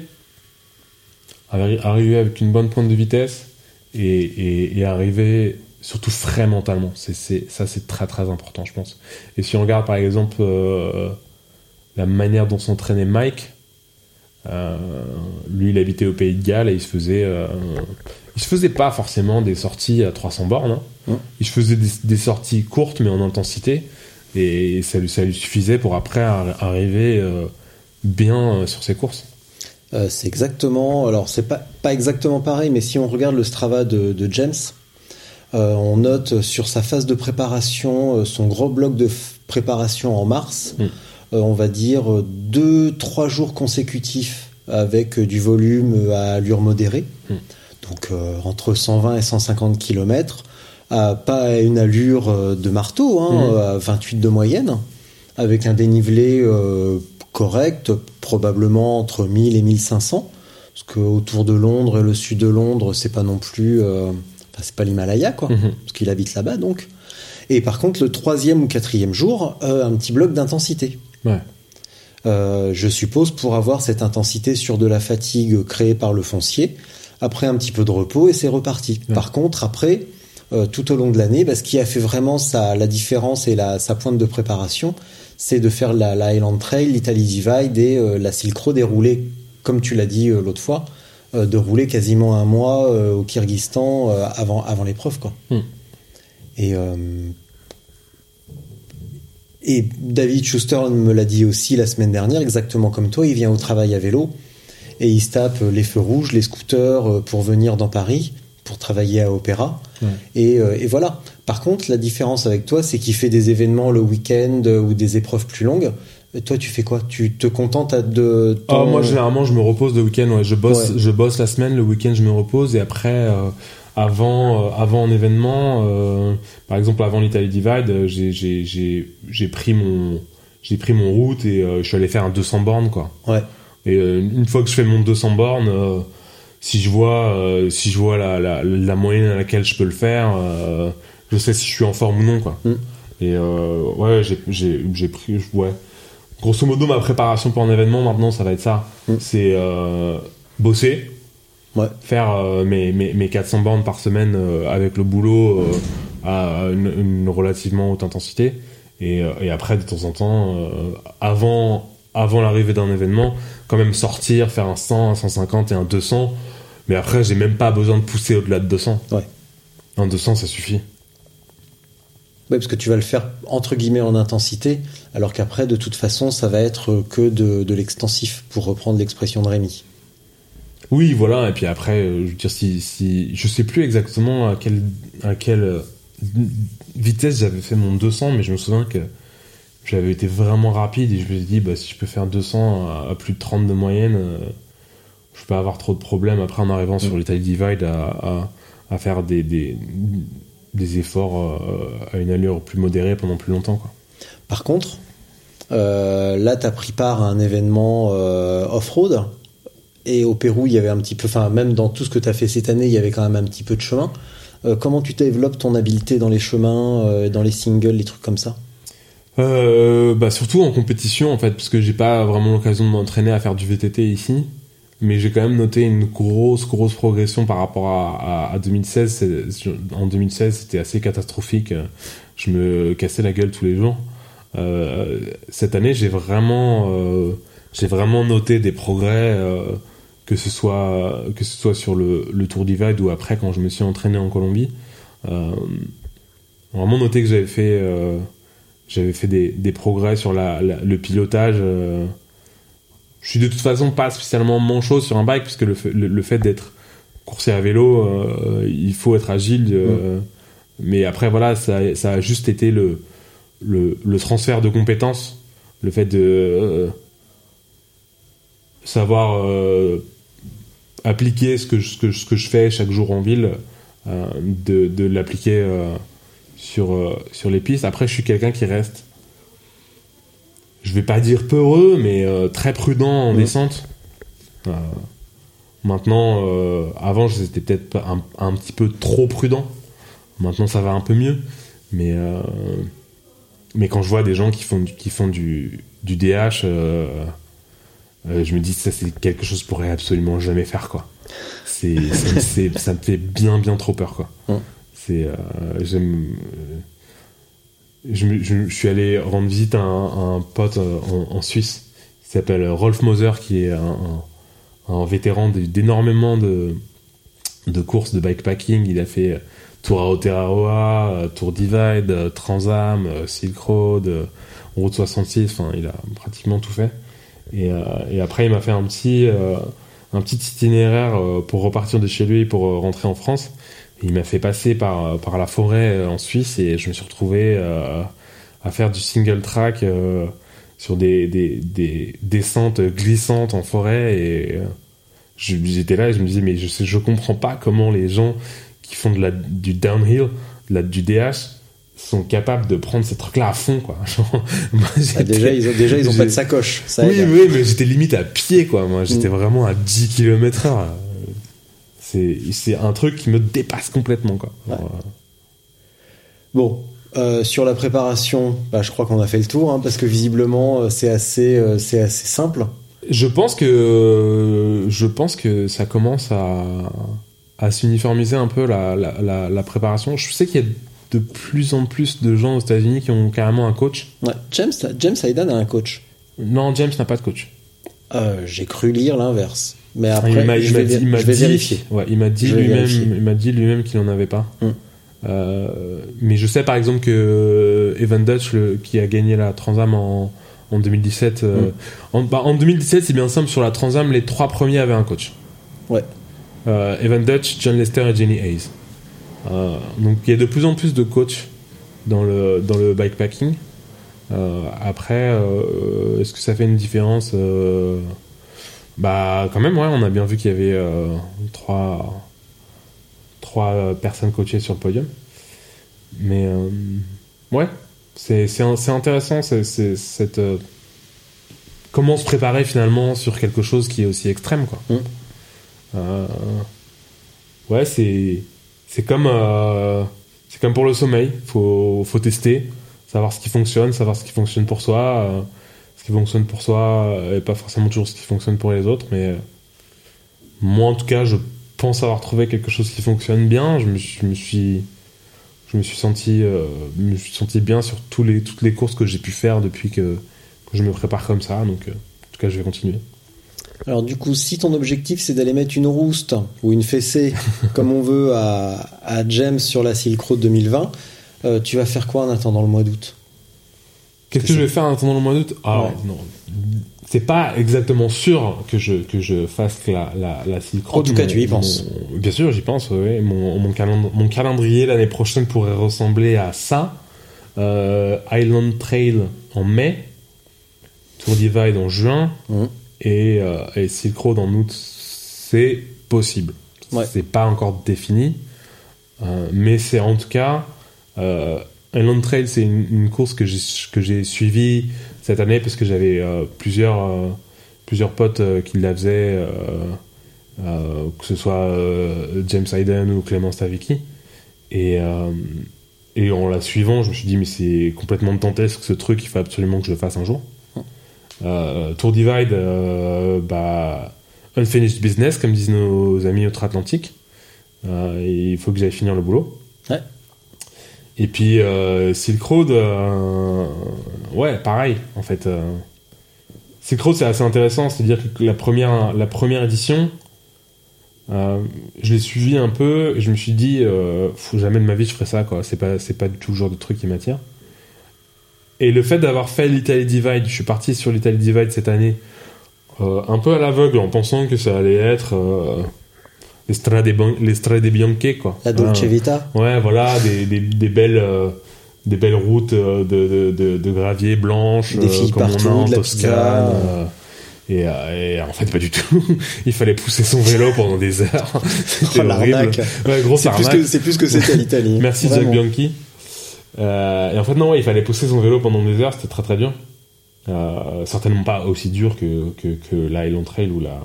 arri- arriver avec une bonne pointe de vitesse et, et, et arriver surtout frais mentalement. C'est, c'est, ça, c'est très très important, je pense. Et si on regarde par exemple euh, la manière dont s'entraînait Mike, euh, lui il habitait au Pays de Galles et il se faisait, euh, il se faisait pas forcément des sorties à 300 bornes. hein. Ouais. Il se faisait des, des sorties courtes mais en intensité et ça lui, ça lui suffisait pour après ar- arriver euh, bien euh, sur ses courses. Euh, c'est exactement. Alors, c'est pas, pas exactement pareil, mais si on regarde le Strava de, de James, euh, on note sur sa phase de préparation, son gros bloc de préparation en mars, Mm. euh, on va dire deux, trois jours consécutifs avec du volume à allure modérée, Mm. donc entre 120 et 150 km, à pas à une allure euh, de marteau, hein, Mm. à 28 de moyenne, avec un dénivelé euh, correct, probablement entre 1000 et 1500, parce que autour de Londres et le sud de Londres, c'est pas non plus, euh, enfin, c'est pas l'Himalaya quoi, Mhm. parce qu'il habite là-bas donc. Et par contre, le troisième ou quatrième jour, euh, un petit bloc d'intensité. Ouais. Euh, je suppose pour avoir cette intensité sur de la fatigue créée par le foncier. Après un petit peu de repos et c'est reparti. Ouais. Par contre, après, euh, tout au long de l'année, bah, ce qui a fait vraiment sa, la différence et la, sa pointe de préparation, c'est de faire la, la Highland Trail, l'Italy Divide et euh, la Silk Road et rouler, comme tu l'as dit euh, l'autre fois, de rouler quasiment un mois au Kyrgyzstan avant, avant l'épreuve. quoi. Hmm. Et et David Schuster me l'a dit aussi la semaine dernière, exactement comme toi, il vient au travail à vélo et il se tape les feux rouges, les scooters pour venir dans Paris, pour travailler à Opéra. Ouais. Et, euh, et voilà. Par contre, la différence avec toi, c'est qu'il fait des événements le week-end euh, ou des épreuves plus longues. Et toi, tu fais quoi? Tu te contentes de ton- Ah, moi, généralement, je me repose le week-end. Ouais. Je bosse, Ouais. je bosse la semaine, le week-end, je me repose. Et après, euh, avant, euh, avant un événement, euh, par exemple, avant l'Italie Divide, euh, j'ai, pris mon, j'ai pris mon route et euh, je suis allé faire un 200 bornes, quoi. Ouais. Et euh, une fois que je fais mon 200 bornes, euh, si je vois, euh, si je vois la, la, la moyenne à laquelle je peux le faire, euh, je sais si je suis en forme ou non, quoi. Mm. Et euh, ouais, j'ai, pris, ouais. Grosso modo, ma préparation pour un événement maintenant, ça va être ça. Mm. C'est bosser, Ouais. faire mes, mes, mes 400 bornes par semaine avec le boulot à une, une relativement haute intensité, Et, et après, de temps en temps, euh, avant, avant l'arrivée d'un événement, quand même sortir, faire un 100, un 150 et un 200. Mais après, j'ai même pas besoin de pousser au-delà de 200. Ouais. Un 200, ça suffit. Ouais, parce que tu vas le faire entre guillemets en intensité, alors qu'après, de toute façon, ça va être que de, de l'extensif, pour reprendre l'expression de Rémi. Oui, voilà. Et puis après, euh, je veux dire, si, si je sais plus exactement à quelle, à quelle euh, vitesse j'avais fait mon 200, mais je me souviens que j'avais été vraiment rapide et je me suis dit, bah, si je peux faire 200 à, à plus de 30 de moyenne, euh, je peux pas avoir trop de problèmes après en arrivant sur l'Italie Divide à, à, à faire des, des, des efforts euh, à une allure plus modérée pendant plus longtemps. Quoi. Par contre, euh, là, tu as pris part à un événement euh, off-road. Et au Pérou, il y avait un petit peu, enfin, même dans tout ce que tu as fait cette année, il y avait quand même un petit peu de chemin. Euh, comment tu développes ton habileté dans les chemins, dans les singles, les trucs comme ça? Bah surtout en compétition en fait, parce que j'ai pas vraiment l'occasion de m'entraîner à faire du VTT ici, mais j'ai quand même noté une grosse grosse progression par rapport à, à, à 2016. C'est- En 2016, c'était assez catastrophique. Je me cassais la gueule tous les jours. Euh, cette année, j'ai vraiment euh, vraiment noté des progrès. euh, que ce soit que ce soit sur le, le Tour Divide ou après quand je me suis entraîné en Colombie vraiment noté que j'avais fait j'avais fait des, des progrès sur le pilotage. Je suis de toute façon pas spécialement manchot sur un bike puisque le, fait- le, le fait d'être coursier à vélo euh, il faut être agile euh, mais après voilà ça, ça a juste été le, le, le transfert de compétences le fait de euh, savoir appliquer ce que, je, ce, que, ce que je fais chaque jour en ville, de, de l'appliquer sur, sur les pistes. Après, je suis quelqu'un qui reste, je vais pas dire peureux, mais euh, très prudent en Mhm. descente. Euh, maintenant, euh, avant, j'étais peut-être un, un petit peu trop prudent. Maintenant, ça va un peu mieux. Mais, mais quand je vois des gens qui font du, qui font du, du DH, je me dis ça c'est quelque chose que je pourrais absolument jamais faire quoi. C'est ça, me- fait bien bien trop peur quoi. Ouais. C'est j'aime je, suis allé rendre visite à un, pote euh, en, Suisse qui s'appelle Rolf Moser qui est un, vétéran d'énormément de courses de bikepacking. Il a fait Tour à Aotearoa, euh, Tour Divide, euh, Transam, euh, Silk Road, euh, Route 66. Enfin, il a pratiquement tout fait. Et, euh, après, il m'a fait un petit, euh, un petit itinéraire euh, pour repartir de chez lui pour euh, rentrer en France. Il m'a fait passer par, euh, par la forêt euh, en Suisse et je me suis retrouvé euh, à faire du single track sur des, des, des descentes glissantes en forêt. Et j'étais là et je me disais, mais je, sais, je comprends pas comment les gens qui font de la, du downhill, de la, du DH, sont capables de prendre ces trucs-là à fond, quoi. Genre, moi, Ah, Déjà, ils ont, déjà, ils ont pas de sacoche. Ça oui, aide. oui, mais j'étais limite à pied, quoi. Moi, j'étais vraiment à 10 km heure. C'est, un truc qui me dépasse complètement, quoi. Ouais. Alors, euh, Bon, euh, sur la préparation, bah, je crois qu'on a fait le tour, hein, parce que visiblement, euh, c'est assez, euh, c'est assez simple. Je pense que, je pense que ça commence à, à s'uniformiser un peu la, la, la, la préparation. Je sais qu'il y a de plus en plus de gens aux États-Unis qui ont carrément un coach. Ouais. James, James Hayden a un coach. Non, James n'a pas de coach. J'ai cru lire l'inverse. Mais après, il m'a, je vais, dit, il m'a je vais dit- vérifier. Ouais, il m'a dit Je vais lui-même, il m'a dit lui-même qu'il en avait pas. Hmm. Euh, mais je sais par exemple que Evan Dutch, le- qui a gagné la Transam en, en 2017, euh, Hmm. en, bah, en 2017 c'est bien simple sur la Transam, les trois premiers avaient un coach. Ouais. Euh, Evan Dutch, John Lester et Jenny Hayes. Euh, donc il y a de plus en plus de coachs dans le dans le bikepacking. Euh, après, euh, est-ce que ça fait une différence euh, Bah quand même, ouais, on a bien vu qu'il y avait euh, trois trois euh, personnes coachées sur le podium. Mais euh, ouais, c'est c'est un- c'est intéressant, c'est c'est- cette euh, comment se préparer finalement sur quelque chose qui est aussi extrême, quoi. Mm. Euh, ouais, c'est c'est comme c'est comme pour le sommeil, faut faut tester, savoir ce qui fonctionne, savoir ce qui fonctionne pour soi, qui fonctionne pour soi euh, et pas forcément toujours ce qui fonctionne pour les autres, mais euh, moi en tout cas, je pense avoir trouvé quelque chose qui fonctionne bien. Je me suis, je me suis, je je me suis senti, euh, me suis senti bien sur tous les, toutes les courses que j'ai pu faire depuis que, que je me prépare comme ça. Donc, euh, en tout cas, je vais continuer. Alors du coup, si ton objectif c'est d'aller mettre une rouste ou une fessée comme on veut à, à James sur la Silk Road 2020, euh, tu vas faire quoi en attendant le mois d'août? Qu'est-ce que je vais faire en attendant le mois d'août Alors, Ouais. non. C'est pas exactement sûr que je, que je fasse la, la, la Silk Road. En tout cas, tu y penses. mon- bien sûr, j'y pense, oui. Mon, mon, calend- mon calendrier l'année prochaine pourrait ressembler à ça. Euh, Island Trail en mai, Tour Divide en juin, Mhm. et, euh, et Silk Road en août, c'est possible. Ouais. C'est pas encore défini, euh, mais c'est en tout cas euh, Island Trail, c'est une, course que j'ai suivie cette année parce que j'avais euh, plusieurs euh, plusieurs potes euh, qui la faisaient, que ce soit James Hayden ou Clément Stavicki, et en la suivant, je me suis dit mais c'est complètement dantesque ce truc, il faut absolument que je le fasse un jour. Tour Divide, bah, unfinished business, comme disent nos amis outre-Atlantique. Il faut que j'aille finir le boulot. Ouais. Et puis euh, Silk Road, euh, ouais, pareil, en fait. euh. Silk Road, c'est assez intéressant, c'est-à-dire que la première, la première édition, je l'ai suivi un peu et je me suis dit, euh, faut jamais de ma vie je ferai ça, quoi. C'est pas, c'est pas du tout le genre de truc qui m'attire. Et le fait d'avoir fait l'Italy Divide, je suis parti sur l'Italy Divide cette année, un peu à l'aveugle, en pensant que ça allait être les strade ban- les strade bianche, quoi. La Dolce Hein. Vita Ouais, voilà, des, des, des belles, euh, des belles routes euh, de, de, de, de gravier blanches, Des filles comme partout, on a en Toscane. euh, et, euh, et en fait, pas du tout. Il fallait pousser son vélo pendant des heures. C'était Oh, horrible. l'arnaque. Ouais, C'est plus arnaque. que c'est plus que c'était l'Italie. Merci. Jack Bianchi. Euh, et en fait, non, ouais, il fallait pousser son vélo pendant des heures, c'était très très dur. Euh, certainement pas aussi dur que, que, que Trail ou la,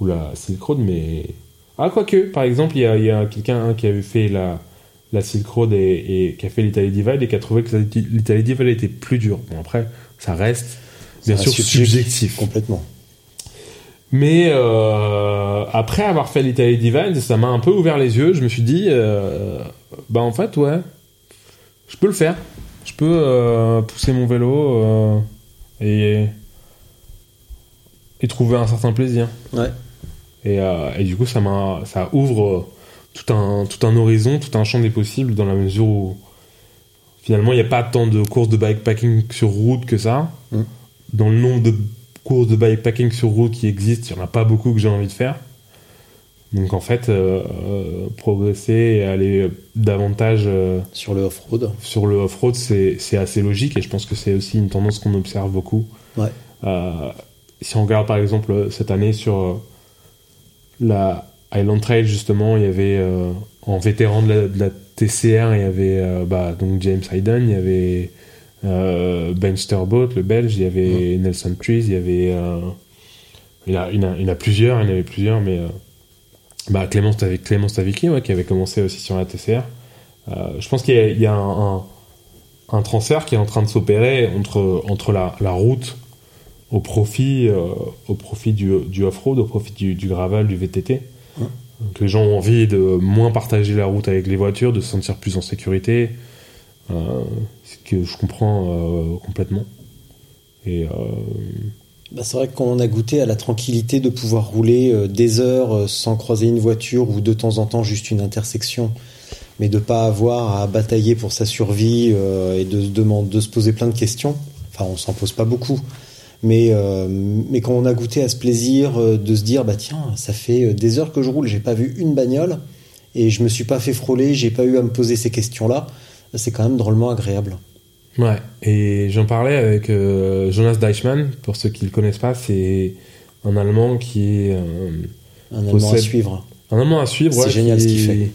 ou la Silk Road, mais. Ah, quoique, par exemple, il y a, il y a quelqu'un qui avait fait la, la Silk Road et, et qui a fait l'Italy Divide et qui a trouvé que l'Italy Divide était plus dur. Bon, après, ça reste, bien sûr, reste subjectif. Complètement. Mais euh, après avoir fait l'Italy Divide, ça m'a un peu ouvert les yeux. Je me suis dit, euh, bah en fait, ouais, je peux le faire. Je peux euh, pousser mon vélo et, et trouver un certain plaisir. Ouais. Et, euh, et du coup, ça, m'a, ça ouvre euh, tout un, tout un horizon, tout un champ des possibles dans la mesure où finalement, il n'y a pas tant de courses de bikepacking sur route que ça. Mm. Dans le nombre de courses de bikepacking sur route qui existent, il n'y en a pas beaucoup que j'ai envie de faire. Donc en fait, euh, euh, progresser et aller davantage euh, Sur le off-road. sur le off-road, c'est, c'est assez logique et je pense que c'est aussi une tendance qu'on observe beaucoup. Ouais. Si on regarde par exemple cette année sur la Highland Trail, justement, il y avait euh, en vétéran de la, de la TCR, il y avait euh, bah, donc James Hayden, il y avait euh, Ben Sturboat, le belge, il y avait Nelson Trees, il y avait. euh, il, a, il, a, il plusieurs, il y en avait plusieurs, mais. euh, bah, Clément, Stavi- Clément Stavicki, ouais, qui avait commencé aussi sur la TCR. Euh, je pense qu'il y a, il y a un, un, un transfert qui est en train de s'opérer entre, entre la, la route au profit, euh, au profit du, du off-road, au profit du, du gravel, du VTT. Donc les gens ont envie de moins partager la route avec les voitures, de se sentir plus en sécurité, euh, ce que je comprends euh, complètement. Et Bah, c'est vrai que quand on a goûté à la tranquillité de pouvoir rouler des heures sans croiser une voiture ou de temps en temps juste une intersection, mais de pas avoir à batailler pour sa survie et de se demander, de se poser plein de questions. Enfin, on s'en pose pas beaucoup. Mais, euh, mais quand on a goûté à ce plaisir euh, de se dire, bah tiens, ça fait euh, des heures que je roule, j'ai pas vu une bagnole et je me suis pas fait frôler, j'ai pas eu à me poser ces questions-là, c'est quand même drôlement agréable. Ouais, et j'en parlais avec euh, Jonas Deichmann, pour ceux qui le connaissent pas, c'est un Allemand qui est euh, Un Allemand à suivre. un Allemand à suivre, C'est ouais, génial qui, ce qu'il fait.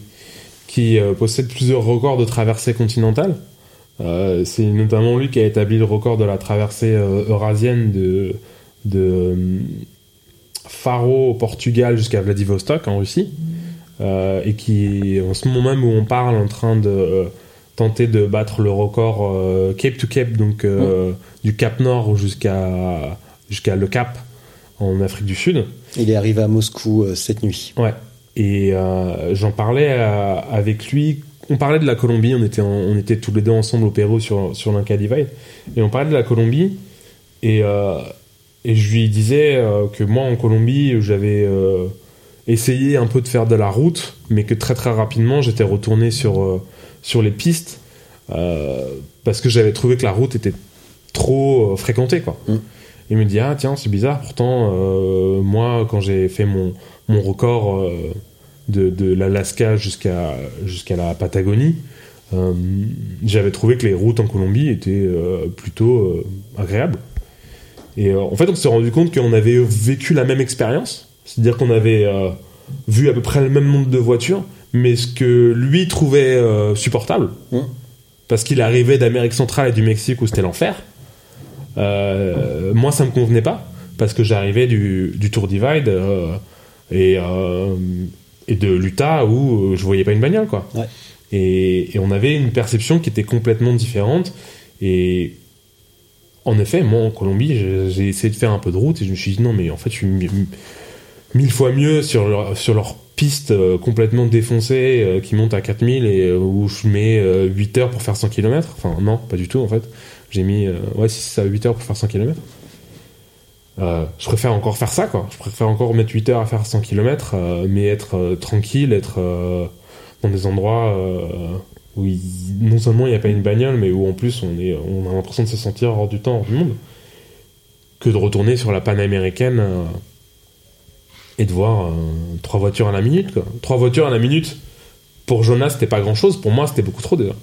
qui euh, possède plusieurs records de traversée continentale. Euh, c'est notamment lui qui a établi le record de la traversée euh, eurasienne de, de euh, Faro au Portugal jusqu'à Vladivostok en Russie, Euh, et qui en ce moment même où on parle en train de tenter de battre le record Cape to Cape, donc du Cap Nord jusqu'à jusqu'à le Cap en Afrique du Sud. Il est arrivé à Moscou cette nuit. Ouais. Et j'en parlais avec lui on parlait de la Colombie, on était, en- on était tous les deux ensemble au Pérou sur, sur l'Inca Divide, et on parlait de la Colombie, et, euh, et je lui disais euh, que moi en Colombie, j'avais euh, essayé un peu de faire de la route, mais que très très rapidement j'étais retourné sur, sur les pistes, parce que j'avais trouvé que la route était trop fréquentée, quoi. Mm. Il me dit, ah tiens, c'est bizarre, pourtant, moi, quand j'ai fait mon, mon record de, de l'Alaska jusqu'à jusqu'à la Patagonie, euh, j'avais trouvé que les routes en Colombie étaient euh, plutôt euh, agréables. Et en fait, on s'est rendu compte qu'on avait vécu la même expérience, c'est-à-dire qu'on avait vu à peu près le même nombre de voitures, mais ce que lui trouvait supportable, Mm. parce qu'il arrivait d'Amérique centrale et du Mexique où c'était l'enfer, euh, moi ça me convenait pas, parce que j'arrivais du, du Tour Divide euh, et, euh, et de l'Utah où euh, je voyais pas une bagnole, quoi. Ouais. Et, et on avait une perception qui était complètement différente. Et en effet, moi en Colombie, j'ai essayé de faire un peu de route et je me suis dit non, mais en fait, je suis mi- mi- mille fois mieux sur leur, sur leur piste euh, complètement défoncée euh, qui monte à 4000 et euh, où je mets euh, 8 heures pour faire 100 km. Enfin, non, pas du tout en fait. J'ai mis ouais, 6 à 8 heures pour faire 100 km. Euh, je préfère encore faire ça, quoi. Je préfère encore mettre 8 heures à faire 100 km, euh, mais être euh, tranquille, être dans des endroits où non seulement il n'y a pas une bagnole, mais où en plus on, a l'impression de se sentir hors du temps, hors du monde, que de retourner sur la panaméricaine euh, et de voir trois voitures à la minute. Quoi. Trois voitures à la minute, pour Jonas, c'était pas grand chose, pour moi, c'était beaucoup trop déjà.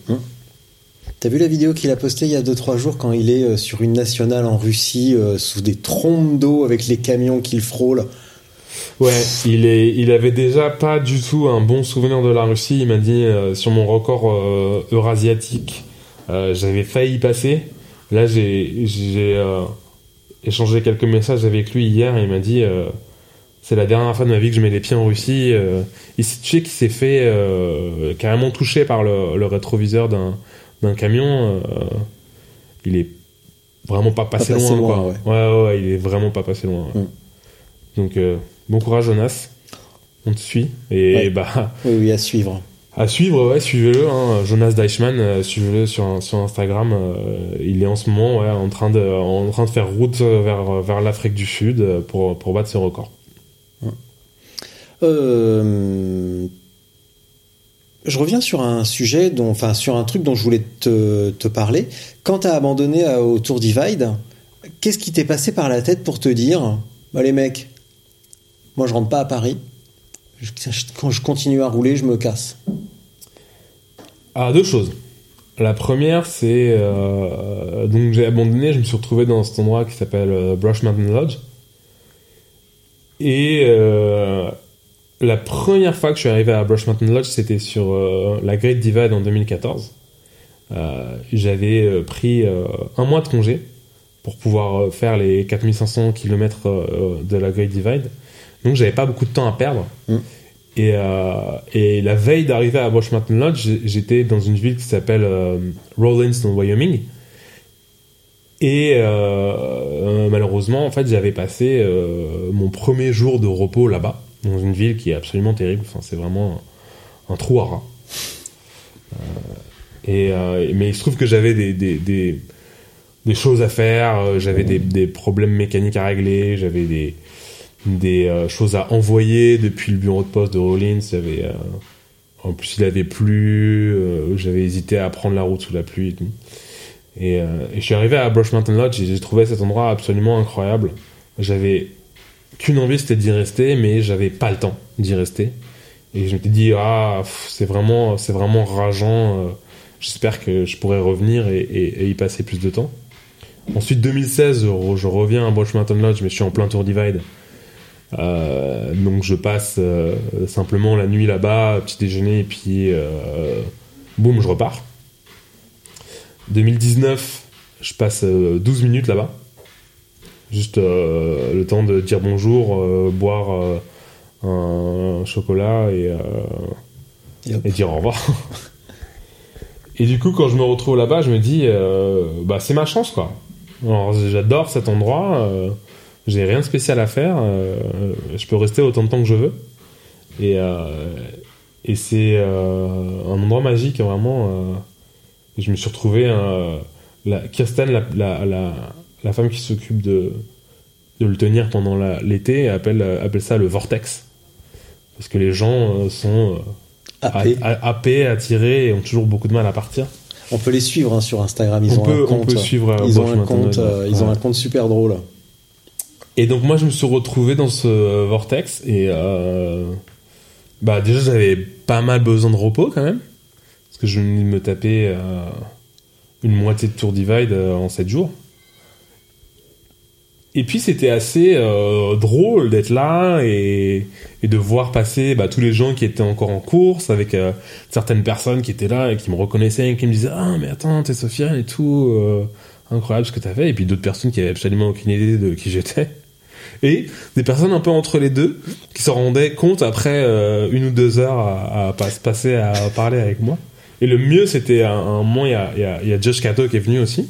T'as vu la vidéo qu'il a postée il y a 2-3 jours quand il est euh, sur une nationale en Russie euh, sous des trompes d'eau avec les camions qu'il frôle? Ouais, il, est, il avait déjà pas du tout un bon souvenir de la Russie. Il m'a dit euh, sur mon record euh, eurasiatique, j'avais failli passer. Là, j'ai échangé quelques messages avec lui hier et il m'a dit c'est la dernière fois de ma vie que je mets les pieds en Russie. Euh, il s'est- tu sais qu'il s'est fait carrément toucher par le rétroviseur d'un d'un camion. euh, il est vraiment pas passé, passé loin. loin, quoi. ouais. Ouais, il est vraiment pas passé loin. Mm. Donc, euh, bon courage, Jonas. On te suit. Et bah, Oui, oui, à suivre. à suivre, ouais, suivez-le. Hein, Jonas Deichmann, euh, suivez-le sur, sur Instagram. euh, il est en ce moment ouais, en, train de, en train de faire route vers, vers l'Afrique du Sud pour, pour battre ses records. Euh, je reviens sur un sujet, enfin sur un truc dont je voulais te, parler. Quand tu as abandonné à- au Tour Divide, qu'est-ce qui t'est passé par la tête pour te dire, bah les mecs, moi je rentre pas à Paris. Quand je continue à rouler, je me casse. Ah, deux choses. La première, c'est euh, donc j'ai abandonné, je me suis retrouvé dans cet endroit qui s'appelle euh, Brush Mountain Lodge. Et euh, la première fois que je suis arrivé à Brush Mountain Lodge, c'était sur euh, la Great Divide en 2014. Euh, J'avais euh, pris euh, un mois de congé pour pouvoir faire les 4500 km de la Great Divide. Donc j'avais pas beaucoup de temps à perdre. Mm. Et, et la veille d'arriver à Brush Mountain Lodge, j'étais dans une ville qui s'appelle Rawlins dans le Wyoming. Et malheureusement, en fait, j'avais passé mon premier jour de repos là-bas, dans une ville qui est absolument terrible. Enfin, c'est vraiment un, trou à rats. Euh, et, euh, mais il se trouve que j'avais des, des, choses à faire, euh, j'avais des, problèmes mécaniques à régler, j'avais des, des choses à envoyer depuis le bureau de poste de Rollins. En plus, il avait plu, j'avais hésité à prendre la route sous la pluie et. Et, et je suis arrivé à Brush Mountain Lodge et j'ai trouvé cet endroit absolument incroyable. J'avais qu'une envie, c'était d'y rester, mais j'avais pas le temps d'y rester. Et je m'étais dit, ah, c'est vraiment, c'est vraiment rageant. euh, J'espère que je pourrai revenir et, y passer plus de temps. Ensuite, 2016, je, re- je reviens à Brush Mountain Lodge, mais je suis en plein Tour Divide. Euh, donc je passe euh, simplement la nuit là-bas, petit déjeuner, et puis boum, je repars. 2019, je passe euh, 12 minutes là-bas. Juste euh, le temps de dire bonjour, euh, boire euh, un chocolat et, dire au revoir. et du coup, quand je me retrouve là-bas, je me dis, bah c'est ma chance quoi. J'adore cet endroit, j'ai rien de spécial à faire, je peux rester autant de temps que je veux. Et, Et c'est euh, un endroit magique, vraiment. euh, je me suis retrouvé. euh, la, Kirsten, la, la, la, femme qui s'occupe de, de le tenir pendant l'été, appelle, euh, appelle ça le vortex. Parce que les gens euh, sont euh, happés, attirés et ont toujours beaucoup de mal à partir. On peut les suivre hein, sur Instagram. Ils On ont peut- un on compte. peut suivre, ils ont un compte. ouais. euh, ils ont Ouais. un compte super drôle. Et donc moi je me suis retrouvé dans ce vortex et euh, bah déjà j'avais pas mal besoin de repos quand même parce que je venais de me taper euh, une moitié de Tour Divide en 7 jours. Et puis c'était assez euh, drôle d'être là et, et de voir passer bah, tous les gens qui étaient encore en course avec euh, certaines personnes qui étaient là et qui me reconnaissaient et qui me disaient ah mais attends t'es Sofiane et tout euh, incroyable ce que t'as fait. Et puis d'autres personnes qui avaient absolument aucune idée de qui j'étais. Et des personnes un peu entre les deux qui se rendaient compte après euh, une ou deux heures à, à se passer à parler avec moi. Et le mieux c'était à un moment il y a, y a- y a Josh Cato qui est venu aussi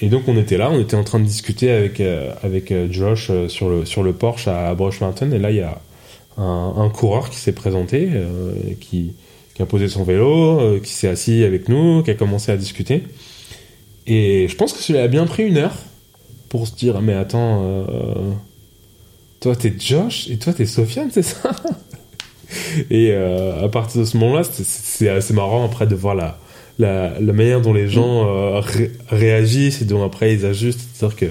et donc on était là, on était en train de discuter avec euh, avec euh, Josh euh, sur le sur le Porsche à Brush Mountain et là il y a un, coureur qui s'est présenté, qui a posé son vélo, qui s'est assis avec nous, qui a commencé à discuter. Et je pense que cela a bien pris une heure pour se dire mais attends, toi t'es Josh et toi t'es Sofiane, c'est ça? Et à partir de ce moment-là, c'est assez marrant après de voir la la, la manière dont les gens euh, ré- réagissent et dont après ils ajustent. C'est-à-dire que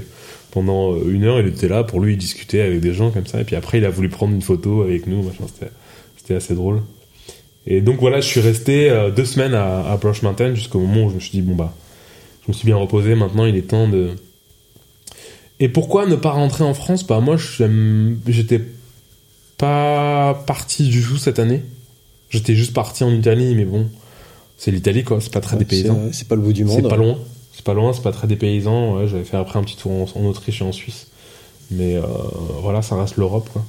pendant euh, une heure, il était là pour lui, il discutait avec des gens comme ça. Et puis après, il a voulu prendre une photo avec nous. C'était, assez drôle. Et donc voilà, je suis resté euh, deux semaines à, à Brush Mountain jusqu'au moment où je me suis dit, bon bah, je me suis bien reposé. Maintenant, il est temps de. Et pourquoi ne pas rentrer en France? Bah moi, j'étais pas parti du tout cette année. J'étais juste parti en Italie, mais bon, c'est l'Italie quoi, c'est pas très Ouais, dépaysant. c'est- pas le bout du monde. C'est pas loin. C'est pas loin, c'est pas très dépaysant. Ouais, j'avais fait après un petit tour en, en Autriche et en Suisse. Mais euh, voilà, ça reste l'Europe, quoi.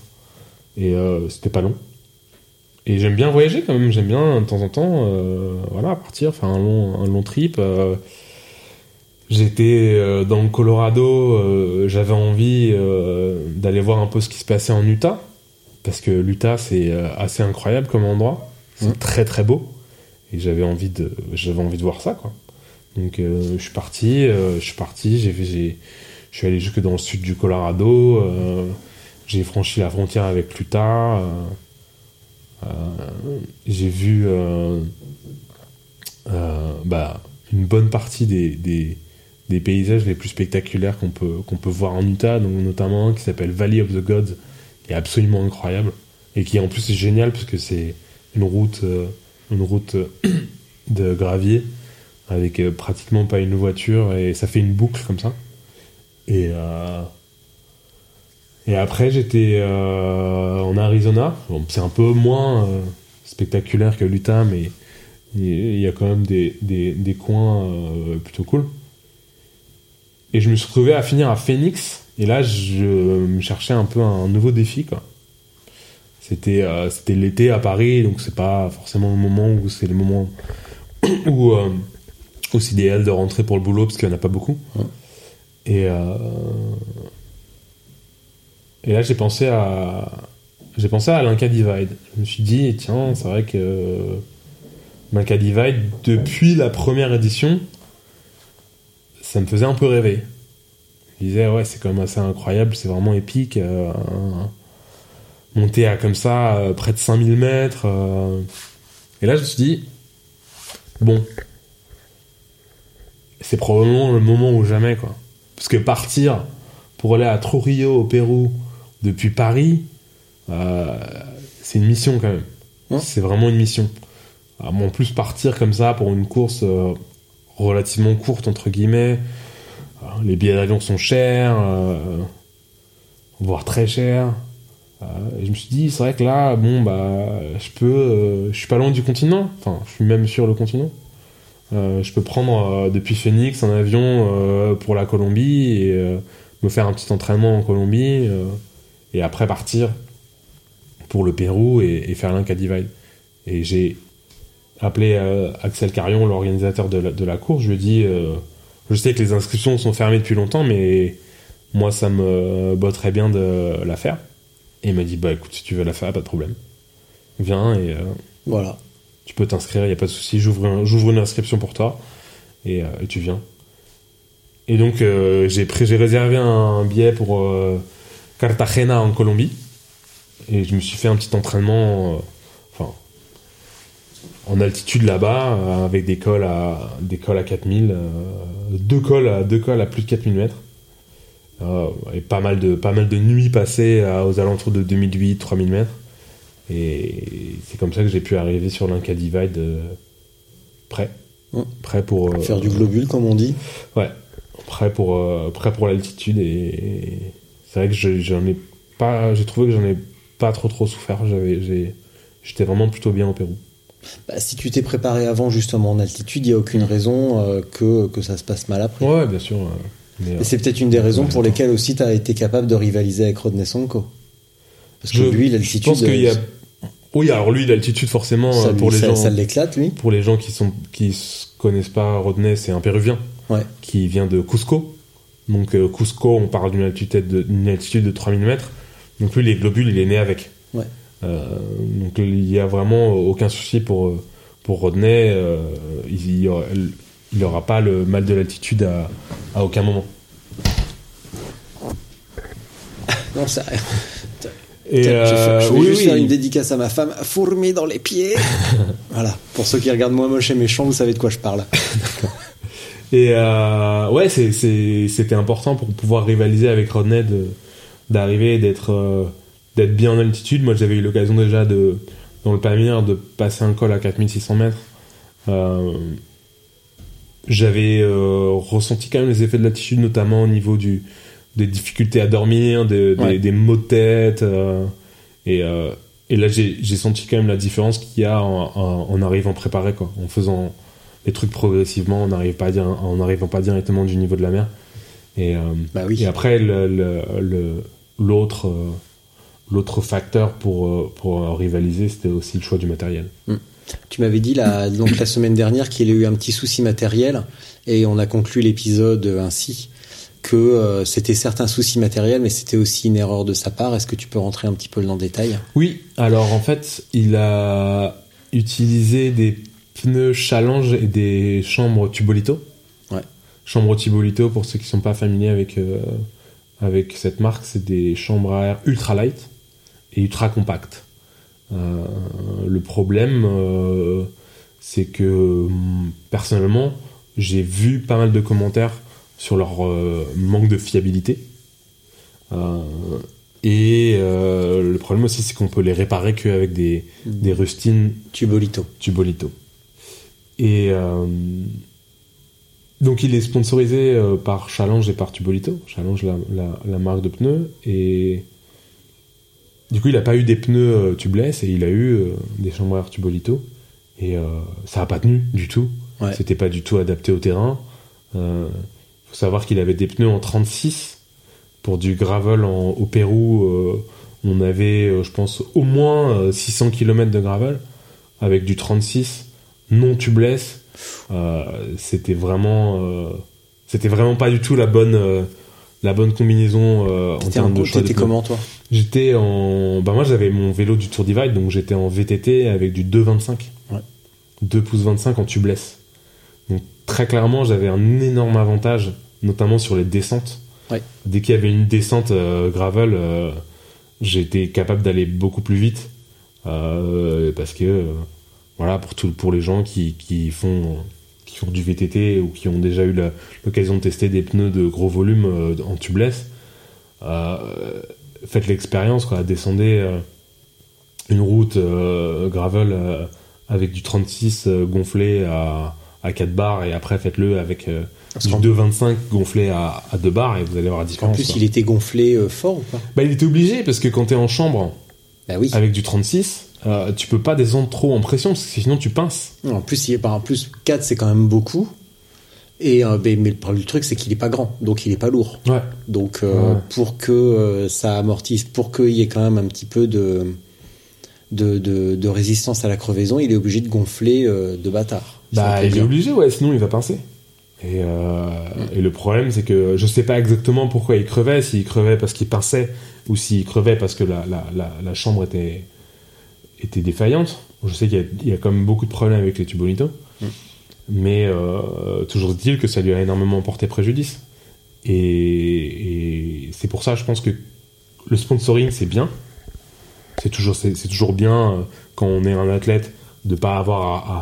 Et euh, c'était pas long. Et j'aime bien voyager quand même. J'aime bien de temps en temps, euh, voilà, partir, faire un long, un long trip. J'étais dans le Colorado. J'avais envie d'aller voir un peu ce qui se passait en Utah, parce que l'Utah c'est assez incroyable comme endroit. C'est très très beau. Et j'avais envie de, j'avais envie de voir ça, quoi. Donc euh, je suis parti, euh, je suis parti, j'ai j'ai, je suis allé jusque dans le sud du Colorado, euh, j'ai franchi la frontière avec l'Utah, j'ai vu bah, une bonne partie des, des, des paysages les plus spectaculaires qu'on peut, qu'on peut voir en Utah, donc notamment qui s'appelle Valley of the Gods, qui est absolument incroyable et qui en plus est génial parce que c'est une route, une route euh, de gravier avec euh, pratiquement pas une voiture et ça fait une boucle comme ça. Et euh, et après j'étais en Arizona. C'est un peu moins spectaculaire que l'Utah, mais il y a quand même des, coins plutôt cool. Et je me suis retrouvé à finir à Phoenix. Et là, je me cherchais un peu un nouveau défi, quoi. C'était euh, c'était l'été à Paris, donc c'est pas forcément le moment où c'est le moment où euh, c'est idéal de rentrer pour le boulot parce qu'il n'y en a pas beaucoup. Ouais. Et euh, et là j'ai pensé à j'ai pensé à l'Inca Divide. Je me suis dit tiens c'est vrai que l'Inca Divide depuis la première édition ça me faisait un peu rêver. Je disais ouais c'est quand même assez incroyable, c'est vraiment épique. euh, un- monter à comme ça euh, près de 5000 mètres. euh. Et là je me suis dit bon c'est probablement le moment ou jamais quoi. Parce que partir pour aller à Trujillo au Pérou depuis Paris, euh, c'est une mission quand même. Ouais. C'est vraiment une mission. Ah, bon, en plus partir comme ça pour une course relativement courte entre guillemets, les billets d'avion sont chers, voire très chers. Euh, et je me suis dit c'est vrai que là bon bah je peux, euh, je suis pas loin du continent. Enfin je suis même sur le continent. Euh, je peux prendre depuis Phoenix un avion pour la Colombie et me faire un petit entraînement en Colombie et après partir pour le Pérou et, et faire l'Inca Divide. Et j'ai appelé Axel Carion, l'organisateur de la, course. Je lui ai dit Je sais que les inscriptions sont fermées depuis longtemps, mais moi ça me botterait bien de la faire. Et il m'a dit Bah écoute, si tu veux la faire, pas de problème. Viens et, euh, Voilà. Tu peux t'inscrire, il n'y a pas de souci. J'ouvre un- j'ouvre une inscription pour toi et, euh, et tu viens. Et donc, euh, j'ai réservé un billet pour Cartagena en Colombie. Et je me suis fait un petit entraînement, enfin, en altitude là-bas, avec des cols à, des cols à 4000, euh, deux, cols à, deux cols à plus de 4000 mètres. Euh, et pas mal, de, pas mal de nuits passées à- aux alentours de 2008-3000 mètres. Et c'est comme ça que j'ai pu arriver sur l'Inca Divide euh, prêt. Mm. Prêt pour. euh, Faire du globule, comme on dit. Ouais, prêt pour, euh, prêt pour l'altitude. Et c'est vrai que je- j'en ai pas. J'ai trouvé que j'en ai pas trop trop souffert. J'étais vraiment plutôt bien au Pérou. Bah, si tu t'es préparé avant, justement, en altitude, il n'y a aucune raison euh, que, que ça se passe mal après. Ouais, bien sûr. euh, mais, euh, Et c'est peut-être une des raisons pour lesquelles aussi tu as été capable de rivaliser avec Rodney Sonko. Parce que je, lui, je l'altitude, pense qu'il y a. euh, Oui, alors lui, l'altitude, forcément, ça, euh, lui- pour les ça- gens. ça l'éclate, lui. Pour les gens qui sont qui connaissent pas Rodney, c'est un Péruvien Ouais. qui vient de Cusco. Donc euh, Cusco, on parle d'une altitude de, altitude de 3000 mètres. Donc lui, les globules, il est né avec. Ouais. Euh, donc il y a vraiment aucun souci pour pour Rodney. euh, il, il aura- il aura pas le mal de l'altitude à, à aucun moment. Non, ça. Et je, euh, je vais oui, juste oui. faire une dédicace à ma femme. Fourmi dans les pieds. voilà. Pour ceux qui regardent moi moche et méchant, vous savez de quoi je parle. Et euh, ouais, c'était important pour pouvoir rivaliser avec Rodney d'arriver, d'être euh, d'être bien en altitude. Moi, j'avais eu l'occasion déjà de dans le Pamir de passer un col à 4600 mètres. J'avais euh, ressenti quand même les effets de l'altitude, notamment au niveau du des difficultés à dormir, des, des- Ouais. des maux de tête. euh, et, euh, et là, j'ai senti quand même la différence qu'il y a en, en- en arrivant préparé, quoi, en faisant les trucs progressivement, on n'arrive pas dire, en n'arrivant pas directement du niveau de la mer. Et, Bah oui. et après, le- le- le- l'autre facteur pour, pour rivaliser, c'était aussi le choix du matériel. Tu m'avais dit la, donc la semaine dernière qu'il a eu un petit souci matériel et on a conclu l'épisode ainsi que euh, c'était certes un souci matériel mais c'était aussi une erreur de sa part. Est-ce que tu peux rentrer un petit peu dans le détail? Oui, alors en fait, il a utilisé des pneus Challenge et des chambres Tubolito. Ouais. Chambres Tubolito, pour ceux qui sont pas familiers avec, euh, avec cette marque, c'est des chambres à air ultra light et ultra compactes. Euh, le problème, euh, c'est que hum, personnellement, j'ai vu pas mal de commentaires sur leur euh, manque de fiabilité. Et euh, le problème aussi, c'est qu'on peut les réparer qu'avec des, des rustines Tubolito. Tubolito. Et euh, donc il est sponsorisé par Challenge et par Tubolito. Challenge, la, la, la marque de pneus. Et du coup, il n'a pas eu des pneus euh, tubeless et il a eu euh, des chambres à air Tubolito. Et euh, ça n'a pas tenu du tout. Ouais. C'était pas du tout adapté au terrain. Il faut savoir qu'il avait des pneus en 36 pour du gravel en- au Pérou. on avait, je pense, au moins euh, 600 km de gravel avec du 36 non tubeless. Euh, c'était vraiment, euh, c'était vraiment pas du tout la bonne, euh, la bonne combinaison euh, en termes de choix t'étais comment toi? J'étais en, bah moi j'avais mon vélo du Tour Divide, donc j'étais en VTT avec du 2,25. Ouais. 2 pouces 25 en tubeless. Donc très clairement j'avais un énorme avantage, notamment sur les descentes. Ouais. Dès qu'il y avait une descente euh, gravel, euh, j'étais capable d'aller beaucoup plus vite. Parce que, voilà, pour, tout, pour les gens qui, qui, font, qui font du VTT ou qui ont déjà eu l'occasion de tester des pneus de gros volume euh, en tubeless, euh, faites l'expérience, quoi. Descendez euh, une route gravel avec du 36 euh, gonflé à, à 4 bars et après faites-le avec euh, du qu'en- 2,25 gonflé à, à 2 bars et vous allez voir la En différence. plus, quoi. il était gonflé euh, fort ou pas? Bah, il était obligé parce que quand t'es en chambre Bah oui. avec du 36, euh, tu peux pas descendre trop en pression parce que sinon tu pinces. En plus, il est, bah, en plus 4 c'est quand même beaucoup. Et euh, mais, mais le problème du truc c'est qu'il est pas grand, donc il est pas lourd. Ouais. Donc euh, Ouais. pour que euh, ça amortisse, pour qu'il y ait quand même un petit peu de, de, de, de résistance à la crevaison, il est obligé de gonfler euh, de bâtard. Bah, il est obligé, ouais, sinon il va pincer. Et, euh, et le problème, c'est que je sais pas exactement pourquoi il crevait, s'il crevait parce qu'il pinçait ou s'il crevait parce que la, la, la, la chambre était, était défaillante. Je sais qu'il y a- il y, a quand même beaucoup de problèmes avec les tubolitos. Mm. Mais euh, toujours est-il que ça lui a énormément porté préjudice. Et, et c'est pour ça, je pense que le sponsoring, c'est bien. C'est toujours, c'est toujours bien euh, quand on est un athlète de pas avoir à,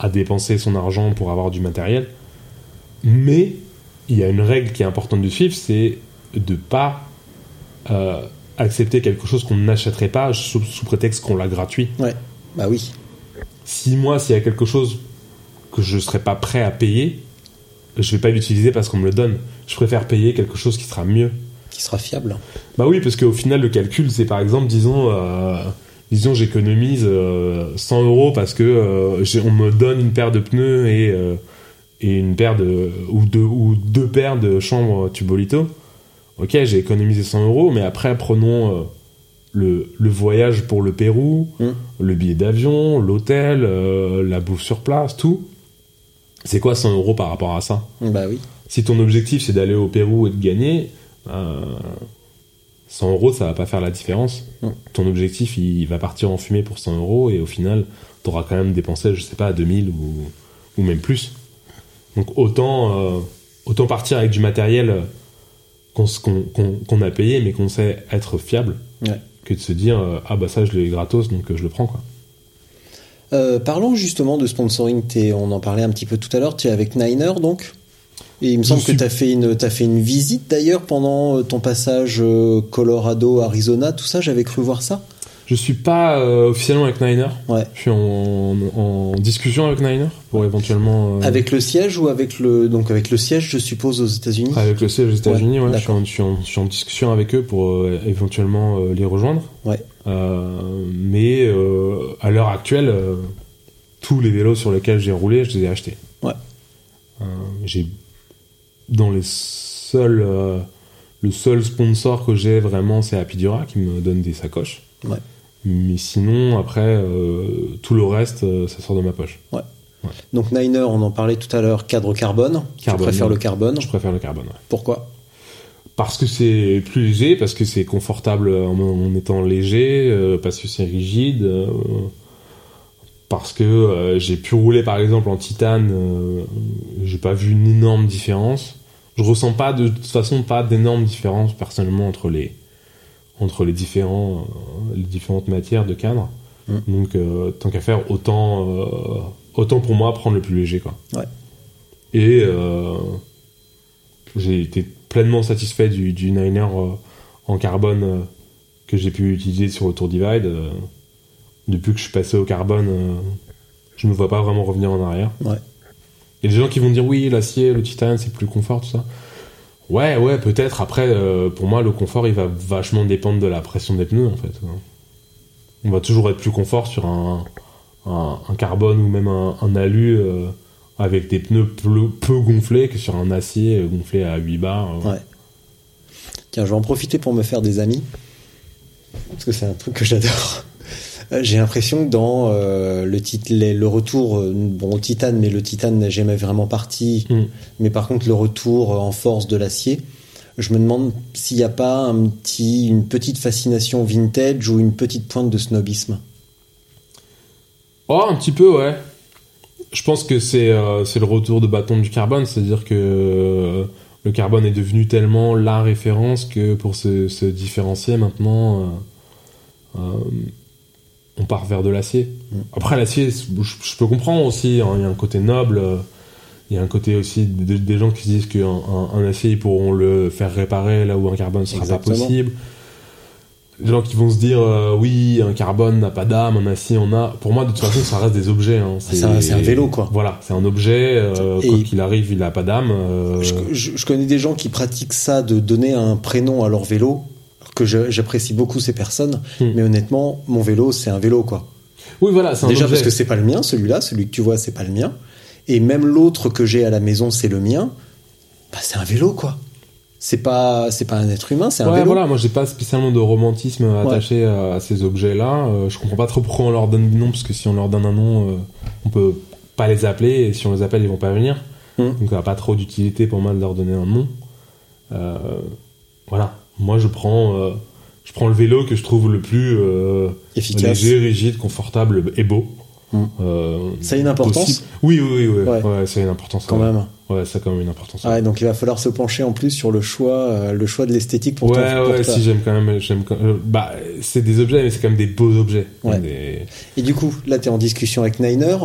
à- à dépenser son argent pour avoir du matériel. Mais il y a une règle qui est importante de suivre, c'est de pas euh, accepter quelque chose qu'on n'achèterait pas sous, sous prétexte qu'on l'a gratuit. Ouais. Bah oui. Si moi, s'il y a quelque chose que je serais pas prêt à payer, je vais pas l'utiliser parce qu'on me le donne. Je préfère payer quelque chose qui sera mieux. Qui sera fiable. Bah oui, parce qu'au final, le calcul, c'est par exemple, disons, euh, disons, j'économise euh, 100 euros parce que euh, on me donne une paire de pneus et, euh, et une paire de ou deux ou deux paires de chambres Tubolito. Ok, j'ai économisé 100 euros, mais après, prenons euh, le, le voyage pour le Pérou, Mm. le billet d'avion, l'hôtel, euh, la bouffe sur place, tout. C'est quoi 100 euros par rapport à ça? Bah oui. si ton objectif c'est d'aller au Pérou et de gagner, euh, 100 euros ça va pas faire la différence. Mm. Ton objectif il va partir en fumée pour 100 euros et au final t'auras quand même dépensé je sais pas 2000 ou, ou même plus. Donc autant, euh, autant partir avec du matériel qu'on a payé mais qu'on sait être fiable Ouais. que de se dire euh, ah bah ça je l'ai gratos donc euh, je le prends quoi. Euh, parlons justement de sponsoring. On en parlait un petit peu tout à l'heure. Tu es avec Niner donc? Et il me Je semble suis- que tu as fait une t'as fait une visite d'ailleurs pendant ton passage Colorado, Arizona, tout ça. J'avais cru voir ça. Je suis pas euh, officiellement avec Niner. Ouais. Je suis en, en discussion avec Niner pour éventuellement euh, Avec le siège ou avec le donc avec le siège, je suppose aux États-Unis? Avec le siège aux États-Unis, Ouais, ouais, je, suis en, je suis en- je suis en discussion avec eux pour euh, éventuellement les rejoindre. Ouais. Mais à l'heure actuelle, tous les vélos sur lesquels j'ai roulé, je les ai achetés. Ouais. J'ai dans les seuls, le seul sponsor que j'ai vraiment, c'est Apidura qui me donne des sacoches. Ouais. Mais sinon, après, euh, tout le reste, euh, ça sort de ma poche. Donc Niner, on en parlait tout à l'heure, cadre carbone. Carbone, Tu préfères ouais. le carbone? Je préfère le carbone. ouais. Pourquoi? Parce que c'est plus léger, parce que c'est confortable en, en étant léger, euh, parce que c'est rigide, parce que euh, j'ai pu rouler par exemple en titane, euh, j'ai pas vu une énorme différence. Je ressens pas de, toute façon pas d'énormes différences personnellement entre les entre les différents euh, les différentes matières de cadre. Mm. Donc euh, tant qu'à faire autant euh, autant pour moi prendre le plus léger quoi. Ouais. Et euh, j'ai été pleinement satisfait du, du Niner en carbone que j'ai pu utiliser sur le Tour Divide. depuis que je suis passé au carbone, je ne me vois pas vraiment revenir en arrière. Ouais. Il y a des gens qui vont dire oui, l'acier, le titane, c'est plus confort, tout ça. Ouais, ouais, peut-être. Après, euh, pour moi, le confort, il va vachement dépendre de la pression des pneus, en fait. On va toujours être plus confort sur un, carbone ou même un, alu euh, avec des pneus peu, gonflés que sur un acier gonflé à 8 bars. euh. Ouais. Tiens, je vais en profiter pour me faire des amis. Parce que c'est un truc que j'adore. Euh, J'ai l'impression que dans euh, le, retour, euh, bon, au titane, mais le titane n'a jamais vraiment parti. Mm. Mais par contre, le retour en force de l'acier, je me demande s'il n'y a pas un petit, une petite fascination vintage ou une petite pointe de snobisme. Oh, un petit peu, ouais. Je pense que c'est euh, c'est le retour de bâton du carbone, c'est-à-dire que euh, le carbone est devenu tellement la référence que pour se, se différencier maintenant, euh, on part vers de l'acier. Après, l'acier, je, peux comprendre aussi, hein, il y a un côté noble, euh, il y a un côté aussi de- des gens qui se disent qu'un un, un acier, ils pourront le faire réparer là où un carbone sera pas possible. Les gens qui vont se dire euh, oui un carbone n'a pas d'âme un acier en a pour moi de toute façon ça reste des objets hein. C'est un- c'est un vélo, quoi. voilà c'est un objet euh, quoi qu'il arrive il a pas d'âme euh, Je, je- je connais des gens qui pratiquent ça de donner un prénom à leur vélo, que j'apprécie beaucoup ces personnes, Hmm. mais honnêtement, mon vélo, c'est un vélo, quoi. oui voilà c'est un Déjà objet. parce que c'est pas le mien, celui-là, celui que tu vois, c'est pas le mien. Et même l'autre que j'ai à la maison, c'est le mien. Bah, c'est un vélo, quoi. C'est pas, c'est pas un être humain, c'est un ouais, vélo. voilà moi j'ai pas spécialement de romantisme attaché à, à ces objets là je comprends pas trop pourquoi on leur donne des noms parce que si on leur donne un nom euh, on peut pas les appeler et si on les appelle ils vont pas venir Hmm. donc n'y a pas trop d'utilité pour moi de leur donner un nom Euh, voilà moi je prends euh, je prends le vélo que je trouve le plus euh, Efficace. léger rigide confortable et beau Mm. Euh, Ça a une importance possible. Oui, oui, oui, oui. Ouais. Ouais. ça a une importance. quand même. Ouais, ça a quand même une importance. Donc il va falloir se pencher en plus sur le choix, euh, le choix de l'esthétique pour ouais, ton. pour ouais, ta- si j'aime quand même, j'aime quand bah, c'est des objets, mais c'est quand même des beaux objets. Des- Et du coup, là, tu es en discussion avec Niner.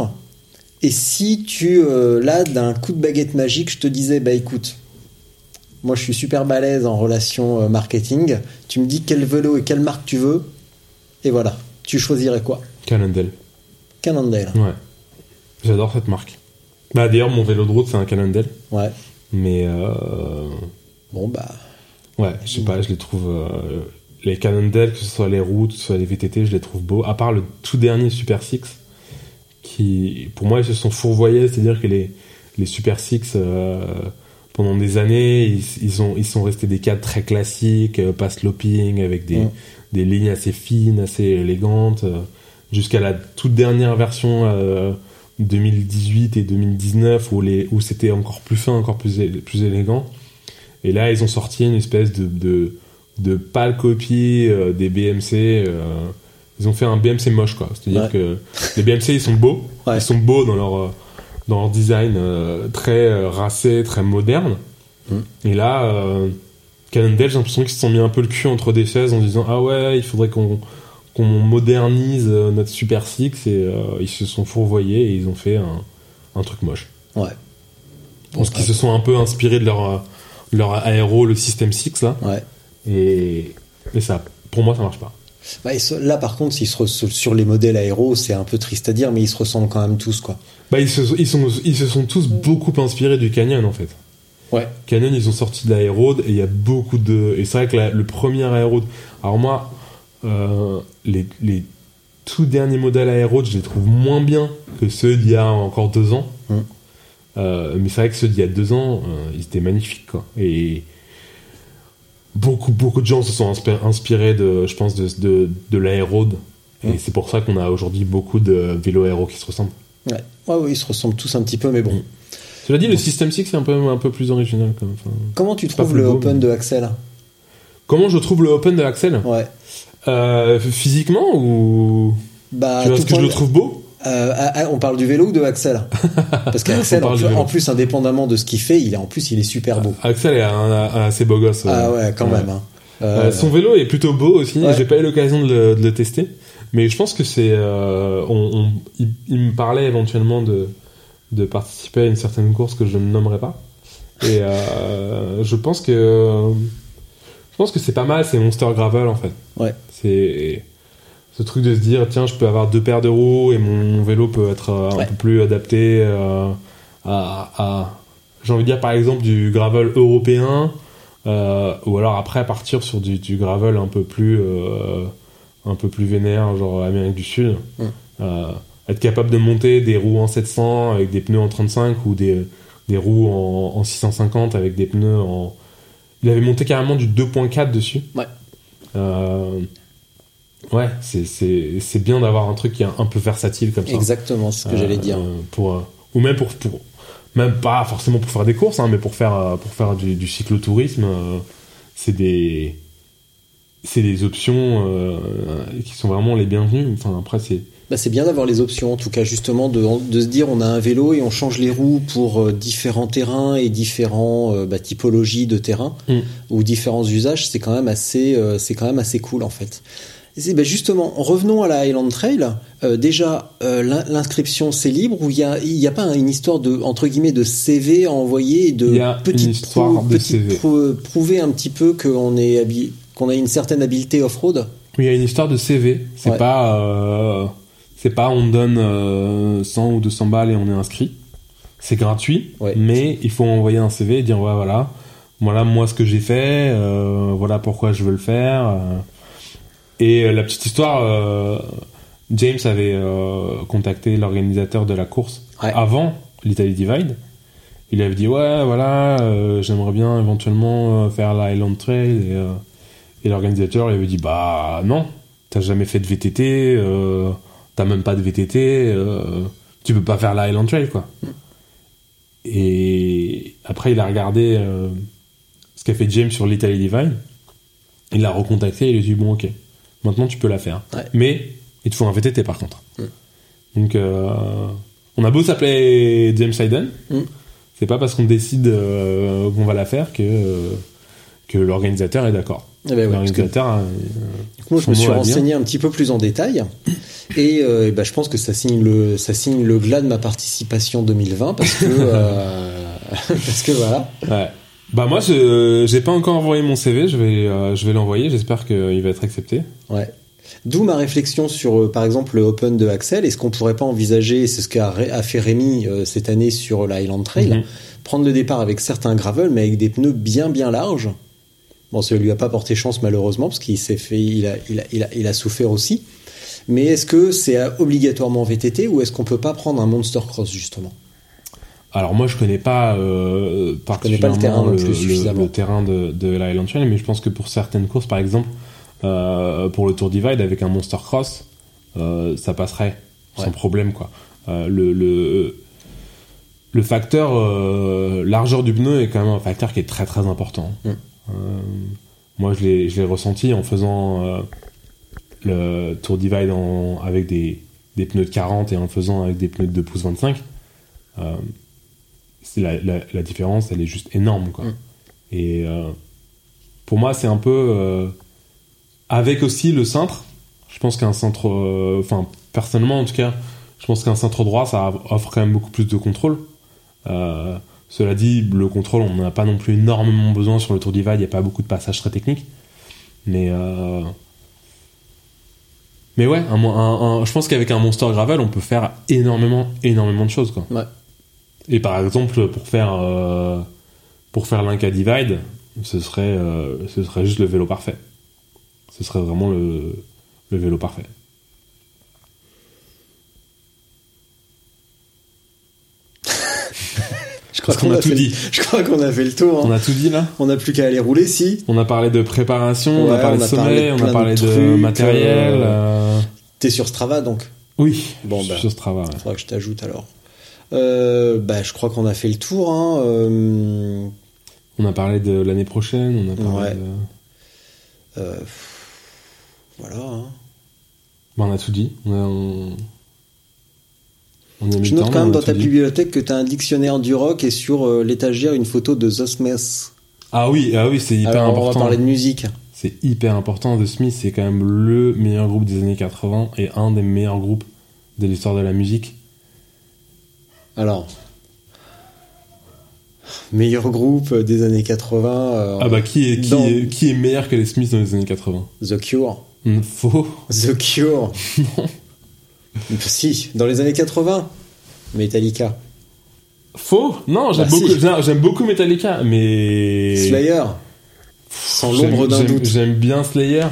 Et si tu, euh, là, d'un coup de baguette magique, je te disais, bah écoute, moi je suis super balèze en relation euh, marketing, tu me dis quel vélo et quelle marque tu veux, et voilà, tu choisirais quoi? Cannondale. Cannondale. Ouais. J'adore cette marque. Bah, d'ailleurs, mon vélo de route, c'est un Cannondale. Ouais. Mais, euh, Bon, bah, ouais, je sais pas, je les trouve, euh, les Cannondale, que ce soit les routes, que ce soit les VTT, je les trouve beaux. À part le tout dernier Super Six, qui, pour moi, ils se sont fourvoyés, c'est-à-dire que les, les Super Six, euh, pendant des années, ils, ils, ont, ils sont restés des cadres très classiques, euh, pas sloping, avec des, des lignes assez fines, assez élégantes, euh, jusqu'à la toute dernière version euh, 2018 et 2019 où, les, où c'était encore plus fin, encore plus, plus élégant. Et là, ils ont sorti une espèce de, de, de pâle copie euh, des BMC. euh, ils ont fait un BMC moche, quoi. C'est-à-dire Ouais. que les BMC, ils sont beaux. Ouais. Ils sont beaux dans leur, euh, dans leur design euh, très euh, racé, très moderne. Mm. Et là, euh, Cannondale, j'ai l'impression qu'ils se sont mis un peu le cul entre des chaises en disant Ah ouais, il faudrait qu'on modernise euh, notre Super Six. Et euh, ils se sont fourvoyés et ils ont fait un, un truc moche. ouais. Je pense qu'ils se sont un peu inspirés de leur, euh, leur aéro, le System 6 là. Ouais. Et, et ça, pour moi, ça marche pas. Bah, et ce- là, par contre, se sur les modèles aéros, c'est un peu triste à dire, mais ils se ressemblent quand même tous, quoi. Bah, ils, se, ils, sont, ils se sont tous beaucoup inspirés du Canyon en fait. Ouais. Canyon, ils ont sorti de l'aérode et il y a beaucoup de. Et c'est vrai que la- le premier aérode. Alors moi, euh, les, les tout derniers modèles aérode, je les trouve moins bien que ceux d'il y a encore deux ans. Mm. Euh, mais c'est vrai que ceux d'il y a deux ans, euh, ils étaient magnifiques quoi. Et beaucoup, beaucoup de gens se sont inspi- inspirés de, je pense, de, de, de l'aérode. Et Mm. c'est pour ça qu'on a aujourd'hui beaucoup de vélos aéros qui se ressemblent. Ouais. Ouais, ouais, ils se ressemblent tous un petit peu, mais bon. Cela dit, le System 6 c'est un peu, un peu plus original quand même. Enfin, Comment tu trouves le beau, Open mais- de Axel? Comment je trouve le Open de Axel? Ouais. Euh, Physiquement ou Bah, tu vois tout ce que je le trouve beau? Euh, ah, ah, on parle du vélo ou de Axel? Parce qu'Axel, en, plus- vélo. en plus, indépendamment de ce qu'il fait, il est en plus, il est super beau. Axel est un, un assez beau gosse. Ah euh. ouais, quand Ouais. même. hein. Euh, son vélo est plutôt beau aussi. Ouais. J'ai pas eu l'occasion de le tester, mais je pense que c'est. euh, on, on- il, il me parlait éventuellement de de participer à une certaine course que je ne nommerai pas. Et euh, je pense que je pense que c'est pas mal. C'est Monster Gravel en fait. Ouais. C'est ce truc de se dire tiens, je peux avoir deux paires de roues et mon vélo peut être euh, un Ouais. peu plus adapté euh, à, à- j'ai envie de dire par exemple du gravel européen euh, ou alors après partir sur du, du gravel un peu plus euh, un peu plus vénère genre Amérique du Sud Mm. Euh, être capable de monter des roues en 700 avec des pneus en 35 ou des, des roues en, en 650 avec des pneus en il avait monté carrément du 2.4 dessus Ouais. Euh, ouais c'est- bien d'avoir un truc qui est un peu versatile comme ça Exactement, ce que j'allais euh, dire. pour ou même pour, pour même pas forcément pour faire des courses hein, mais pour faire pour faire du, du cyclotourisme c'est des c'est des options euh, qui sont vraiment les bienvenues enfin après c'est Bah, c'est bien d'avoir les options, en tout cas, justement, de, de se dire on a un vélo et on change les roues pour euh, différents terrains et différents euh, bah, typologies de terrain Mm. ou différents usages. C'est quand même assez, c'est quand même assez cool en fait. Et bah, justement, revenons à la Highland Trail. Déjà, l'in- l'inscription c'est libre ou il y a, y a pas une histoire de entre guillemets de CV à envoyer et de petite histoire de CV. prou- prouver un petit peu qu'on est habi- qu'on a une certaine habileté off-road. il y a une histoire de CV c'est Ouais. pas euh, c'est pas on donne euh, 100 ou 200 balles et on est inscrit c'est gratuit Ouais. mais il faut envoyer un CV et dire ouais, voilà voilà moi ce que j'ai fait euh, voilà pourquoi je veux le faire euh. et la petite histoire James avait contacté l'organisateur de la course Ouais. avant l'Italy Divide il avait dit ouais voilà j'aimerais bien éventuellement faire la Highland Trail et, et l'organisateur il avait dit bah non t'as jamais fait de VTT euh, t'as même pas de VTT euh, tu peux pas faire la Highland Trail quoi et après il a regardé euh, ce qu'a fait James sur l'Italy Divide il l'a recontacté et il lui a dit bon ok maintenant tu peux la faire Ouais. mais il te faut un VTT par contre Mm. Donc, on a beau s'appeler James Hayden, Mm. c'est pas parce qu'on décide qu'on va la faire que que l'organisateur est d'accord. Eh ben ouais, l'organisateur, euh, Moi, je me suis renseigné un petit peu plus en détail. Et euh, ben, je pense que ça signe le, ça signe le glas de ma participation 2020 parce que, euh, parce que voilà. Ouais. Bah moi, je j'ai pas encore envoyé mon CV. Je vais euh, je vais l'envoyer. J'espère qu'il va être accepté. Ouais. D'où ma réflexion sur, par exemple, le Open de Axel. Est-ce qu'on pourrait pas envisager, c'est ce qu'a a fait Rémi cette année sur la Highland Trail, Mhm. prendre le départ avec certains gravel, mais avec des pneus bien bien larges. Bon, ça lui a pas porté chance malheureusement parce qu'il s'est fait, il a, il a, il a, il a souffert aussi. Mais est-ce que c'est obligatoirement VTT ou est-ce qu'on peut pas prendre un Monster Cross justement? Alors moi, je connais pas euh, connais pas le particulièrement terrain non le, plus le- suffisamment. le terrain de, de la Highland Trail, mais je pense que pour certaines courses, par exemple, euh, pour le Tour Divide avec un Monster Cross, euh, ça passerait sans problème quoi. Le, le facteur largeur du pneu est quand même un facteur qui est très très important. Mm. Euh, moi, je l'ai je l'ai ressenti en faisant euh, le Tour Divide en- avec des, des pneus de 40 et en le faisant avec des pneus de 2 pouces 25. Euh, c'est la, la, la différence, elle est juste énorme, quoi. Mm. Et pour moi, c'est un peu avec aussi le cintre. Je pense qu'un centre, euh, enfin personnellement en tout cas, je pense qu'un centre droit, ça offre quand même beaucoup plus de contrôle. Euh, cela dit, le contrôle, on n'en a pas non plus énormément besoin sur le Tour Divide. Il n'y a pas beaucoup de passages très techniques, mais euh, mais ouais, un, un- un- je pense qu'avec un Monster Gravel, on peut faire énormément, énormément de choses, quoi. Ouais. Et par exemple, pour faire euh, pour faire l'Inca Divide, ce serait euh, ce serait juste le vélo parfait. Ce serait vraiment le, le vélo parfait. Je crois Parce qu'on qu'on a a, tout fait, dit. Je crois qu'on a fait le tour. On hein. a tout dit là. On n'a plus qu'à aller rouler si. On a parlé de préparation, on a parlé on de a sommeil, de on a parlé de, trucs, matériel. euh, T'es sur Strava donc. Oui. Bon, je bah. suis sur Strava. ouais. Faudra que je t'ajoute alors. Euh, bah, je crois qu'on a fait le tour. Hein. euh, On a parlé de l'année prochaine. On a parlé Ouais. de- euh, voilà. hein. Bah, on a tout dit. On a, on... Je note quand même a dans ta dit. bibliothèque que tu as un dictionnaire du rock et sur euh, l'étagère une photo de The Smiths. Ah oui, ah oui, c'est hyper Alors, on va important. parler de musique. C'est hyper important. The Smith, c'est quand même le meilleur groupe des années 80 et un des meilleurs groupes de l'histoire de la musique. Alors, meilleur groupe des années 80. euh, Ah bah qui est, qui, dans est, qui est meilleur que les Smiths dans les années 80 The Cure. Hmm, Faux. The Cure. si, dans les années 80. Metallica. Faux? Non, j'aime Bah, beaucoup, si. j'aime- beaucoup Metallica, mais... Slayer. Sans l'ombre d'un doute. J'aime bien Slayer.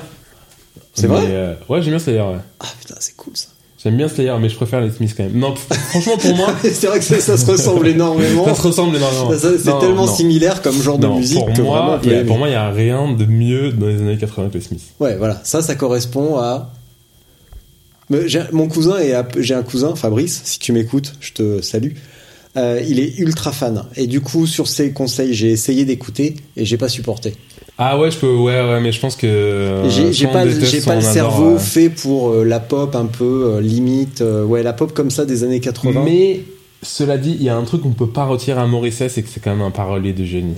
C'est vrai? Euh, Ouais, j'aime bien Slayer, ouais. Ah putain, c'est cool ça. J'aime bien Slayer, mais je préfère les Smiths quand même. Non, franchement, pour moi, c'est vrai que ça, ça se ressemble énormément. ça se ressemble énormément. C'est tellement non. similaire comme genre Non, de musique pour que moi, a- pour moi, il y a rien de mieux dans les années 80 que les Smiths. Ouais, voilà, ça, ça correspond à. Mon cousin et j'ai un cousin, Fabrice, si tu m'écoutes, je te salue. Euh, il est ultra fan et du coup sur ses conseils j'ai essayé d'écouter et j'ai pas supporté. Ah ouais, je peux, ouais, ouais, mais je pense que. euh, j'ai pas, déteste, le adore, cerveau ouais. fait pour euh, la pop un peu limite, ouais la pop comme ça des années 80. Mais cela dit, il y a un truc qu'on peut pas retirer à Morrissey, c'est que c'est quand même un parolier de génie.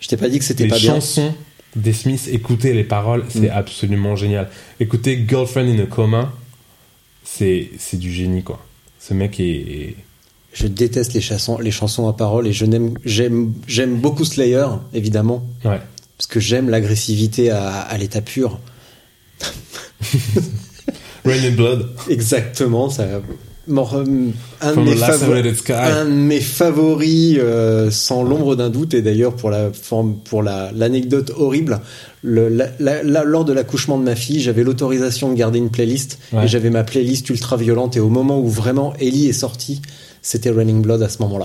Je t'ai pas dit que c'était Les pas bien. chansons des Smiths, écoutez les paroles, c'est Mm. absolument génial. Écoutez Girlfriend in a Coma, c'est du génie quoi. Ce mec est, est- Je déteste les chansons, les chansons à paroles et je n'aime, j'aime, j'aime beaucoup Slayer évidemment ouais. parce que j'aime l'agressivité à, à l'état pur. Rain and Blood. Exactement, ça. Euh, Un de, mes un de mes favoris, euh, sans l'ombre d'un doute, et d'ailleurs pour la forme, pour la l'anecdote horrible, le, la- la- la- lors de l'accouchement de ma fille, j'avais l'autorisation de garder une playlist Ouais. et j'avais ma playlist ultra violente. Et au moment où vraiment Ellie est sortie, c'était Running Blood à ce moment-là.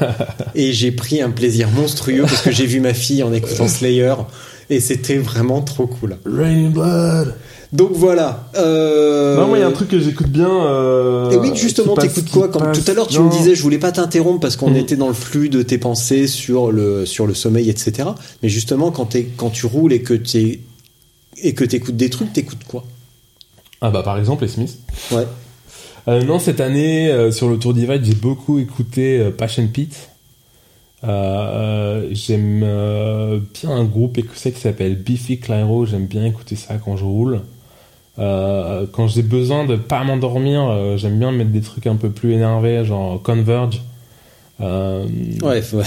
et j'ai pris un plaisir monstrueux parce que j'ai vu ma fille en écoutant Slayer et c'était vraiment trop cool. And Blood. Donc voilà. Euh... Non, moi, il y a un truc que j'écoute bien. euh, Et oui, justement, t'écoutes quoi Comme passe- tout à l'heure, tu Non. me disais, je voulais pas t'interrompre parce qu'on Mm. était dans le flux de tes pensées sur le sur le sommeil, etc. Mais justement, quand t'es quand tu roules et que t'es et que t'écoutes des trucs, t'écoutes quoi? Ah bah par exemple les Smiths. Ouais. Euh, non, cette année, euh, sur le Tour Divide, j'ai beaucoup écouté euh, Passion Pit. Euh, euh, j'aime euh, bien un groupe écossais qui s'appelle Biffy Clyro. J'aime bien écouter ça quand je roule. Euh, quand j'ai besoin de pas m'endormir, euh, j'aime bien mettre des trucs un peu plus énervés, genre Converge. Euh, Ouais, ouais.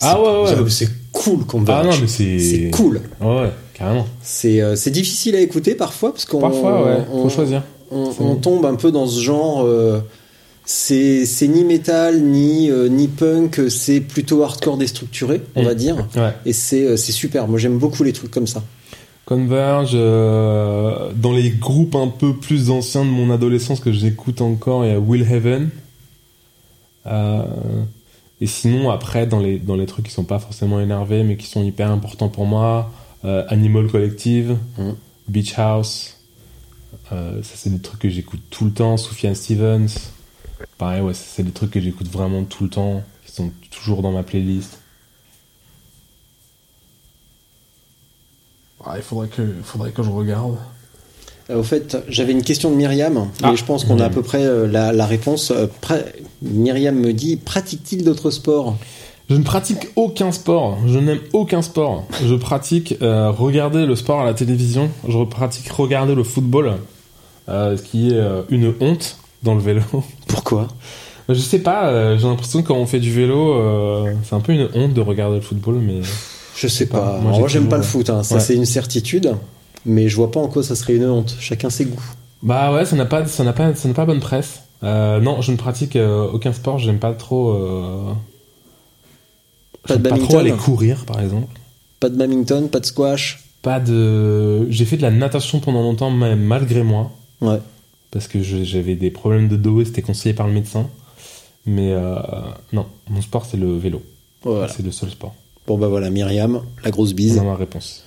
Ah ouais, ouais. C'est- cool qu'on Ah non, mais c'est. C'est cool. Ouais, carrément. C'est difficile à écouter parfois parce qu'on Parfois, ouais, faut on- choisir. on, tombe un peu dans ce genre. c'est ni métal ni ni punk, c'est plutôt hardcore déstructuré, on Mm. va dire. Ouais. Et c'est super. Moi j'aime beaucoup les trucs comme ça. Converge, euh, dans les groupes un peu plus anciens de mon adolescence que j'écoute encore, il y a Will Heaven. Euh, et sinon, après, dans les, dans les trucs qui sont pas forcément énervés, mais qui sont hyper importants pour moi, euh, Animal Collective, Mhm. Beach House, euh, ça c'est des trucs que j'écoute tout le temps, Sufjan Stevens. Pareil, ouais, c'est des trucs que j'écoute vraiment tout le temps, qui sont toujours dans ma playlist. Ah, il faudrait que, faudrait que je regarde. Euh, au fait, j'avais une question de Myriam, Ah. mais je pense qu'on a à peu près euh, la, la réponse. Euh, Myriam me dit pratique-t-il d'autres sports? Je ne pratique aucun sport. Je n'aime aucun sport. Je pratique euh, regarder le sport à la télévision. Je pratique regarder le football, euh, ce qui est euh, une honte dans le vélo. Pourquoi? Je sais pas. euh, J'ai l'impression que quand on fait du vélo, euh, c'est un peu une honte de regarder le football, mais Je sais pas. Moi, Moi, j'ai j'aime toujours- pas le foot, hein. ça Ouais. c'est une certitude. Mais je vois pas en quoi ça serait une honte. Chacun ses goûts. bah ouais, ça n'a pas, ça n'a pas, ça n'a pas bonne presse. Euh, non, je ne pratique euh, aucun sport. J'aime pas trop. Euh... Pas de j'aime pas trop aller courir, par exemple. Pas de badminton, pas de squash. Pas de. J'ai fait de la natation pendant longtemps, même malgré moi. Ouais. parce que j'avais des problèmes de dos et c'était conseillé par le médecin. Mais non, mon sport c'est le vélo. Voilà. C'est le seul sport. Bon bah voilà, Myriam, la grosse bise. On a ma réponse.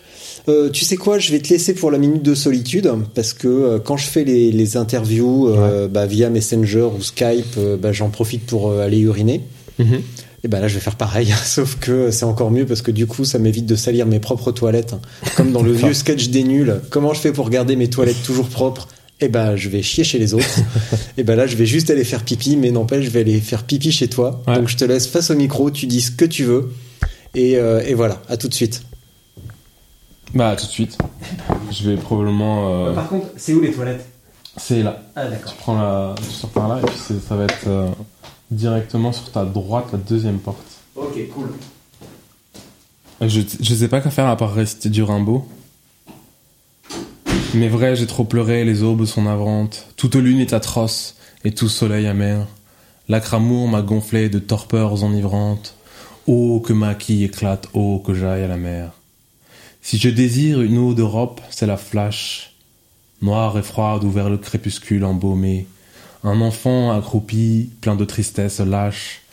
Euh, tu sais quoi, je vais te laisser pour la minute de solitude parce que euh, quand je fais les, les interviews euh, bah, via Messenger ou Skype, bah, j'en profite pour aller uriner. Et ben là, je vais faire pareil, sauf que c'est encore mieux parce que du coup, ça m'évite de salir mes propres toilettes, comme dans le vieux sketch des nuls. Comment je fais pour garder mes toilettes toujours propres? Eh ben, je vais chier chez les autres. Et ben là, je vais juste aller faire pipi, mais n'empêche, je vais aller faire pipi chez toi. Ouais. Donc, je te laisse face au micro, tu dis ce que tu veux, et, euh, et voilà. À tout de suite. Bah tout de suite. Je vais probablement. euh, contre, c'est où les toilettes? c'est là. Ah Tu d'accord. prends la. Tu sors par là et puis c'est- ça va être euh, directement sur ta droite la deuxième porte. Ok, cool. Je, je sais pas quoi faire à part rester du Rimbaud. Mais vrai, j'ai trop pleuré, les aubes sont navrantes. Toute lune est atroce, et tout soleil amer. L'acre amour m'a gonflé de torpeurs enivrantes. Oh, que ma quille éclate, oh, que j'aille à la mer. Si je désire une eau d'Europe, c'est la flash. Noire et froide, ouvert le crépuscule embaumé. Un enfant accroupi, plein de tristesse lâche.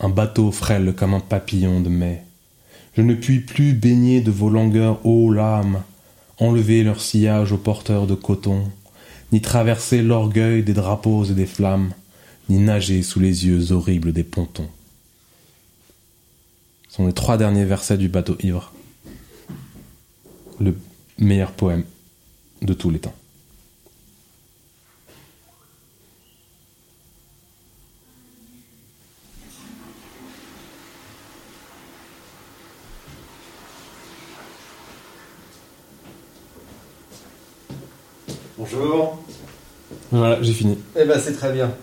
Un bateau frêle comme un papillon de mai. Je ne puis plus baigner de vos langueurs, ô lames, enlever leur sillage aux porteurs de coton, ni traverser l'orgueil des drapeaux et des flammes, ni nager sous les yeux horribles des pontons. Ce sont les trois derniers versets du bateau ivre. Le meilleur poème de tous les temps. Bonjour. Voilà, j'ai fini. Eh ben c'est très bien.